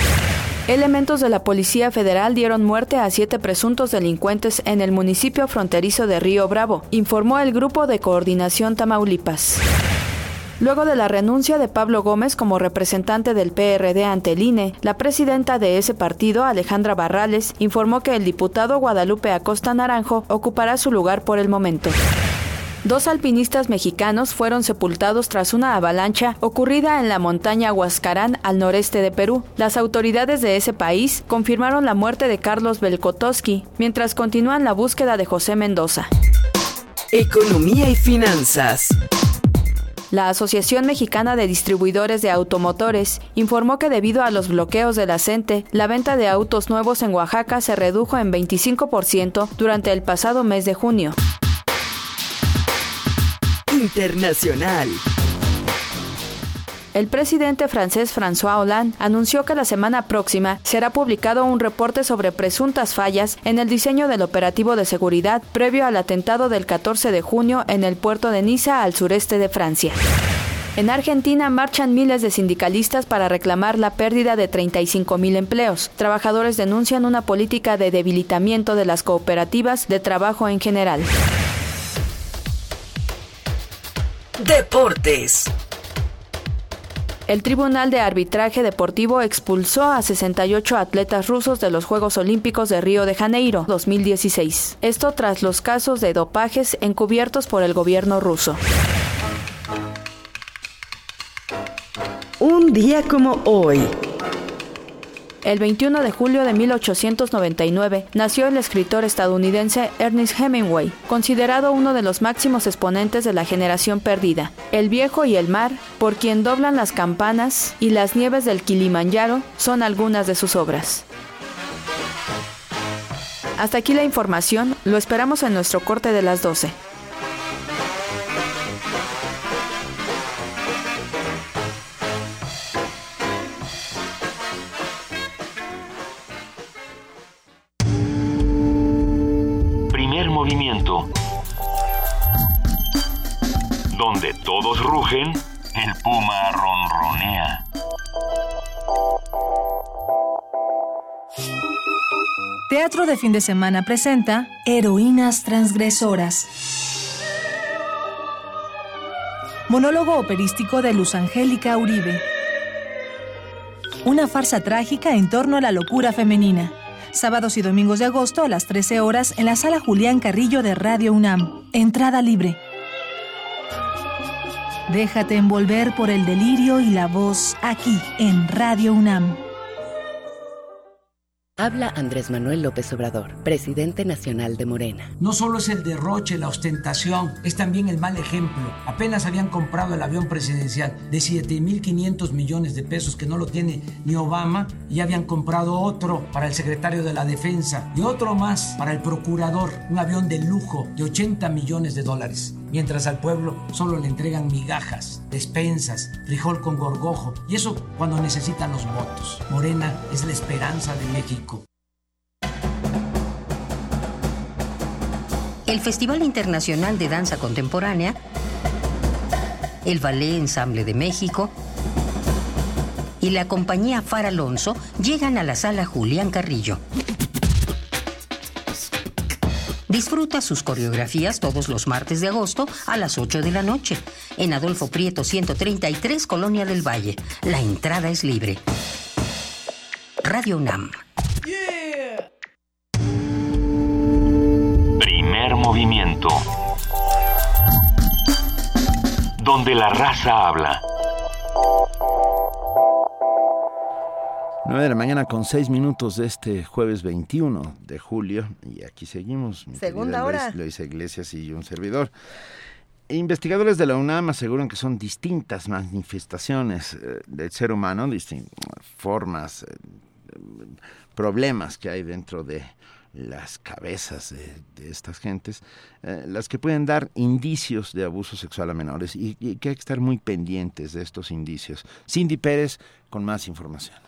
Elementos de la Policía Federal dieron muerte a siete presuntos delincuentes en el municipio fronterizo de Río Bravo, informó el Grupo de Coordinación Tamaulipas. Luego de la renuncia de Pablo Gómez como representante del PRD ante el INE, la presidenta de ese partido, Alejandra Barrales, informó que el diputado Guadalupe Acosta Naranjo ocupará su lugar por el momento. Dos alpinistas mexicanos fueron sepultados tras una avalancha ocurrida en la montaña Huascarán al noreste de Perú. Las autoridades de ese país confirmaron la muerte de Carlos Belkotowski, mientras continúan la búsqueda de José Mendoza. Economía y finanzas. La Asociación Mexicana de Distribuidores de Automotores informó que debido a los bloqueos de la CENTE, la venta de autos nuevos en Oaxaca se redujo en 25% durante el pasado mes de junio. Internacional. El presidente francés François Hollande anunció que la semana próxima será publicado un reporte sobre presuntas fallas en el diseño del operativo de seguridad previo al atentado del 14 de junio en el puerto de Niza al sureste de Francia. En Argentina marchan miles de sindicalistas para reclamar la pérdida de 35 mil empleos. Trabajadores denuncian una política de debilitamiento de las cooperativas de trabajo en general. Deportes. El Tribunal de Arbitraje Deportivo expulsó a 68 atletas rusos de los Juegos Olímpicos de Río de Janeiro 2016. Esto tras los casos de dopajes encubiertos por el gobierno ruso. Un día como hoy. El 21 de julio de 1899 nació el escritor estadounidense Ernest Hemingway, considerado uno de los máximos exponentes de la generación perdida. El viejo y el mar, por quien doblan las campanas y las nieves del Kilimanjaro son algunas de sus obras. Hasta aquí la información, lo esperamos en nuestro corte de las 12. Donde todos rugen, el puma ronronea. Teatro de fin de semana presenta Heroínas Transgresoras. Monólogo operístico de Luz Angélica Uribe. Una farsa trágica en torno a la locura femenina. Sábados y domingos de agosto a las 13 horas en la sala Julián Carrillo de Radio UNAM. Entrada libre. Déjate envolver por el delirio y la voz aquí en Radio UNAM. Habla Andrés Manuel López Obrador, presidente nacional de Morena. No solo es el derroche, la ostentación, es también el mal ejemplo. Apenas habían comprado el avión presidencial de 7.500 millones de pesos que no lo tiene ni Obama y habían comprado otro para el secretario de la Defensa y otro más para el procurador, un avión de lujo de 80 millones de dólares. Mientras al pueblo solo le entregan migajas, despensas, frijol con gorgojo y eso cuando necesitan los votos. Morena es la esperanza de México. el Festival Internacional de Danza Contemporánea, el Ballet Ensamble de México y la compañía Far Alonso llegan a la sala Julián Carrillo. Disfruta sus coreografías todos los martes de agosto a las 8 de la noche en Adolfo Prieto 133, Colonia del Valle. La entrada es libre. Radio UNAM. Primer movimiento. Donde la raza habla. 9 de la mañana con 6 minutos de este jueves 21 de julio. Y aquí seguimos. mi Segunda hora. Luis, Luisa Iglesias y un servidor. Investigadores de la UNAM aseguran que son distintas manifestaciones eh, del ser humano, distintas formas, eh, problemas que hay dentro de las cabezas de, de estas gentes, eh, las que pueden dar indicios de abuso sexual a menores y, y que hay que estar muy pendientes de estos indicios. Cindy Pérez con más información.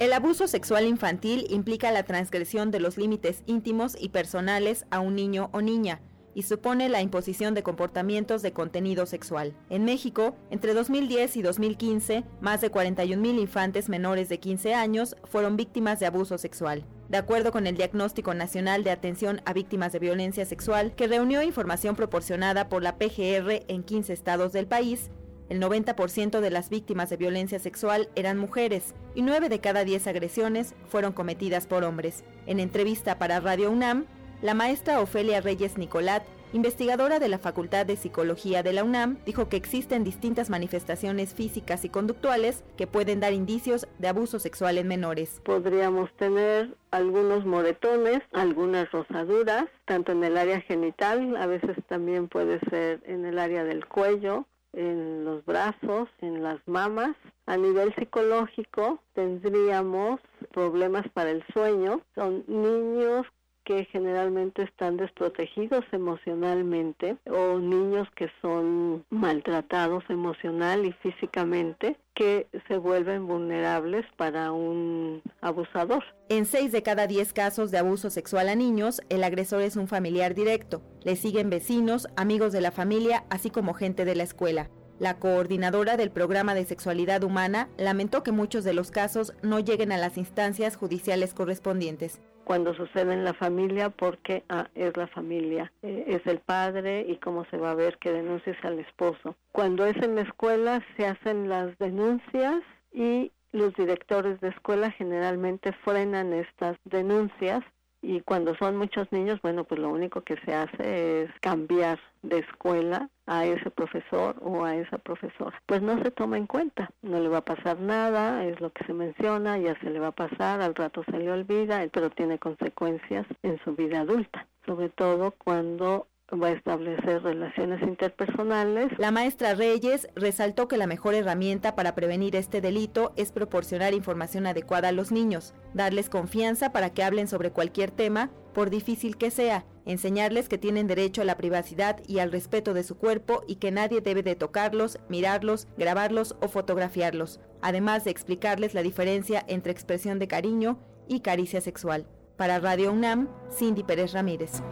El abuso sexual infantil implica la transgresión de los límites íntimos y personales a un niño o niña y supone la imposición de comportamientos de contenido sexual. En México, entre 2010 y 2015, más de 41.000 infantes menores de 15 años fueron víctimas de abuso sexual. De acuerdo con el Diagnóstico Nacional de Atención a Víctimas de Violencia Sexual, que reunió información proporcionada por la PGR en 15 estados del país, el 90% de las víctimas de violencia sexual eran mujeres y 9 de cada 10 agresiones fueron cometidas por hombres. En entrevista para Radio UNAM, la maestra Ofelia Reyes Nicolat, investigadora de la Facultad de Psicología de la UNAM, dijo que existen distintas manifestaciones físicas y conductuales que pueden dar indicios de abuso sexual en menores. Podríamos tener algunos moretones, algunas rosaduras, tanto en el área genital, a veces también puede ser en el área del cuello, en los brazos, en las mamas. A nivel psicológico tendríamos problemas para el sueño. Son niños que generalmente están desprotegidos emocionalmente o niños que son maltratados emocional y físicamente que se vuelven vulnerables para un abusador. En 6 de cada 10 casos de abuso sexual a niños, el agresor es un familiar directo. Le siguen vecinos, amigos de la familia, así como gente de la escuela. La coordinadora del programa de sexualidad humana lamentó que muchos de los casos no lleguen a las instancias judiciales correspondientes. Cuando sucede en la familia, porque ah, es la familia, eh, es el padre y cómo se va a ver que denuncies al esposo. Cuando es en la escuela, se hacen las denuncias y los directores de escuela generalmente frenan estas denuncias y cuando son muchos niños, bueno, pues lo único que se hace es cambiar de escuela a ese profesor o a esa profesora. Pues no se toma en cuenta, no le va a pasar nada, es lo que se menciona, ya se le va a pasar, al rato se le olvida, pero tiene consecuencias en su vida adulta, sobre todo cuando va a establecer relaciones interpersonales. La maestra Reyes resaltó que la mejor herramienta para prevenir este delito es proporcionar información adecuada a los niños, darles confianza para que hablen sobre cualquier tema por difícil que sea, enseñarles que tienen derecho a la privacidad y al respeto de su cuerpo y que nadie debe de tocarlos, mirarlos, grabarlos o fotografiarlos, además de explicarles la diferencia entre expresión de cariño y caricia sexual. Para Radio UNAM, Cindy Pérez Ramírez.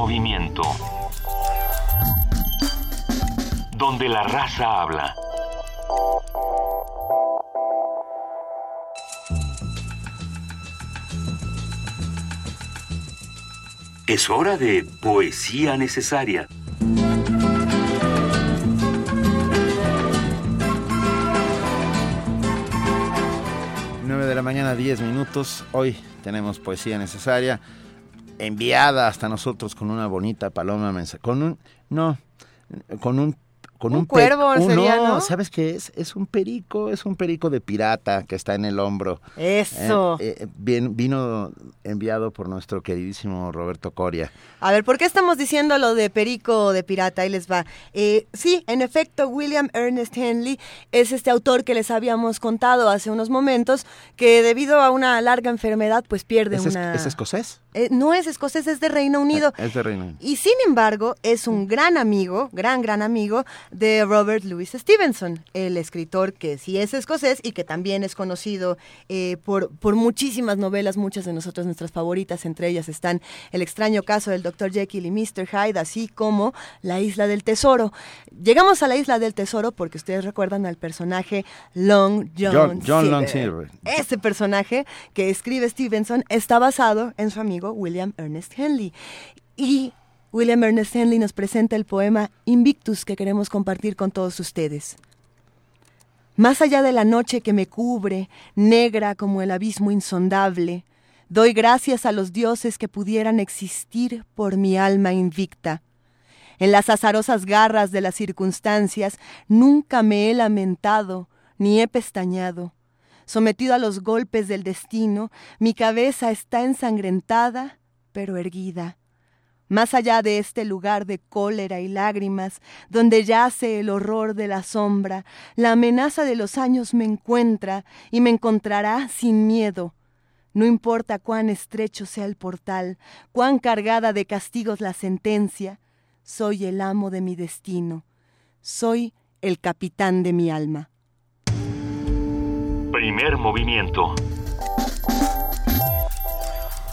Movimiento. Donde la raza habla. Es hora de poesía necesaria. 9 de la mañana, 10 minutos. Hoy tenemos poesía necesaria, enviada hasta nosotros con una bonita paloma. Con un. No, con un. Con Un un, cuervo un- sería, ¿no? ¿Sabes qué es? Es un perico, es un perico de pirata que está en el hombro. Eso. Eh, eh, bien, vino enviado por nuestro queridísimo Roberto Coria. A ver, ¿por qué estamos diciendo lo de perico o de pirata? Ahí les va. Eh, sí, en efecto, William Ernest Henley es este autor que les habíamos contado hace unos momentos que debido a una larga enfermedad pues pierde ¿Es, es- una... es escocés? Eh, no es escocés, es de Reino Unido. Es de Reino Unido. Y sin embargo, es un gran amigo, gran, gran amigo de Robert Louis Stevenson, el escritor que sí es escocés y que también es conocido eh, por, por muchísimas novelas, muchas de nosotros, nuestras favoritas, entre ellas están El extraño caso del Dr. Jekyll y Mr. Hyde, así como La isla del tesoro. Llegamos a la isla del tesoro porque ustedes recuerdan al personaje Long John, John, John Long Silver. Silver. Ese personaje que escribe Stevenson está basado en su amigo William Ernest Henley. Y William Ernest Henley nos presenta el poema Invictus que queremos compartir con todos ustedes. Más allá de la noche que me cubre, negra como el abismo insondable, doy gracias a los dioses que pudieran existir por mi alma invicta. En las azarosas garras de las circunstancias nunca me he lamentado ni he pestañado. Sometido a los golpes del destino, mi cabeza está ensangrentada, pero erguida. Más allá de este lugar de cólera y lágrimas, donde yace el horror de la sombra, la amenaza de los años me encuentra y me encontrará sin miedo. No importa cuán estrecho sea el portal, cuán cargada de castigos la sentencia, soy el amo de mi destino, soy el capitán de mi alma. Primer movimiento.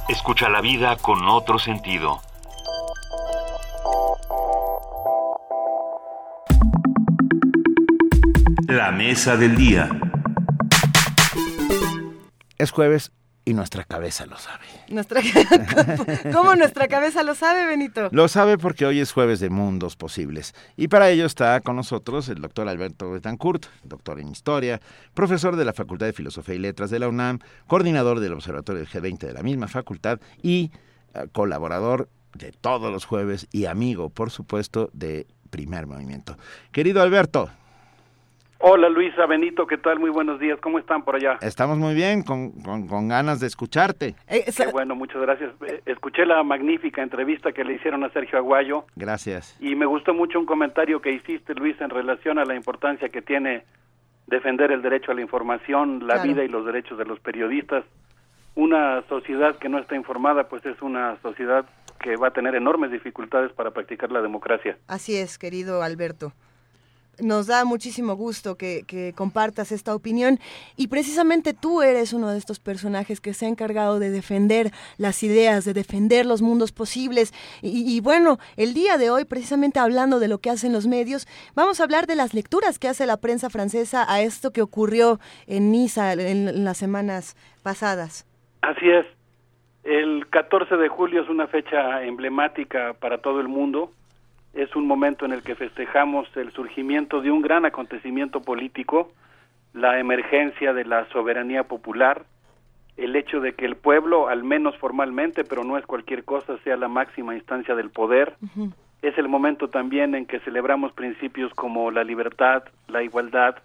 Escucha la vida con otro sentido. La mesa del día. Es jueves y nuestra cabeza lo sabe. Nuestra, *laughs* ¿Cómo nuestra cabeza lo sabe, Benito? Lo sabe porque hoy es jueves de mundos posibles. Y para ello está con nosotros el doctor Alberto Betancourt, doctor en historia, profesor de la Facultad de Filosofía y Letras de la UNAM, coordinador del Observatorio G20 de la misma facultad y eh, colaborador de todos los jueves y amigo, por supuesto, de Primer Movimiento. Querido Alberto, Hola Luisa, Benito, ¿qué tal? Muy buenos días, ¿cómo están por allá? estamos muy bien, con, con- con ganas de escucharte. Qué bueno, muchas gracias. Eh, Escuché la magnífica entrevista que le hicieron a Sergio Aguayo Gracias. y me gustó mucho un comentario que hiciste, Luis, en relación a la importancia que tiene defender el derecho a la información, la Claro. vida y los derechos de los periodistas. Una sociedad que no está informada, pues es una sociedad que va a tener enormes dificultades para practicar la democracia. Así es, querido Alberto. Nos da muchísimo gusto que, compartas esta opinión y precisamente tú eres uno de estos personajes que se ha encargado de defender las ideas, de defender los mundos posibles. Y, bueno, el día de hoy, precisamente hablando de lo que hacen los medios, vamos a hablar de las lecturas que hace la prensa francesa a esto que ocurrió en Niza en, en las semanas pasadas. Así es. El 14 de julio es una fecha emblemática para todo el mundo. Es un momento en el que festejamos el surgimiento de un gran acontecimiento político, la emergencia de la soberanía popular, el hecho de que el pueblo, al menos formalmente, pero no es cualquier cosa, sea la máxima instancia del poder. Es el momento también en que celebramos principios como la libertad, la igualdad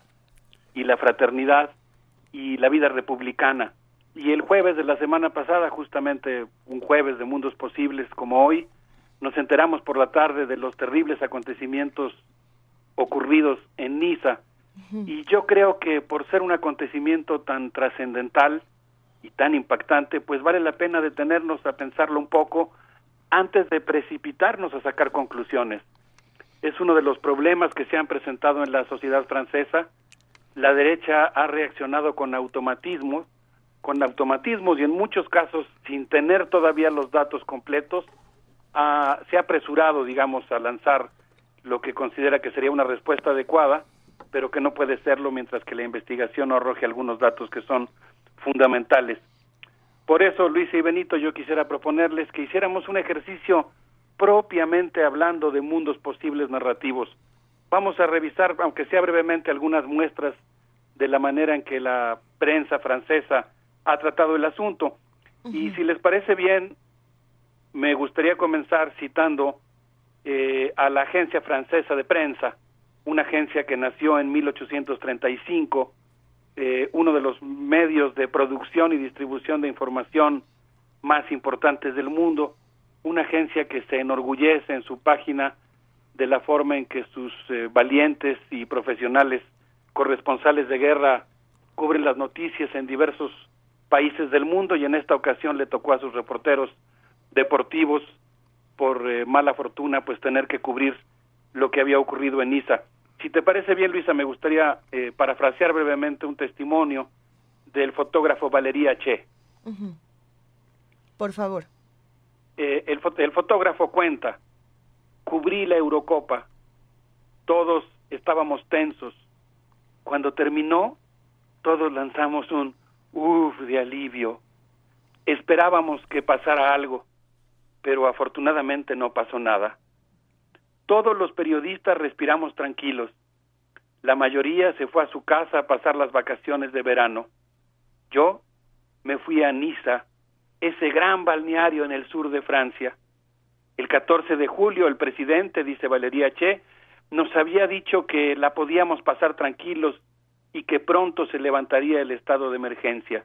y la fraternidad y la vida republicana. Y el jueves de la semana pasada, justamente un jueves de mundos posibles como hoy, nos enteramos por la tarde de los terribles acontecimientos ocurridos en Niza, Y yo creo que por ser un acontecimiento tan trascendental y tan impactante, pues vale la pena detenernos a pensarlo un poco antes de precipitarnos a sacar conclusiones. Es uno de los problemas que se han presentado en la sociedad francesa. La derecha ha reaccionado con automatismo, con automatismos y en muchos casos sin tener todavía los datos completos, ha- se ha apresurado, digamos, a lanzar lo que considera que sería una respuesta adecuada, pero que no puede serlo mientras que la investigación no arroje algunos datos que son fundamentales. Por eso, Luisa y Benito, yo quisiera proponerles que hiciéramos un ejercicio propiamente hablando de mundos posibles narrativos. Vamos a revisar, aunque sea brevemente, algunas muestras de la manera en que la prensa francesa ha tratado el asunto. Y si les parece bien, me gustaría comenzar citando eh, a la Agencia Francesa de Prensa, una agencia que nació en 1835, eh, uno de los medios de producción y distribución de información más importantes del mundo, una agencia que se enorgullece en su página de la forma en que sus eh, valientes y profesionales corresponsales de guerra cubren las noticias en diversos países del mundo y en esta ocasión le tocó a sus reporteros deportivos por eh, mala fortuna pues tener que cubrir lo que había ocurrido en Niza. Si te parece bien, Luisa, me gustaría eh, parafrasear brevemente un testimonio del fotógrafo Valería Che. Por favor. Eh, el fotógrafo cuenta, cubrí la Eurocopa, todos estábamos tensos. Cuando terminó, todos lanzamos un uff de alivio. Esperábamos que pasara algo, pero afortunadamente no pasó nada. Todos los periodistas respiramos tranquilos. La mayoría se fue a su casa a pasar las vacaciones de verano. Yo me fui a Niza, ese gran balneario en el sur de Francia. El 14 de julio el presidente, dice Valería Che, nos había dicho que la podíamos pasar tranquilos y que pronto se levantaría el estado de emergencia.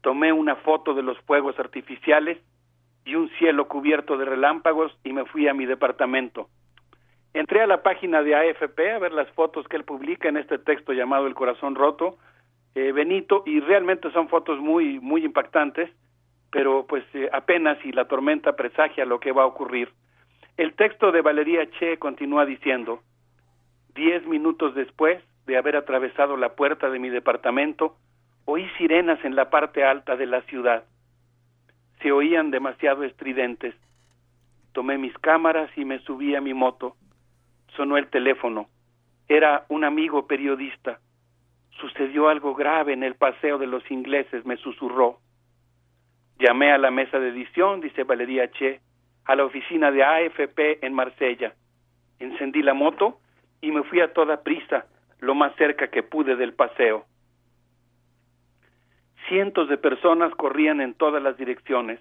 Tomé una foto de los fuegos artificiales y un cielo cubierto de relámpagos y me fui a mi departamento. Entré a la página de AFP a ver las fotos que él publica en este texto llamado El corazón roto, eh, Benito, y realmente son fotos muy, muy impactantes, pero pues eh, apenas si la tormenta presagia lo que va a ocurrir. El texto de Valería Che continúa diciendo, diez minutos después de haber atravesado la puerta de mi departamento, oí sirenas en la parte alta de la ciudad. Se oían demasiado estridentes. Tomé mis cámaras y me subí a mi moto. Sonó el teléfono. Era un amigo periodista. Sucedió algo grave en el paseo de los ingleses, me susurró. Llamé a la mesa de edición, dice Valería Che, a la oficina de AFP en Marsella. Encendí la moto y me fui a toda prisa, lo más cerca que pude del paseo. Cientos de personas corrían en todas las direcciones.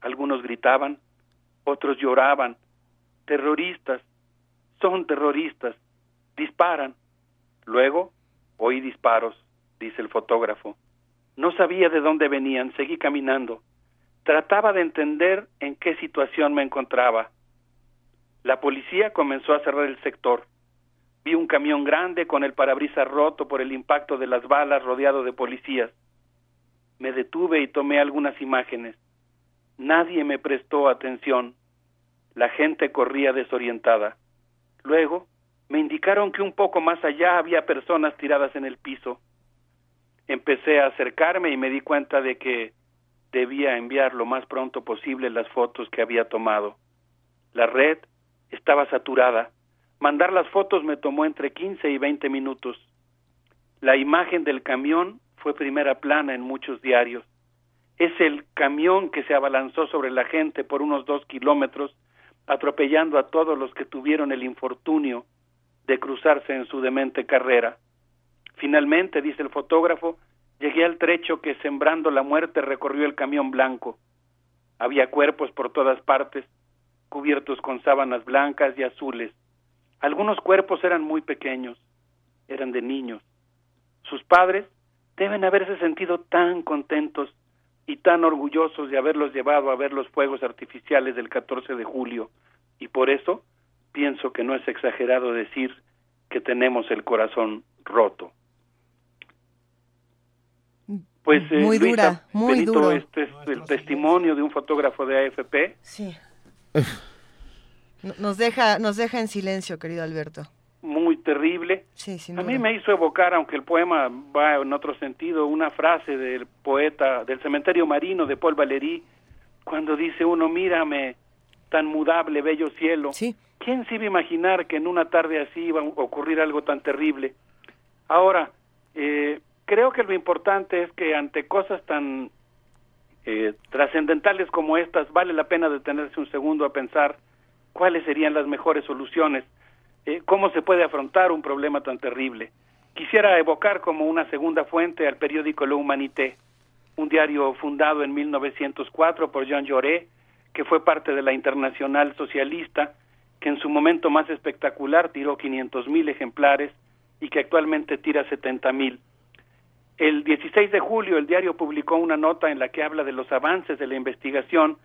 Algunos gritaban, otros lloraban. Terroristas, son terroristas, disparan. Luego oí disparos, dice el fotógrafo. No sabía de dónde venían, seguí caminando. Trataba de entender en qué situación me encontraba. La policía comenzó a cerrar el sector. Vi un camión grande con el parabrisas roto por el impacto de las balas rodeado de policías. Me detuve y tomé algunas imágenes. Nadie me prestó atención. La gente corría desorientada. Luego me indicaron que un poco más allá había personas tiradas en el piso. Empecé a acercarme y me di cuenta de que debía enviar lo más pronto posible las fotos que había tomado. La red estaba saturada. Mandar las fotos me tomó entre 15 y 20 minutos. La imagen del camión fue primera plana en muchos diarios. Es el camión que se abalanzó sobre la gente por unos dos kilómetros, atropellando a todos los que tuvieron el infortunio de cruzarse en su demente carrera. Finalmente, dice el fotógrafo, llegué al trecho que sembrando la muerte recorrió el camión blanco. Había cuerpos por todas partes, cubiertos con sábanas blancas y azules. Algunos cuerpos eran muy pequeños, eran de niños. Sus padres deben haberse sentido tan contentos y tan orgullosos de haberlos llevado a ver los fuegos artificiales del 14 de julio, y por eso pienso que no es exagerado decir que tenemos el corazón roto. Pues eh, Muy Luisa, dura, muy Benito, duro. este es el testimonio de un fotógrafo de AFP. Sí. No- Nos deja, nos deja en silencio, querido Alberto. Terrible. Sí, A mí me hizo evocar, aunque el poema va en otro sentido, una frase del poeta del cementerio marino de Paul Valéry, cuando dice uno, mírame, tan mudable, bello cielo. ¿Quién se iba a imaginar que en una tarde así iba a ocurrir algo tan terrible? Ahora, eh, creo que lo importante es que ante cosas tan eh, trascendentales como estas, vale la pena detenerse un segundo a pensar cuáles serían las mejores soluciones, eh, cómo se puede afrontar un problema tan terrible. Quisiera evocar como una segunda fuente al periódico Le Humanité, un diario fundado en 1904 por Jean Jaurès, que fue parte de la Internacional Socialista, que en su momento más espectacular tiró 500 mil ejemplares y que actualmente tira 70 mil. El 16 de julio el diario publicó una nota en la que habla de los avances de la investigación,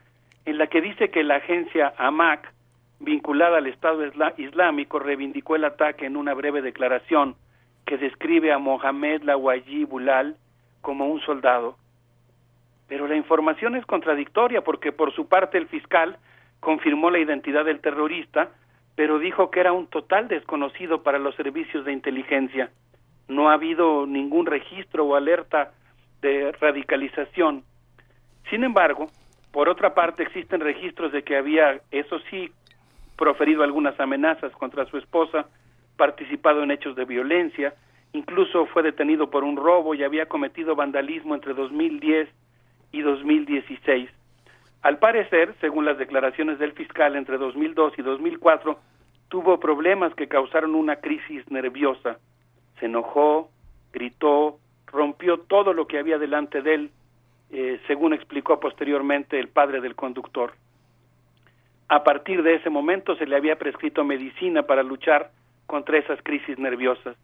en la que dice que la agencia AMAC, vinculada al Estado Islámico, reivindicó el ataque en una breve declaración que describe a Mohamed Lawaji Bulal como un soldado. Pero la información es contradictoria porque por su parte el fiscal confirmó la identidad del terrorista, pero dijo que era un total desconocido para los servicios de inteligencia. No ha habido ningún registro o alerta de radicalización. Sin embargo, por otra parte existen registros de que había, eso sí, proferido algunas amenazas contra su esposa, participado en hechos de violencia, incluso fue detenido por un robo y había cometido vandalismo entre 2010 y 2016. Al parecer, según las declaraciones del fiscal, entre 2002 y 2004 tuvo problemas que causaron una crisis nerviosa. Se enojó, gritó, rompió todo lo que había delante de él, eh, según explicó posteriormente el padre del conductor. A partir de ese momento se le había prescrito medicina para luchar contra esas crisis nerviosas.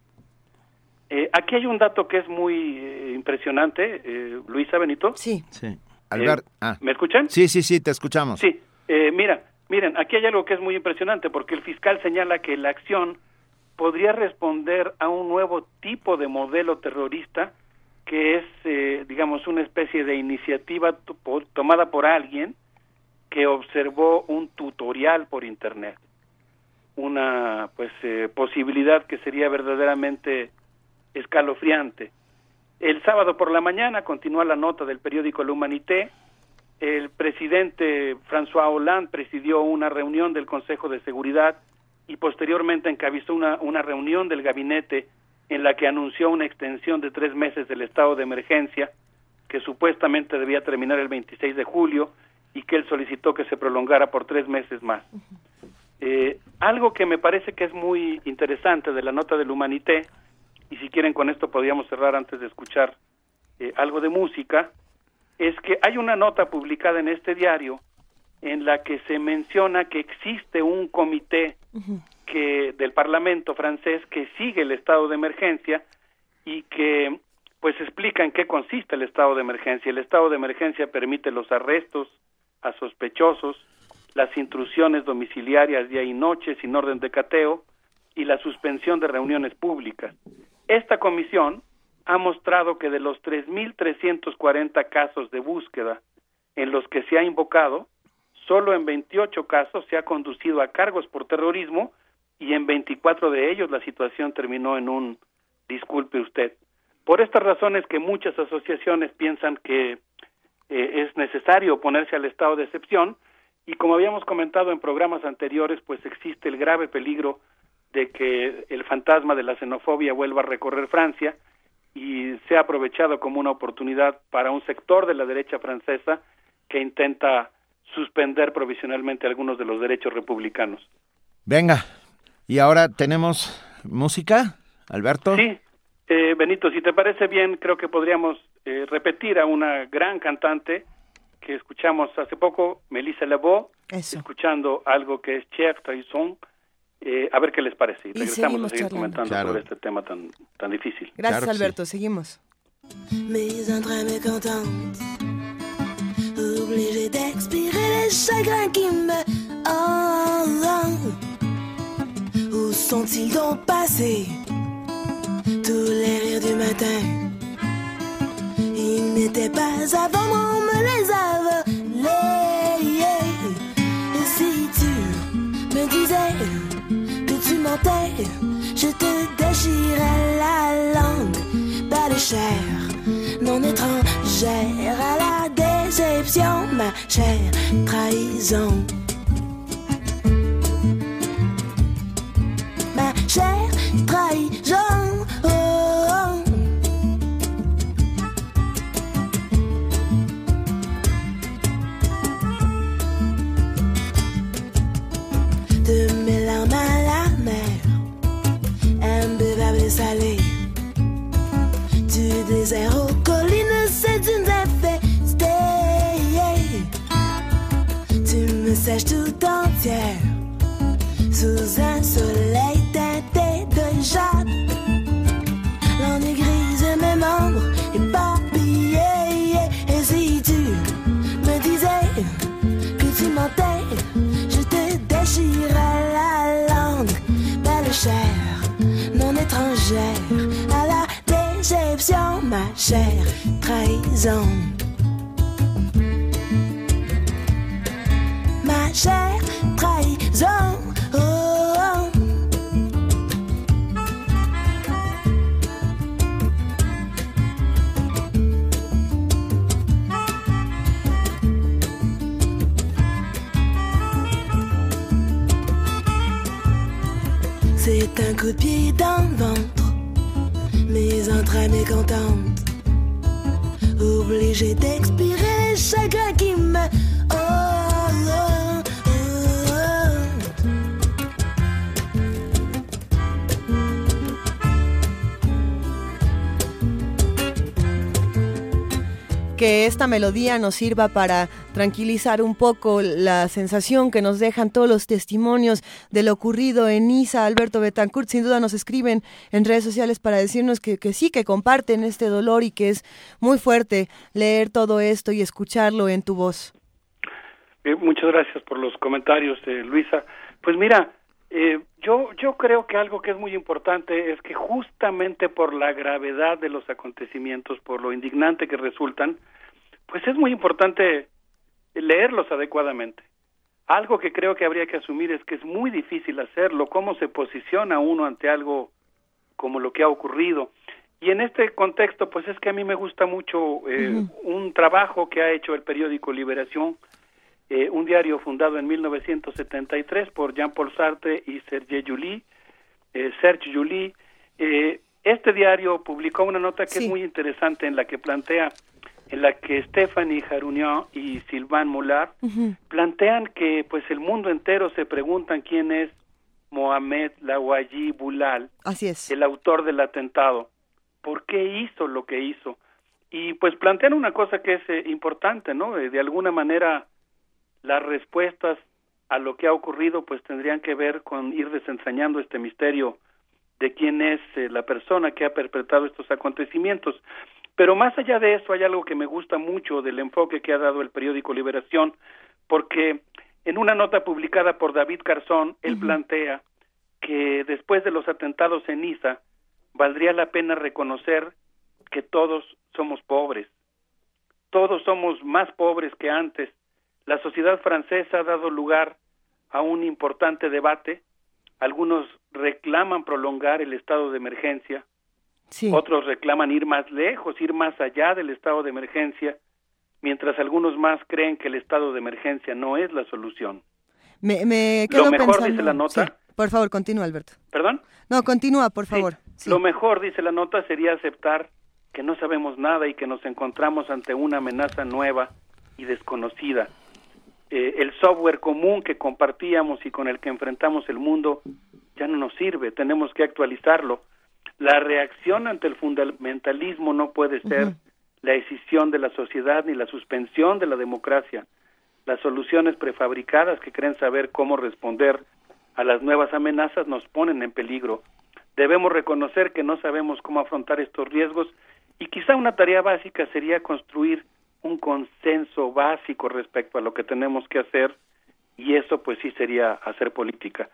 Eh, aquí hay un dato que es muy eh, impresionante, eh, Luisa Benito. Sí. Sí. Albert, ah. ¿Me escuchan? Sí, sí, sí, te escuchamos. Sí, eh, mira, miren, aquí hay algo que es muy impresionante porque el fiscal señala que la acción podría responder a un nuevo tipo de modelo terrorista que es, eh, digamos, una especie de iniciativa tomada por alguien que observó un tutorial por internet, una pues eh, posibilidad que sería verdaderamente escalofriante. El sábado por la mañana continúa la nota del periódico La Humanité. El presidente François Hollande presidió una reunión del Consejo de Seguridad y posteriormente encabezó una, una reunión del gabinete en la que anunció una extensión de tres meses del estado de emergencia que supuestamente debía terminar el 26 de julio y que él solicitó que se prolongara por tres meses más. Eh, algo que me parece que es muy interesante de la nota del Humanité, y si quieren con esto podríamos cerrar antes de escuchar eh, algo de música, es que hay una nota publicada en este diario en la que se menciona que existe un comité que del Parlamento francés que sigue el estado de emergencia y que pues explica en qué consiste el estado de emergencia. El estado de emergencia permite los arrestos a sospechosos, las intrusiones domiciliarias día y noche sin orden de cateo y la suspensión de reuniones públicas. Esta comisión ha mostrado que de los 3.340 casos de búsqueda en los que se ha invocado, solo en 28 casos se ha conducido a cargos por terrorismo y en 24 de ellos la situación terminó en un disculpe usted. Por estas razones que muchas asociaciones piensan que eh, es necesario oponerse al estado de excepción y como habíamos comentado en programas anteriores, pues existe el grave peligro de que el fantasma de la xenofobia vuelva a recorrer Francia y sea aprovechado como una oportunidad para un sector de la derecha francesa que intenta suspender provisionalmente algunos de los derechos republicanos. Venga, y ahora tenemos música, Alberto. Sí, eh, Benito, si te parece bien, creo que podríamos eh, repetir a una gran cantante que escuchamos hace poco, Melissa Lebo, escuchando algo que es Chef Trahison. Eh, a ver qué les parece. Y regresamos a seguimos seguir charlando. comentando Claro. sobre este tema tan, tan difícil. Gracias, Alberto. Seguimos. mais un très mécontente. Obligée d'expirer les chagrins qui me hantent. Où sont-ils donc passés Tous les rires du matin. Ils n'étaient pas avant, on me les a volés. Et si tu me disais que tu mentais, je te déchirais la langue, pas de chair, non étrangère à la déception, ma chère trahison. Ma chère trahison. Et salée. Du désert aux collines, c'est une infestée. Tu me sèches tout entière sous un soleil teinté de jade. À la déception, ma chère trahison. Ma chère trahison. C'est un coup de pied dans le ventre, mes entrailles mécontentes, obligé d'expirer les chagrins qui me. Que esta melodía nos sirva para tranquilizar un poco la sensación que nos dejan todos los testimonios de lo ocurrido en Niza. Alberto Betancourt, sin duda nos escriben en redes sociales para decirnos que, que sí, que comparten este dolor y que es muy fuerte leer todo esto y escucharlo en tu voz. Eh, muchas gracias por los comentarios, eh, Luisa. Pues mira, eh, yo yo creo que algo que es muy importante es que justamente por la gravedad de los acontecimientos, por lo indignante que resultan, pues es muy importante leerlos adecuadamente. Algo que creo que habría que asumir es que es muy difícil hacerlo, cómo se posiciona uno ante algo como lo que ha ocurrido. Y en este contexto, pues es que a mí me gusta mucho eh, un trabajo que ha hecho el periódico Liberación, eh, un diario fundado en 1973 por Jean-Paul Sartre y Serge Julie. Eh, Serge Julie. Eh, este diario publicó una nota que es muy interesante en la que plantea, en la que Stephanie Jarunion y Sylvain Moulard plantean que pues el mundo entero se preguntan quién es Mohamed Lawaji Boulal, Así es. el autor del atentado. ¿Por qué hizo lo que hizo? Y pues plantean una cosa que es eh, importante, ¿no? Eh, de alguna manera las respuestas a lo que ha ocurrido pues tendrían que ver con ir desentrañando este misterio de quién es eh, la persona que ha perpetrado estos acontecimientos. Pero más allá de eso hay algo que me gusta mucho del enfoque que ha dado el periódico Liberación, porque en una nota publicada por David Carzón, él plantea que después de los atentados en Niza, valdría la pena reconocer que todos somos pobres. Todos somos más pobres que antes. La sociedad francesa ha dado lugar a un importante debate. Algunos reclaman prolongar el estado de emergencia, otros reclaman ir más lejos, ir más allá del estado de emergencia, mientras algunos más creen que el estado de emergencia no es la solución. Me, me quedo Lo mejor, pensando- dice la nota. Sí, por favor, continúa, Alberto. ¿Perdón? No, continúa, por favor. Lo mejor, dice la nota, sería aceptar que no sabemos nada y que nos encontramos ante una amenaza nueva y desconocida. Eh, el software común que compartíamos y con el que enfrentamos el mundo ya no nos sirve, tenemos que actualizarlo. La reacción ante el fundamentalismo no puede ser la decisión de la sociedad ni la suspensión de la democracia. Las soluciones prefabricadas que creen saber cómo responder a las nuevas amenazas nos ponen en peligro. Debemos reconocer que no sabemos cómo afrontar estos riesgos y quizá una tarea básica sería construir un consenso básico respecto a lo que tenemos que hacer y eso pues sí sería hacer política.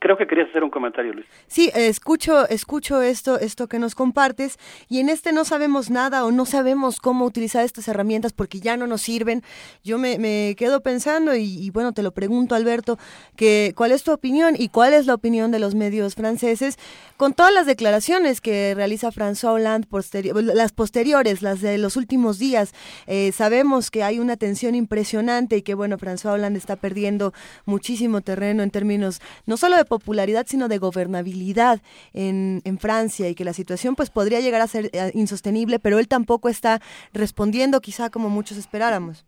Creo que querías hacer un comentario, Luis. Sí, escucho, escucho esto, esto que nos compartes y en este no sabemos nada o no sabemos cómo utilizar estas herramientas porque ya no nos sirven. Yo me, me quedo pensando y, y bueno, te lo pregunto, Alberto, que cuál es tu opinión y cuál es la opinión de los medios franceses con todas las declaraciones que realiza François Hollande, posteri- las posteriores, las de los últimos días. Eh, sabemos que hay una tensión impresionante y que bueno, François Hollande está perdiendo muchísimo terreno en términos no solo de popularidad, sino de gobernabilidad en, en Francia y que la situación pues podría llegar a ser eh, insostenible, pero él tampoco está respondiendo quizá como muchos esperáramos.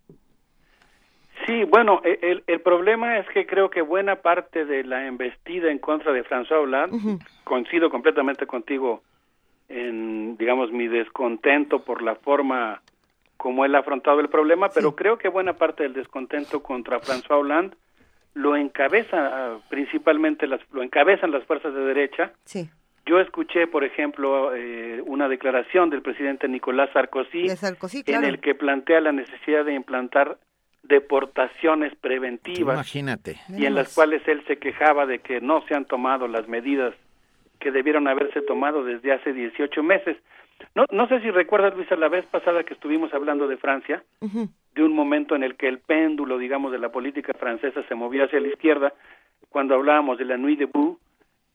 Sí, bueno, e- el, el problema es que creo que buena parte de la embestida en contra de François Hollande, coincido completamente contigo en, digamos, mi descontento por la forma como él ha afrontado el problema, pero creo que buena parte del descontento contra François Hollande lo encabeza ah, principalmente las lo encabezan las fuerzas de derecha. Sí. Yo escuché, por ejemplo, eh, una declaración del presidente Nicolás Sarkozy, De Sarkozy, claro. en el que plantea la necesidad de implantar deportaciones preventivas Imagínate. y en las cuales él se quejaba de que no se han tomado las medidas que debieron haberse tomado desde hace 18 meses. No, no sé si recuerdas, Luisa, la vez pasada que estuvimos hablando de Francia, de un momento en el que el péndulo, digamos, de la política francesa se movía hacia la izquierda, cuando hablábamos de la Nuit debout,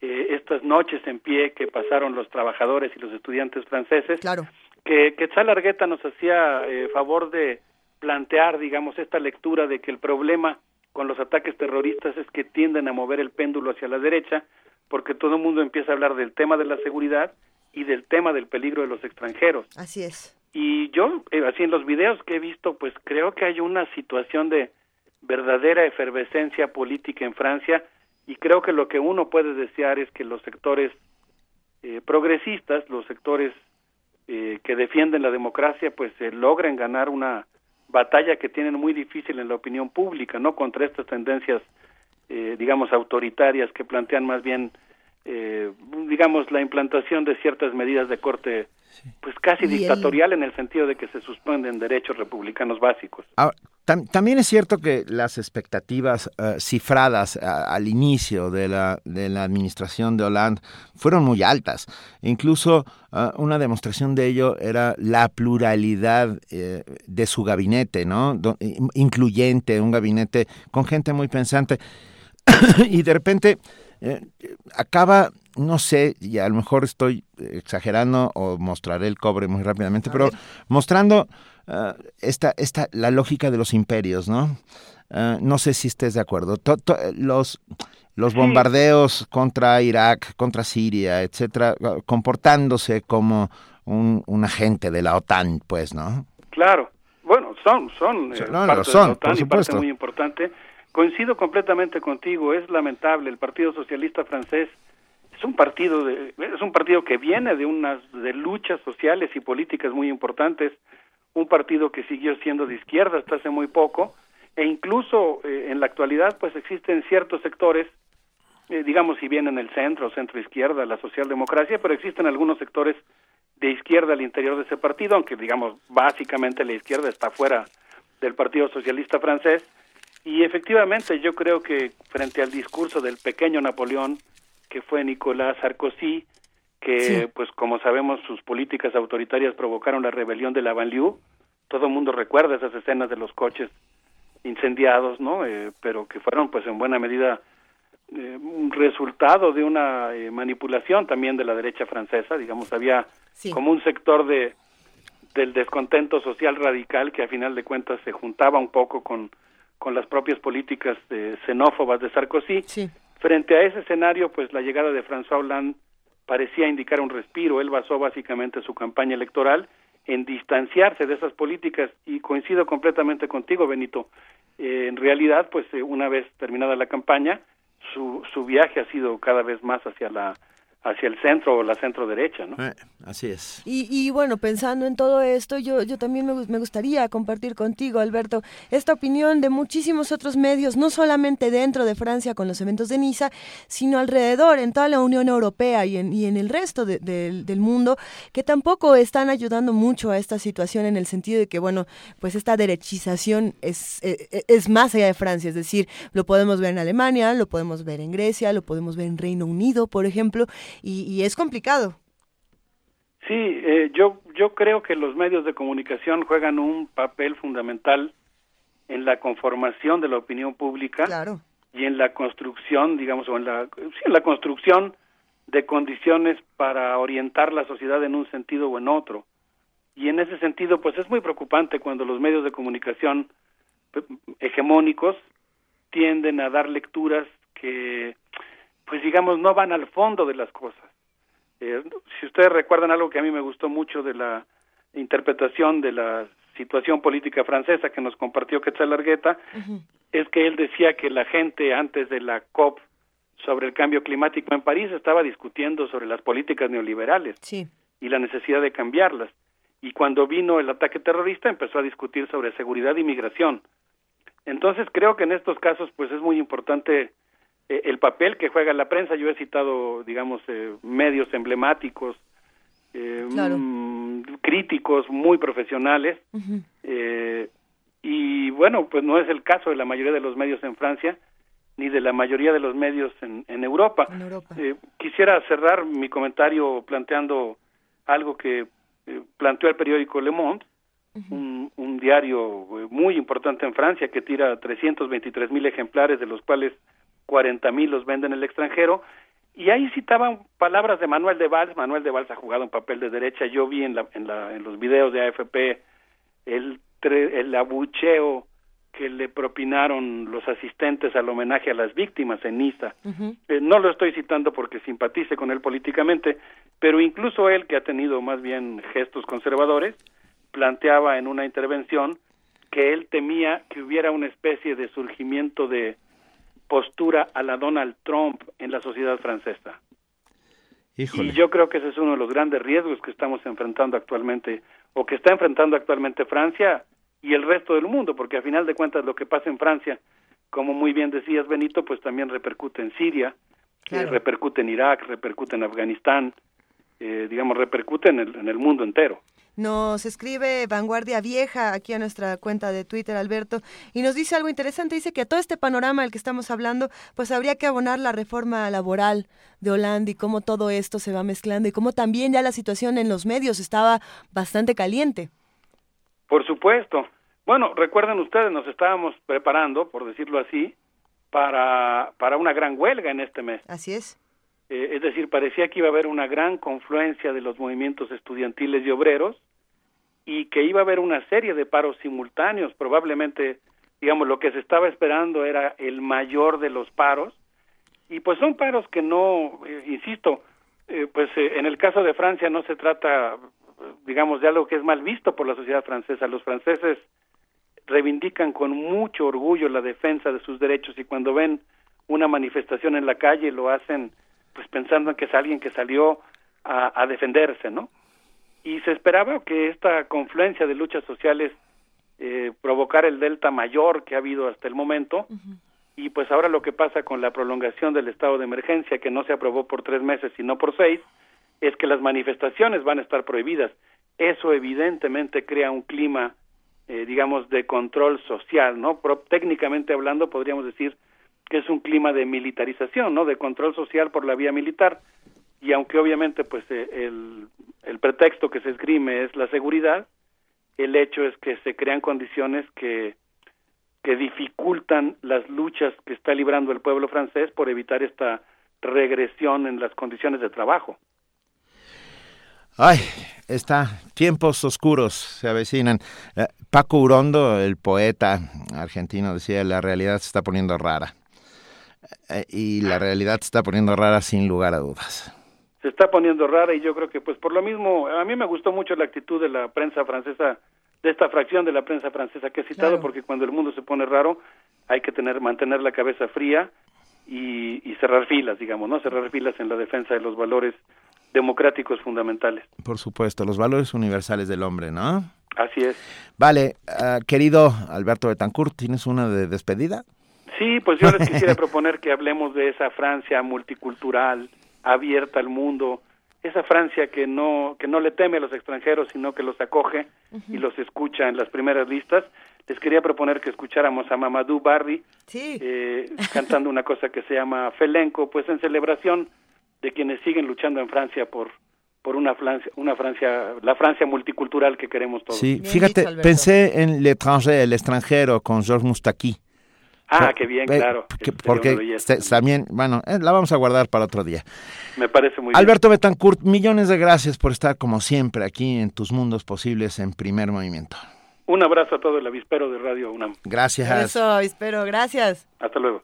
eh, estas noches en pie que pasaron los trabajadores y los estudiantes franceses, claro. que Quetzal Argueta nos hacía eh, favor de plantear, digamos, esta lectura de que el problema con los ataques terroristas es que tienden a mover el péndulo hacia la derecha, porque todo el mundo empieza a hablar del tema de la seguridad y del tema del peligro de los extranjeros. Así es. Y yo, eh, así en los videos que he visto, pues creo que hay una situación de verdadera efervescencia política en Francia y creo que lo que uno puede desear es que los sectores eh, progresistas, los sectores eh, que defienden la democracia, pues eh, logren ganar una batalla que tienen muy difícil en la opinión pública, ¿no? Contra estas tendencias, eh, digamos, autoritarias que plantean más bien, eh, digamos, la implantación de ciertas medidas de corte, pues casi el- dictatorial en el sentido de que se suspenden derechos republicanos básicos. Ahora, tam- también es cierto que las expectativas eh, cifradas a- al inicio de la, de la administración de Hollande fueron muy altas. Incluso eh, una demostración de ello era la pluralidad eh, de su gabinete, ¿no? Do- incluyente, un gabinete con gente muy pensante. *coughs* y de repente eh, acaba, no sé, y a lo mejor estoy exagerando o mostraré el cobre muy rápidamente, pero mostrando ah, esta, esta, la lógica de los imperios, ¿no? Ah, no sé si estés de acuerdo. To- to- los, los bombardeos contra Irak, contra Siria, etcétera, ah, comportándose como un, un agente de la OTAN, pues, ¿no? Claro, bueno, son, son, eh, no, parte son, de la OTAN por y parte muy importante. Coincido completamente contigo, es lamentable, el Partido Socialista francés es un partido de, es un partido que viene de unas de luchas sociales y políticas muy importantes, un partido que siguió siendo de izquierda hasta hace muy poco e incluso eh, en la actualidad pues existen ciertos sectores eh, digamos si bien en el centro, centro izquierda, la socialdemocracia, pero existen algunos sectores de izquierda al interior de ese partido, aunque digamos básicamente la izquierda está fuera del Partido Socialista francés. Y efectivamente yo creo que frente al discurso del pequeño Napoleón, que fue Nicolás Sarkozy, que Sí. pues como sabemos sus políticas autoritarias provocaron la rebelión de la banlieue, todo el mundo recuerda esas escenas de los coches incendiados, ¿no? Eh, pero que fueron pues en buena medida eh, un resultado de una eh, manipulación también de la derecha francesa, digamos, había Sí. como un sector de del descontento social radical que a final de cuentas se juntaba un poco con, con las propias políticas eh, xenófobas de Sarkozy. Frente a ese escenario, pues la llegada de François Hollande parecía indicar un respiro. Él basó básicamente su campaña electoral en distanciarse de esas políticas y coincido completamente contigo, Benito. Eh, en realidad, pues eh, una vez terminada la campaña, su, su viaje ha sido cada vez más hacia la hacia el centro o la centro derecha, ¿no? Eh, Así es. Y, y, bueno, pensando en todo esto, yo, yo también me, me, gustaría compartir contigo, Alberto, esta opinión de muchísimos otros medios, no solamente dentro de Francia con los eventos de Niza, sino alrededor, en toda la Unión Europea y en, y en el resto de, de, del mundo, que tampoco están ayudando mucho a esta situación en el sentido de que, bueno, pues esta derechización es, es, e, es más allá de Francia, es decir, lo podemos ver en Alemania, lo podemos ver en Grecia, lo podemos ver en Reino Unido, por ejemplo, y, y es complicado. Sí, eh, yo, yo creo que los medios de comunicación juegan un papel fundamental en la conformación de la opinión pública claro. y en la construcción, digamos, o en la, sí, en la construcción de condiciones para orientar la sociedad en un sentido o en otro. Y en ese sentido, pues es muy preocupante cuando los medios de comunicación hegemónicos tienden a dar lecturas que, pues digamos, no van al fondo de las cosas. Eh, si ustedes recuerdan algo que a mí me gustó mucho de la interpretación de la situación política francesa que nos compartió Quetzal Argueta, uh -huh. es que él decía que la gente antes de la COP sobre el cambio climático en París estaba discutiendo sobre las políticas neoliberales sí. y la necesidad de cambiarlas. Y cuando vino el ataque terrorista empezó a discutir sobre seguridad y migración. Entonces creo que en estos casos pues es muy importante el papel que juega la prensa. Yo he citado, digamos, eh, medios emblemáticos, eh, claro. mmm, críticos, muy profesionales. Uh -huh. y bueno, pues no es el caso de la mayoría de los medios en Francia ni de la mayoría de los medios en, en Europa. En Europa. quisiera cerrar mi comentario planteando algo que planteó el periódico Le Monde, Uh -huh. un, un, diario muy importante en Francia que tira 323 mil ejemplares, de los cuales 40 mil los venden en el extranjero. Y ahí citaban palabras de Manuel de Valls. Manuel de Valls ha jugado un papel de derecha. Yo vi en, la, en, la, en los videos de AFP el, el abucheo que le propinaron los asistentes al homenaje a las víctimas en Niza. Uh -huh. eh, no lo estoy citando porque simpatice con él políticamente, pero incluso él, que ha tenido más bien gestos conservadores, planteaba en una intervención que él temía que hubiera una especie de surgimiento de postura a la Donald Trump en la sociedad francesa. Híjole. Y yo creo que ese es uno de los grandes riesgos que estamos enfrentando actualmente, o que está enfrentando actualmente Francia y el resto del mundo, porque a final de cuentas lo que pasa en Francia, como muy bien decías Benito, pues también repercute en Siria, claro. eh, repercute en Irak, repercute en Afganistán, eh, digamos, repercute en el, en el mundo entero. Nos escribe Vanguardia Vieja aquí a nuestra cuenta de Twitter, Alberto, y nos dice algo interesante. Dice que a todo este panorama del que estamos hablando, pues habría que abonar la reforma laboral de Holanda y cómo todo esto se va mezclando y cómo también ya la situación en los medios estaba bastante caliente. Por supuesto. Bueno, recuerden ustedes, nos estábamos preparando, por decirlo así, para, para una gran huelga en este mes. Así es. Eh, es decir, parecía que iba a haber una gran confluencia de los movimientos estudiantiles y obreros y que iba a haber una serie de paros simultáneos. Probablemente, digamos, lo que se estaba esperando era el mayor de los paros y pues son paros que no, eh, insisto, eh, pues en el caso de Francia no se trata, digamos, de algo que es mal visto por la sociedad francesa. Los franceses reivindican con mucho orgullo la defensa de sus derechos y cuando ven una manifestación en la calle lo hacen pues pensando en que es alguien que salió a, a, defenderse, ¿no? Y se esperaba que esta confluencia de luchas sociales eh, provocara el delta mayor que ha habido hasta el momento, uh -huh. y pues ahora lo que pasa con la prolongación del estado de emergencia, que no se aprobó por tres meses, sino por seis, es que las manifestaciones van a estar prohibidas. Eso evidentemente crea un clima, eh, digamos, de control social, ¿no? Pro técnicamente hablando, podríamos decir es un clima de militarización, ¿no? De control social por la vía militar. Y aunque obviamente pues eh, el, el pretexto que se esgrime es la seguridad, el hecho es que se crean condiciones que que dificultan las luchas que está librando el pueblo francés por evitar esta regresión en las condiciones de trabajo. Ay, está, tiempos oscuros se avecinan. Eh, Paco Urondo, el poeta argentino, decía, la realidad se está poniendo rara. Eh, y la realidad se está poniendo rara sin lugar a dudas. Se está poniendo rara y yo creo que pues por lo mismo, a mí me gustó mucho la actitud de la prensa francesa, de esta fracción de la prensa francesa que he citado, claro. porque cuando el mundo se pone raro hay que tener, mantener la cabeza fría y, y cerrar filas, digamos, ¿no? Cerrar filas en la defensa de los valores democráticos fundamentales. Por supuesto, los valores universales del hombre, ¿no? Así es. Vale, ah, querido Alberto Betancourt, ¿tienes una de despedida? Sí, pues yo les quisiera *laughs* proponer que hablemos de esa Francia multicultural, abierta al mundo, esa Francia que no que no le teme a los extranjeros, sino que los acoge y los escucha en las primeras listas. Les quería proponer que escucháramos a Mamadou Barry eh, cantando una cosa que se llama Felenco, pues en celebración de quienes siguen luchando en Francia por por una Francia, una Francia, la Francia multicultural que queremos todos. Sí, fíjate, pensé en L'étranger, el extranjero, con Georges Moustaki. Ah, qué bien, Eh, claro. que- sería porque se- también, bueno, eh, la vamos a guardar para otro día. Me parece muy Alberto Betancourt, millones de gracias por estar como siempre aquí en tus mundos posibles en primer movimiento. bien. Un abrazo a todo el avispero de Radio UNAM. Gracias. Eso, espero, gracias. Hasta luego.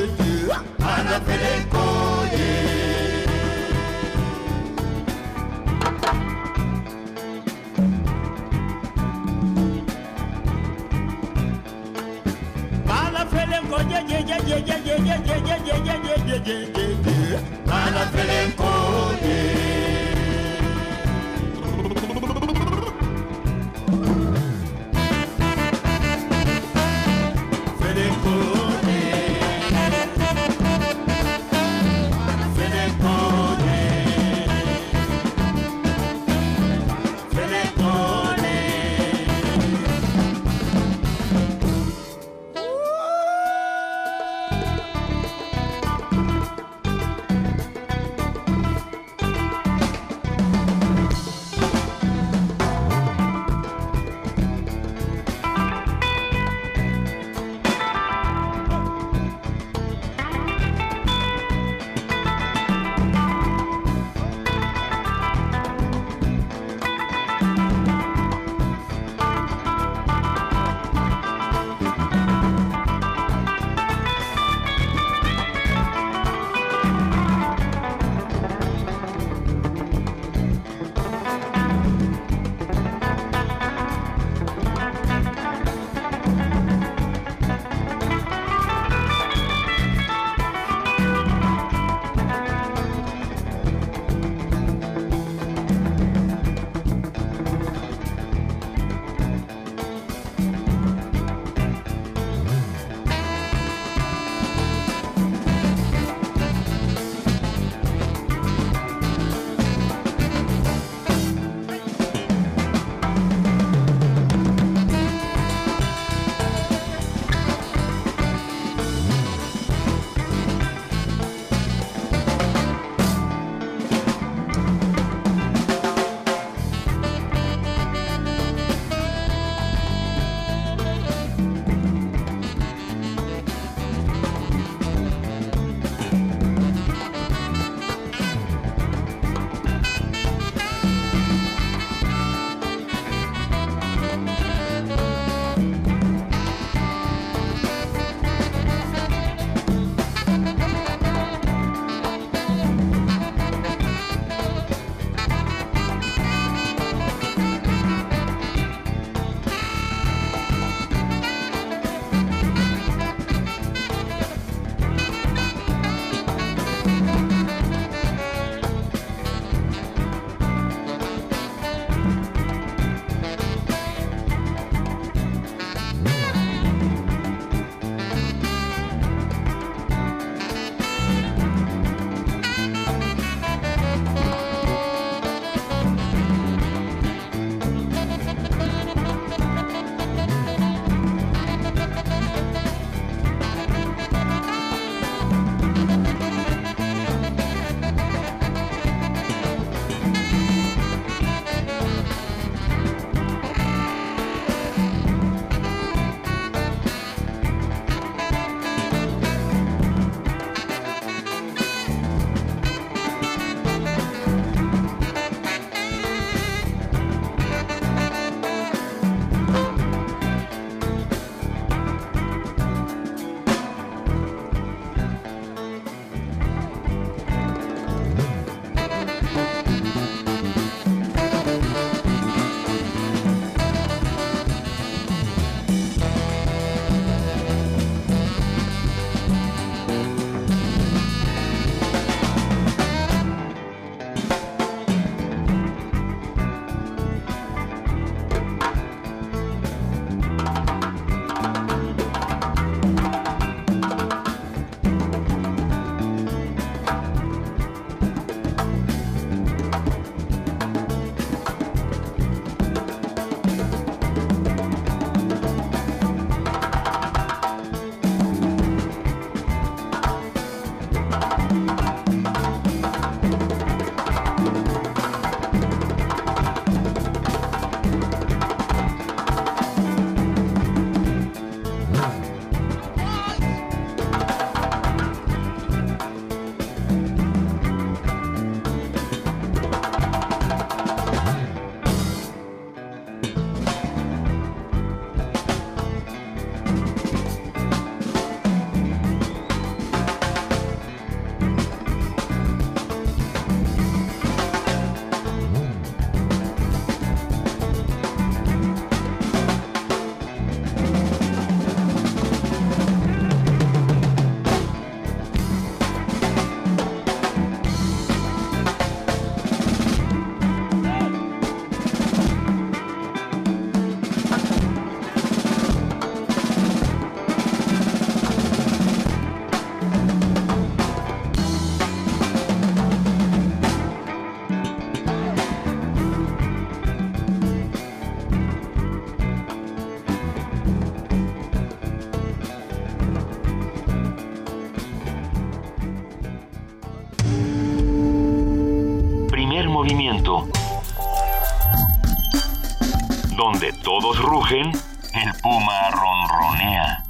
Donde todos rugen, el puma ronronea.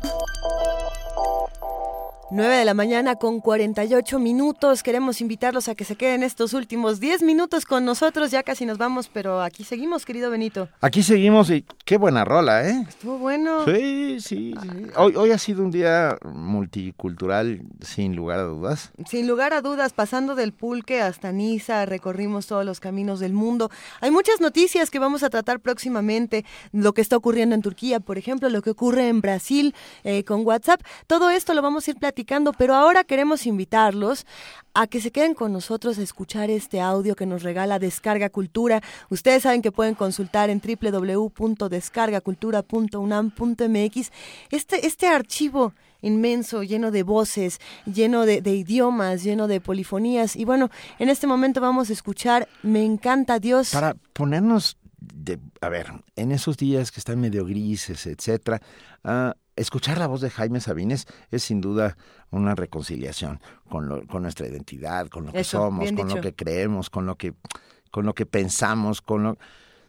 9 de la mañana con 48 minutos. Queremos invitarlos a que se queden estos últimos 10 minutos con nosotros. Ya casi nos vamos, pero aquí seguimos, querido Benito. Aquí seguimos y qué buena rola, ¿eh? Estuvo bueno. Sí, sí, sí. Hoy, hoy ha sido un día multicultural, sin lugar a dudas. Sin lugar a dudas, pasando del pulque hasta Niza, recorrimos todos los caminos del mundo. Hay muchas noticias que vamos a tratar próximamente. Lo que está ocurriendo en Turquía, por ejemplo, lo que ocurre en Brasil eh, con WhatsApp. Todo esto lo vamos a ir platicando pero ahora queremos invitarlos a que se queden con nosotros a escuchar este audio que nos regala Descarga Cultura. Ustedes saben que pueden consultar en www.descargacultura.unam.mx este, este archivo inmenso, lleno de voces, lleno de, de, idiomas, lleno de polifonías. Y bueno, en este momento vamos a escuchar Me encanta Dios. Para ponernos, de, a ver, en esos días que están medio grises, etcétera, uh, escuchar la voz de Jaime Sabines es sin duda una reconciliación con, lo, con nuestra identidad, con lo que Eso, somos, con dicho. lo que creemos, con lo que, con lo que pensamos, con lo...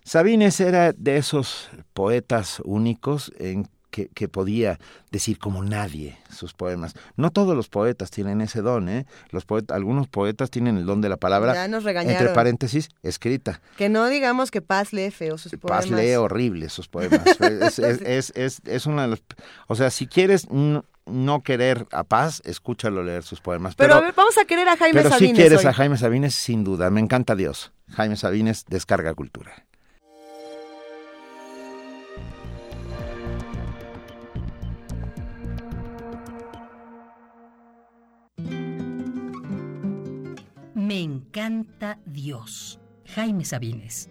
Sabines era de esos poetas únicos en que, que, podía decir como nadie sus poemas. No todos los poetas tienen ese don, ¿eh? Los poetas, algunos poetas tienen el don de la palabra, Ya nos regañaron. entre paréntesis, escrita. Que no digamos que Paz lee feo sus poemas. Paz lee horrible sus poemas. *laughs* es, es, es, es, es una de los... O sea, si quieres no, querer a Paz, escúchalo leer sus poemas. Pero, Pero, a ver, vamos a querer a Jaime pero Sabines si quieres hoy. a Jaime Sabines, sin duda. Me encanta Dios. Jaime Sabines, Descarga Cultura. Me encanta Dios. Jaime Sabines.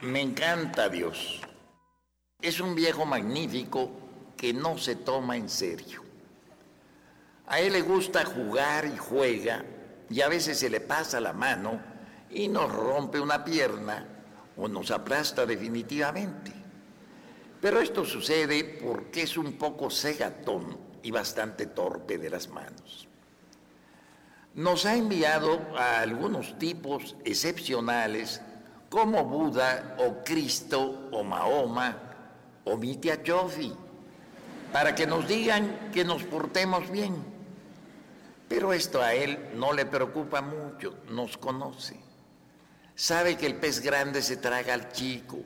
Me encanta Dios. Es un viejo magnífico que no se toma en serio. A él le gusta jugar y juega y a veces se le pasa la mano y nos rompe una pierna o nos aplasta definitivamente. Pero esto sucede porque es un poco cegatón y bastante torpe de las manos. Nos ha enviado a algunos tipos excepcionales como Buda o Cristo o Mahoma o Mitya Jofi para que nos digan que nos portemos bien. Pero esto a él no le preocupa mucho, nos conoce. Sabe que el pez grande se traga al chico,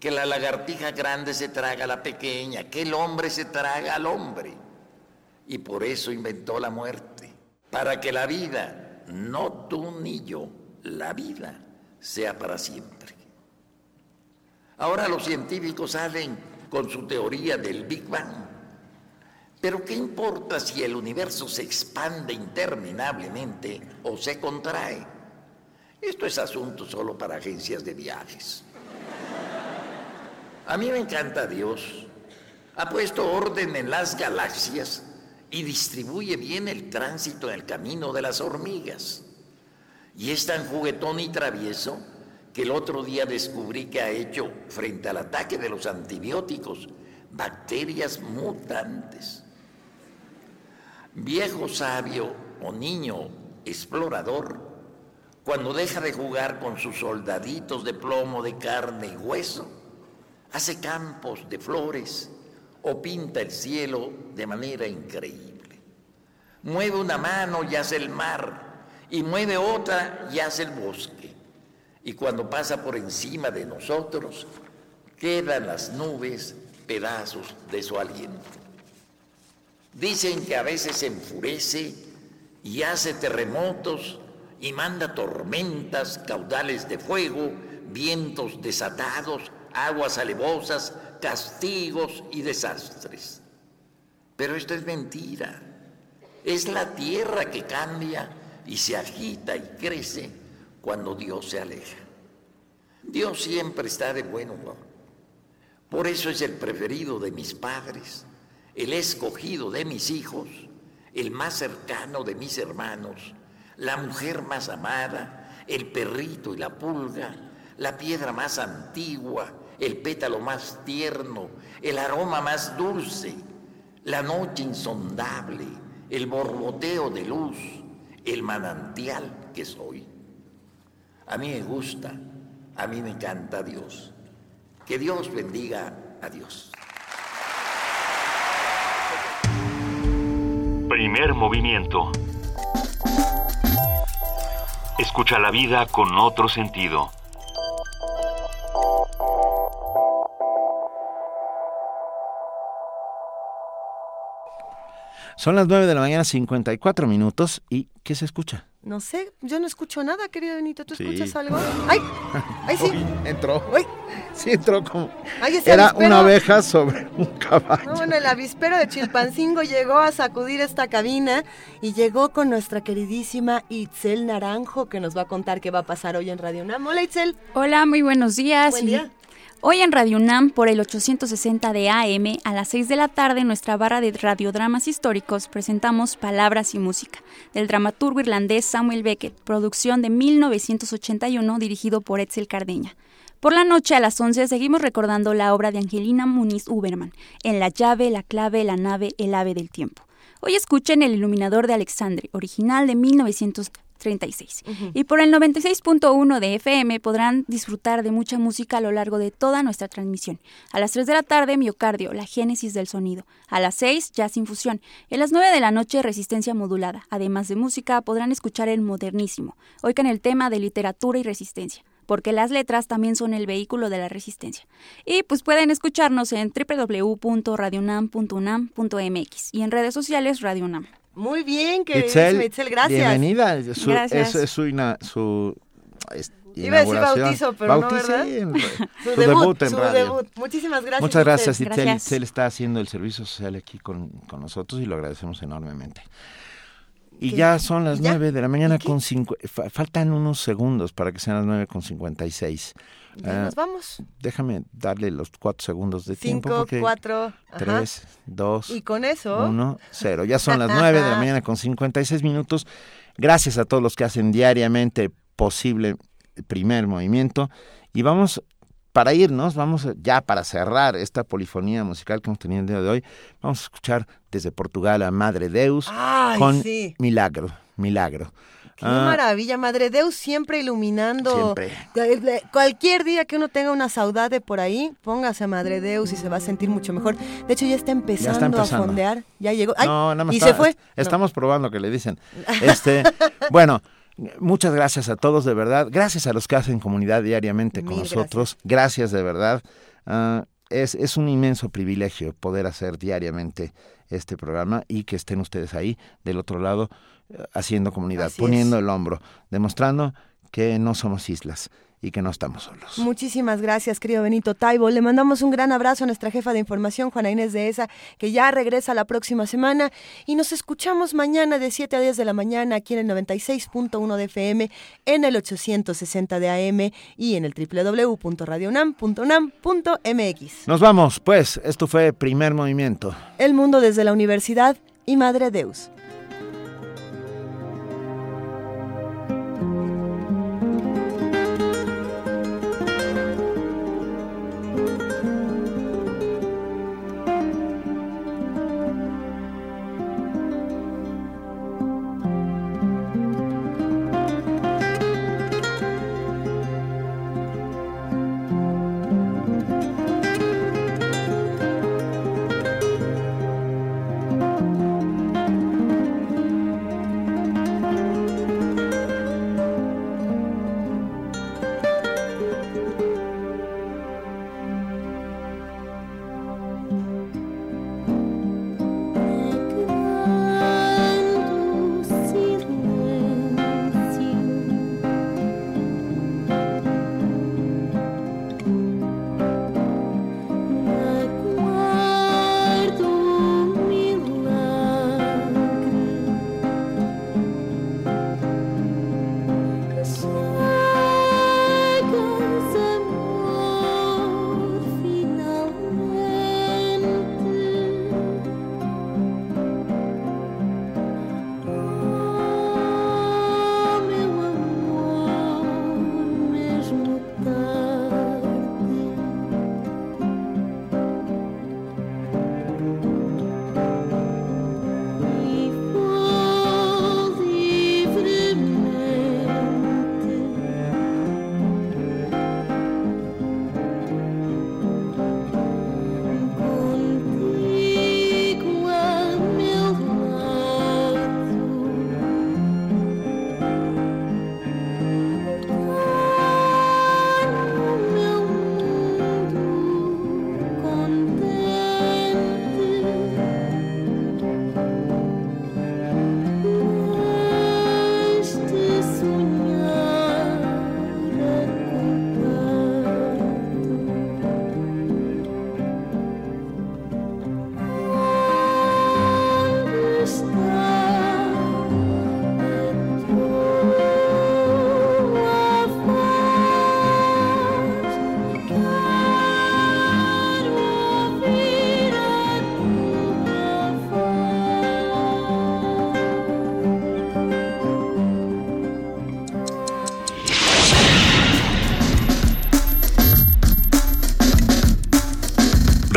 que la lagartija grande se traga a la pequeña, que el hombre se traga al hombre. Y por eso inventó la muerte, para que la vida, no tú ni yo, la vida sea para siempre. Ahora los científicos salen con su teoría del Big Bang. Pero ¿qué importa si el universo se expande interminablemente o se contrae? Esto es asunto solo para agencias de viajes. A mí me encanta Dios. Ha puesto orden en las galaxias y distribuye bien el tránsito en el camino de las hormigas. Y es tan juguetón y travieso que el otro día descubrí que ha hecho, frente al ataque de los antibióticos, bacterias mutantes. Viejo sabio o niño explorador, cuando deja de jugar con sus soldaditos de plomo de carne y hueso, hace campos de flores o pinta el cielo de manera increíble. Mueve una mano y hace el mar, y mueve otra y hace el bosque. Y cuando pasa por encima de nosotros, quedan las nubes pedazos de su aliento. Dicen que a veces se enfurece y hace terremotos y manda tormentas, caudales de fuego, vientos desatados, aguas alevosas, castigos y desastres. Pero esto es mentira. Es la tierra que cambia y se agita y crece cuando Dios se aleja. Dios siempre está de buen humor. Por eso es el preferido de mis padres, el escogido de mis hijos, el más cercano de mis hermanos, la mujer más amada, el perrito y la pulga, la piedra más antigua, el pétalo más tierno, el aroma más dulce, la noche insondable, el borboteo de luz, el manantial que soy. A mí me gusta, a mí me encanta Dios. Que Dios bendiga a Dios. Primer movimiento. Escucha la vida con otro sentido. Son las 9 de la mañana, 54 minutos. ¿Y qué se escucha? No sé, yo no escucho nada, querido Benito. ¿Tú Sí. escuchas algo? ¡Ay! ¡Ay, sí! *laughs* Uy, entró. ¡Ay! Sí, entró como. Ay, ese Era avispero. una abeja sobre un caballo. No, bueno, el avispero de Chilpancingo llegó a sacudir esta cabina y llegó con nuestra queridísima Itzel Naranjo, que nos va a contar qué va a pasar hoy en Radio UNAM. Hola, Itzel. Hola, muy buenos días. Buen Y día. Hoy en Radio UNAM, por el 860 de AM, a las 6 de la tarde, en nuestra barra de radiodramas históricos, presentamos Palabras y Música, del dramaturgo irlandés Samuel Beckett, producción de 1981, dirigido por Etzel Cardeña. Por la noche, a las 11, seguimos recordando la obra de Angelina Muniz Uberman, En la llave, la clave, la nave, el ave del tiempo. Hoy escuchen El iluminador de Alexandre, original de 1936. Y por el 96.1 de FM podrán disfrutar de mucha música a lo largo de toda nuestra transmisión. A las 3 de la tarde, Miocardio, la génesis del sonido. A las 6, Jazz Infusión. En las 9 de la noche, Resistencia Modulada. Además de música, podrán escuchar el modernísimo. Hoy con el tema de literatura y resistencia porque las letras también son el vehículo de la resistencia. Y pues pueden escucharnos en www.radionam.unam.mx y en redes sociales Radio UNAM. Muy bien, queridísima Itzel, Itzel, gracias. Bienvenida. Su, Gracias. Es, es su, ina- su es- Iba a decir bautizo, pero no, Bautizo, ¿verdad? en- *laughs* Su su debut, debut en su radio. debut. Muchísimas gracias, Muchas gracias, Itzel. Itzel. Gracias. Itzel está haciendo el servicio social aquí con, con nosotros y lo agradecemos enormemente. Y ¿Qué? ya son las nueve de la mañana con cinco, fa- faltan unos segundos para que sean las nueve con cincuenta y seis. Ya Ah, nos vamos. Déjame darle los cuatro segundos de tiempo. Cinco, cuatro, ajá. Tres, dos, Y con eso... uno, cero. Ya son las *laughs* nueve de la mañana con 56 minutos. Gracias a todos los que hacen diariamente posible primer movimiento. Y vamos, para irnos, vamos ya para cerrar esta polifonía musical que hemos tenido el día de hoy, vamos a escuchar desde Portugal a Madre Deus Ay, con sí. Milagro, Milagro. Qué Ah, maravilla, Madre Deus siempre iluminando. Siempre. Eh, Cualquier día que uno tenga una saudade por ahí, póngase a Madre Deus y se va a sentir mucho mejor. De hecho, ya está empezando, empezando. a fondear. Ya llegó. Ay, no, nada más y está- se fue. est- Estamos probando que le dicen. *laughs* Este, bueno, muchas gracias a todos de verdad. Gracias a los que hacen comunidad diariamente con Mil nosotros. Gracias, de verdad. Ah, es, es un inmenso privilegio poder hacer diariamente este programa y que estén ustedes ahí del otro lado haciendo comunidad, Así poniendo es. el hombro, demostrando que no somos islas y que no estamos solos. Muchísimas gracias, querido Benito Taibo. Le mandamos un gran abrazo a nuestra jefa de información, Juana Inés de ESA, que ya regresa la próxima semana. Y nos escuchamos mañana de 7 a 10 de la mañana aquí en el 96.1 de FM, en el 860 de AM y en el www.radionam.unam.mx. Nos vamos, pues, esto fue Primer Movimiento. El mundo desde la universidad y Madre Deus.